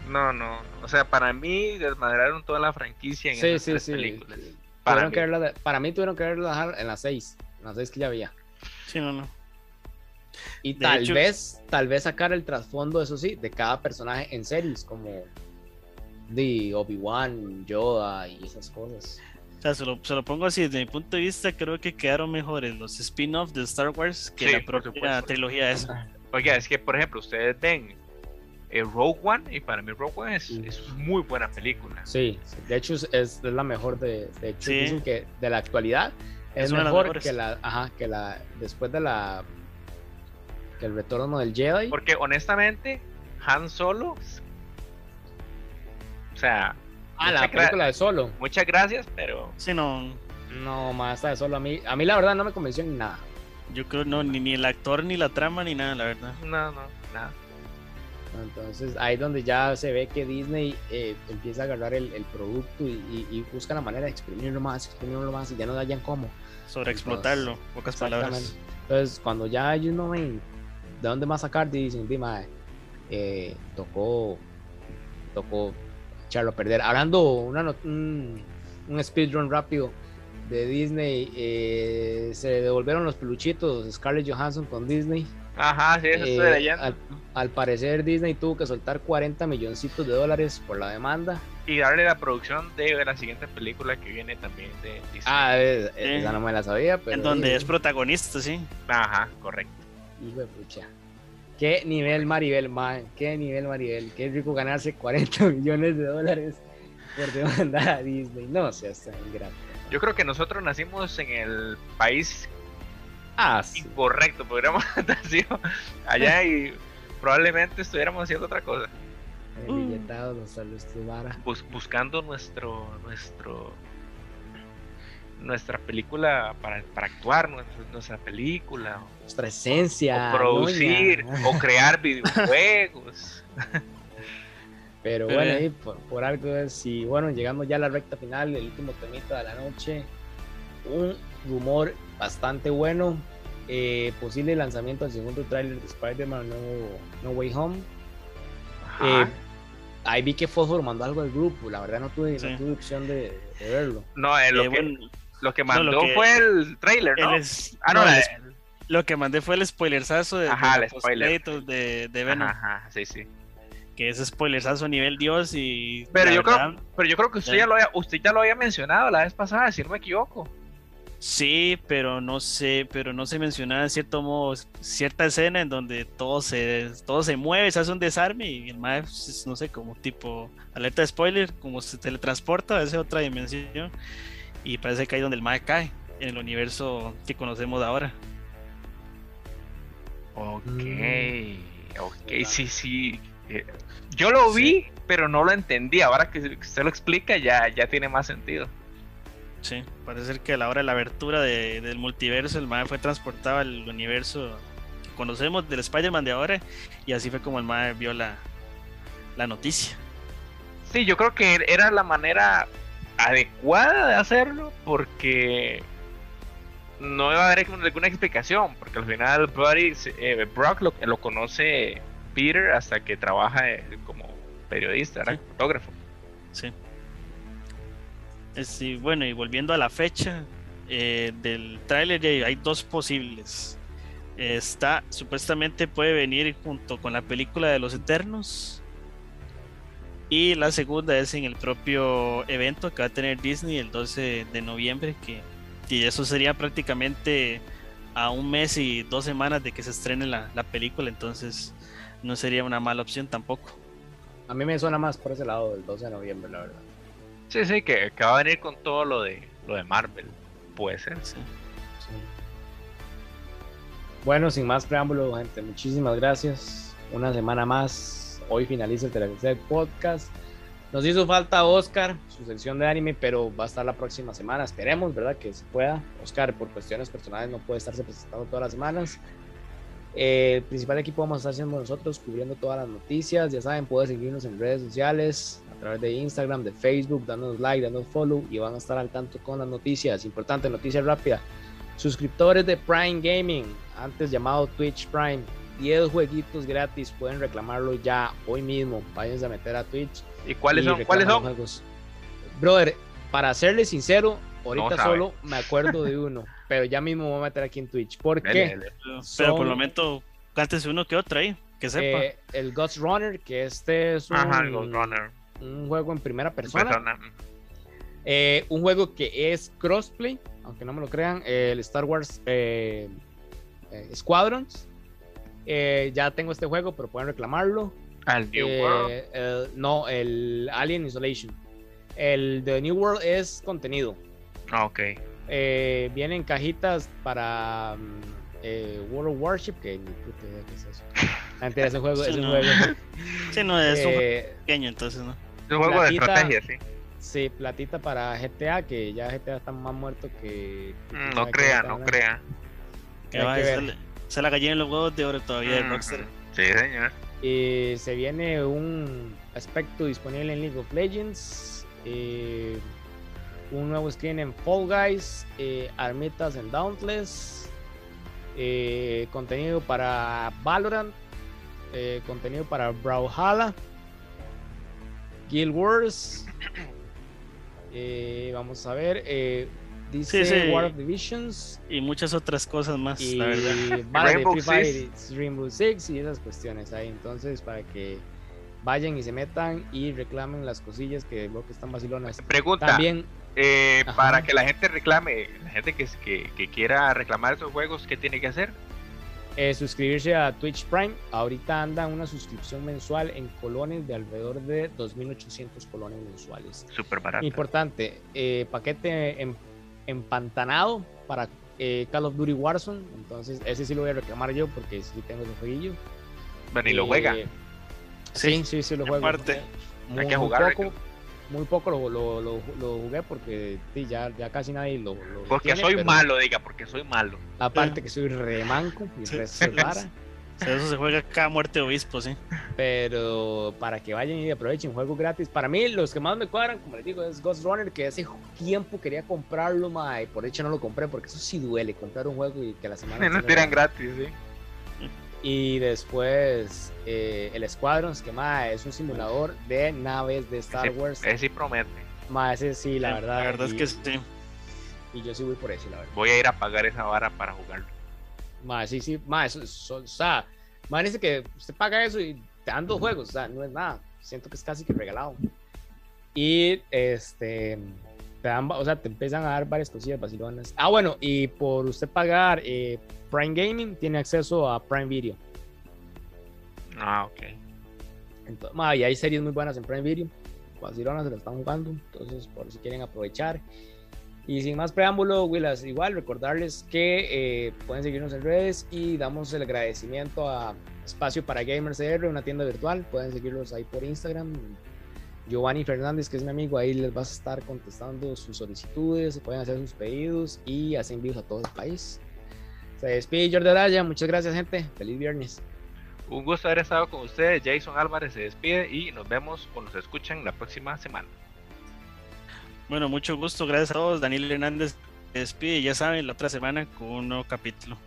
No, no. O sea, para mí desmadraron toda la franquicia en Sí, esas sí, tres sí. películas. Para Tuvieron mí. que verla de- para mí tuvieron que verla dejar en las seis, en las seis que ya había. Sí, no, no. Y De tal hecho- vez, tal vez sacar el trasfondo, eso sí, de cada personaje en series, como de Obi-Wan, Yoda y esas cosas. O sea, se lo, se lo pongo así, desde mi punto de vista, creo que quedaron mejores los spin-offs de Star Wars que Sí, la propia trilogía esa. Oiga, es que, por ejemplo, ustedes ven eh, Rogue One, y para mí Rogue One es, es muy buena película. Sí, de hecho es, es la mejor de, de hecho Sí. dicen que de la actualidad es, Es mejor que la, ajá, que la después de la que el retorno del Jedi. Porque honestamente, Han Solo. O sea, ah, la película de Solo. muchas gracias, pero. Sí, no, No, más esta de Solo a mí, a mí la verdad no me convenció en nada. yo creo no, ni, ni el actor, ni la trama, ni nada, la verdad. No, no, nada. Entonces ahí es donde ya se ve que Disney eh, empieza a agarrar el, el producto y, y- y busca la manera de exprimirlo más, exprimirlo más y ya no hayan cómo. Sobre explotarlo, pocas palabras. Entonces, cuando ya ellos no ven de dónde más sacar, dicen, dime, eh, tocó, tocó echarlo a perder. Hablando una, un, un speedrun rápido de Disney, eh, se devolvieron los peluchitos Scarlett Johansson con Disney. Ajá, sí, eso Eh, estoy leyendo. al, al parecer Disney tuvo que soltar 40 milloncitos de dólares por la demanda. Y darle la producción de la siguiente película que viene también de Disney. Ah, eh, Sí. esa no me la sabía, pero... en donde eh, es protagonista, sí. Ajá, correcto. Hijo de pucha. Qué nivel Maribel, man. Qué nivel Maribel. Qué rico ganarse 40 millones de dólares por demandar a Disney. No seas tan ingrato. Yo creo que nosotros nacimos en el país Ah, sí. incorrecto, podríamos haber nacido allá y probablemente estuviéramos haciendo otra cosa, El billetado, los bus- buscando nuestro nuestro nuestra película para, para actuar, nuestra, nuestra película, Nuestra esencia. o producir, o crear videojuegos. Pero Pero, bueno, ahí por, por algo es. Y bueno, llegamos ya a la recta final, el último temita de la noche. Un rumor bastante bueno. eh, posible lanzamiento del segundo tráiler de Spider-Man no, no Way Home. Eh, ahí vi que Fosfor mandó algo al grupo. La verdad no tuve, no tuve opción de, de verlo. no, eh, lo, Eh, que, bueno, lo que no, lo mandó que- fue el trailer, ¿no? es- ah, no, no, el lo que mandé fue el spoilersazo de, Ajá, de el los spoiler. de, de Venom, Ajá, ajá, sí, sí. que es spoilersazo a nivel Dios y Pero yo creo, pero yo creo que usted ya lo había, usted ya lo había mencionado la vez pasada, si no me equivoco. Sí, pero no sé, pero no se mencionaba en cierto modo cierta escena en donde todo se, todo se mueve, se hace un desarme y el mae, pues, es, no sé, como tipo alerta de spoiler, como se teletransporta a esa otra dimensión y parece que ahí donde el mae cae en el universo que conocemos ahora. Ok, Mm. ok, sí, sí. Eh, Yo lo vi, pero no lo entendí. Ahora que usted lo explica, ya, ya tiene más sentido. Sí, parece ser que a la hora de la abertura de- del multiverso el mae fue transportado al universo que conocemos del Spider-Man de ahora y así fue como el mae vio la, la noticia. Sí, yo creo que era la manera adecuada de hacerlo porque no iba a haber ninguna explicación, porque al final eh, Brock lo, lo conoce Peter hasta que trabaja eh, como periodista, era Sí. fotógrafo. Sí. Y bueno, y volviendo a la fecha eh, del tráiler, hay dos posibles. Está, supuestamente puede venir junto con la película de los Eternos. Y la segunda es en el propio evento que va a tener Disney el 12 de noviembre, que y eso sería prácticamente a un mes y dos semanas de que se estrene la, la película, entonces no sería una mala opción tampoco. A mí me suena más por ese lado del 12 de noviembre, la verdad. Sí, sí, que, que va a venir con todo lo de lo de Marvel. Puede ser. Sí. Sí. Bueno, sin más preámbulo, gente, muchísimas gracias. Una semana más. Hoy finaliza el tercer podcast. Nos hizo falta Oscar, su sección de anime, pero va a estar la próxima semana. Esperemos, ¿verdad? Que se pueda. Oscar, por cuestiones personales, no puede estarse presentando todas las semanas. Eh, el principal equipo vamos a estar siendo nosotros, cubriendo todas las noticias. Ya saben, pueden seguirnos en redes sociales, a través de Instagram, de Facebook, dándonos like, dándonos follow y van a estar al tanto con las noticias. Importante, noticia rápida. Suscriptores de Prime Gaming, antes llamado Twitch Prime, 10 jueguitos gratis, pueden reclamarlo ya hoy mismo. Váyanse a meter a Twitch. ¿Y cuáles y son? ¿Cuáles son? juegos. Brother, para serle sincero, ahorita solo me acuerdo de uno, pero ya mismo me voy a meter aquí en Twitch. ¿Por qué? dele. Pero, pero por el momento, cántese uno que otro ahí, que sepa. Eh, el Ghost Runner, que este es un, Ajá, el Ghost Runner. un juego en primera persona. Persona. Eh, un juego que es crossplay, aunque no me lo crean, el Star Wars eh, eh, Squadrons. Eh, ya tengo este juego, pero pueden reclamarlo. Al New Eh, World. el- no, el Alien Isolation. El de New World es contenido. Ah, ok. Eh, vienen cajitas para mm, eh, World of Warship, que ni puta idea qué es eso. Mentira, ese juego, Sí, ese no. juego. Sí, no, es un juego eh, pequeño, entonces no. Es un juego de Platita. estrategia, sí. sí, platita para GTA, que ya GTA está más muerto que. No crea, no crea. Que hay va, que esa ver. Esa la gallina en los huevos de oro todavía de Mm, Rockstar. Sí, señor. Eh, se viene un aspecto disponible en League of Legends. eh, un nuevo skin en Fall Guys. eh, armitas en Dauntless. eh, contenido para Valorant. eh, contenido para Brawlhalla. Guild Wars. eh, vamos a ver. Dice Sí, sí. War of Divisions. Y muchas otras cosas más, y la verdad. vale, Rainbow Free Fire, Six. y Rainbow Six y esas cuestiones ahí. Entonces, para que vayan y se metan y reclamen las cosillas que veo que están vacilonas. Pregunta, También, eh, para que la gente reclame, la gente que, que, que quiera reclamar esos juegos, ¿qué tiene que hacer? eh, suscribirse a Twitch Prime. Ahorita anda una suscripción mensual en colones de alrededor de 2.800 colones mensuales. Súper barato. Importante, eh, paquete em- empantanado para eh, Call of Duty Warzone. Entonces, ese sí lo voy a reclamar yo porque sí tengo ese jueguillo. Bueno, y lo Eh, juega. Sí, sí, sí, lo juego. Aparte. Muy- Hay que muy jugar, poco, muy poco lo, lo, lo, lo jugué porque sí, ya, ya casi nadie lo, lo Porque tiene, soy pero malo, diga, porque soy malo. Aparte que soy remanco y Sí. O sea, eso se juega cada muerte de obispo, sí. Pero para que vayan y aprovechen juegos gratis. Para mí, los que más me cuadran, como les digo, es Ghost Runner, que hace tiempo quería comprarlo, ma, y por hecho no lo compré, porque eso sí duele, comprar un juego y que la semana... Me tiran gratis, sí. Y después eh, el Squadrons, que ma, es un simulador de naves de Star Ese- Wars. Ese sí promete. Ma, ese sí, la verdad. La verdad y, es que sí. y yo sí voy por ese, la verdad. Voy a ir a pagar esa vara para jugarlo. Ma, sí, sí, ma, eso, eso- o sea, ma, dice que usted paga eso y te dan dos juegos, o sea, no es nada. Siento que es casi que regalado. Y este, te dan, o sea, te empiezan a dar varias cosillas vacilonas. Ah, bueno, y por usted pagar eh, Prime Gaming, tiene acceso a Prime Video. Ah, ok. Entonces, ma, y hay series muy buenas en Prime Video. Vacilonas se las están jugando, entonces por si quieren aprovechar. Y sin más preámbulo, Willas, igual recordarles que eh, pueden seguirnos en redes y damos el agradecimiento a Espacio para Gamers CR, una tienda virtual. Pueden seguirlos ahí por Instagram. Giovanni Fernández, que es mi amigo, ahí les va a estar contestando sus solicitudes, pueden hacer sus pedidos y hacen envíos a todo el país. Se despide Jordi Araya, muchas gracias gente, feliz viernes. Un gusto haber estado con ustedes. Jason Álvarez se despide y nos vemos o nos escuchan la próxima semana. Bueno, mucho gusto, gracias a todos. Daniel Hernández se despide, ya saben, la otra semana con un nuevo capítulo.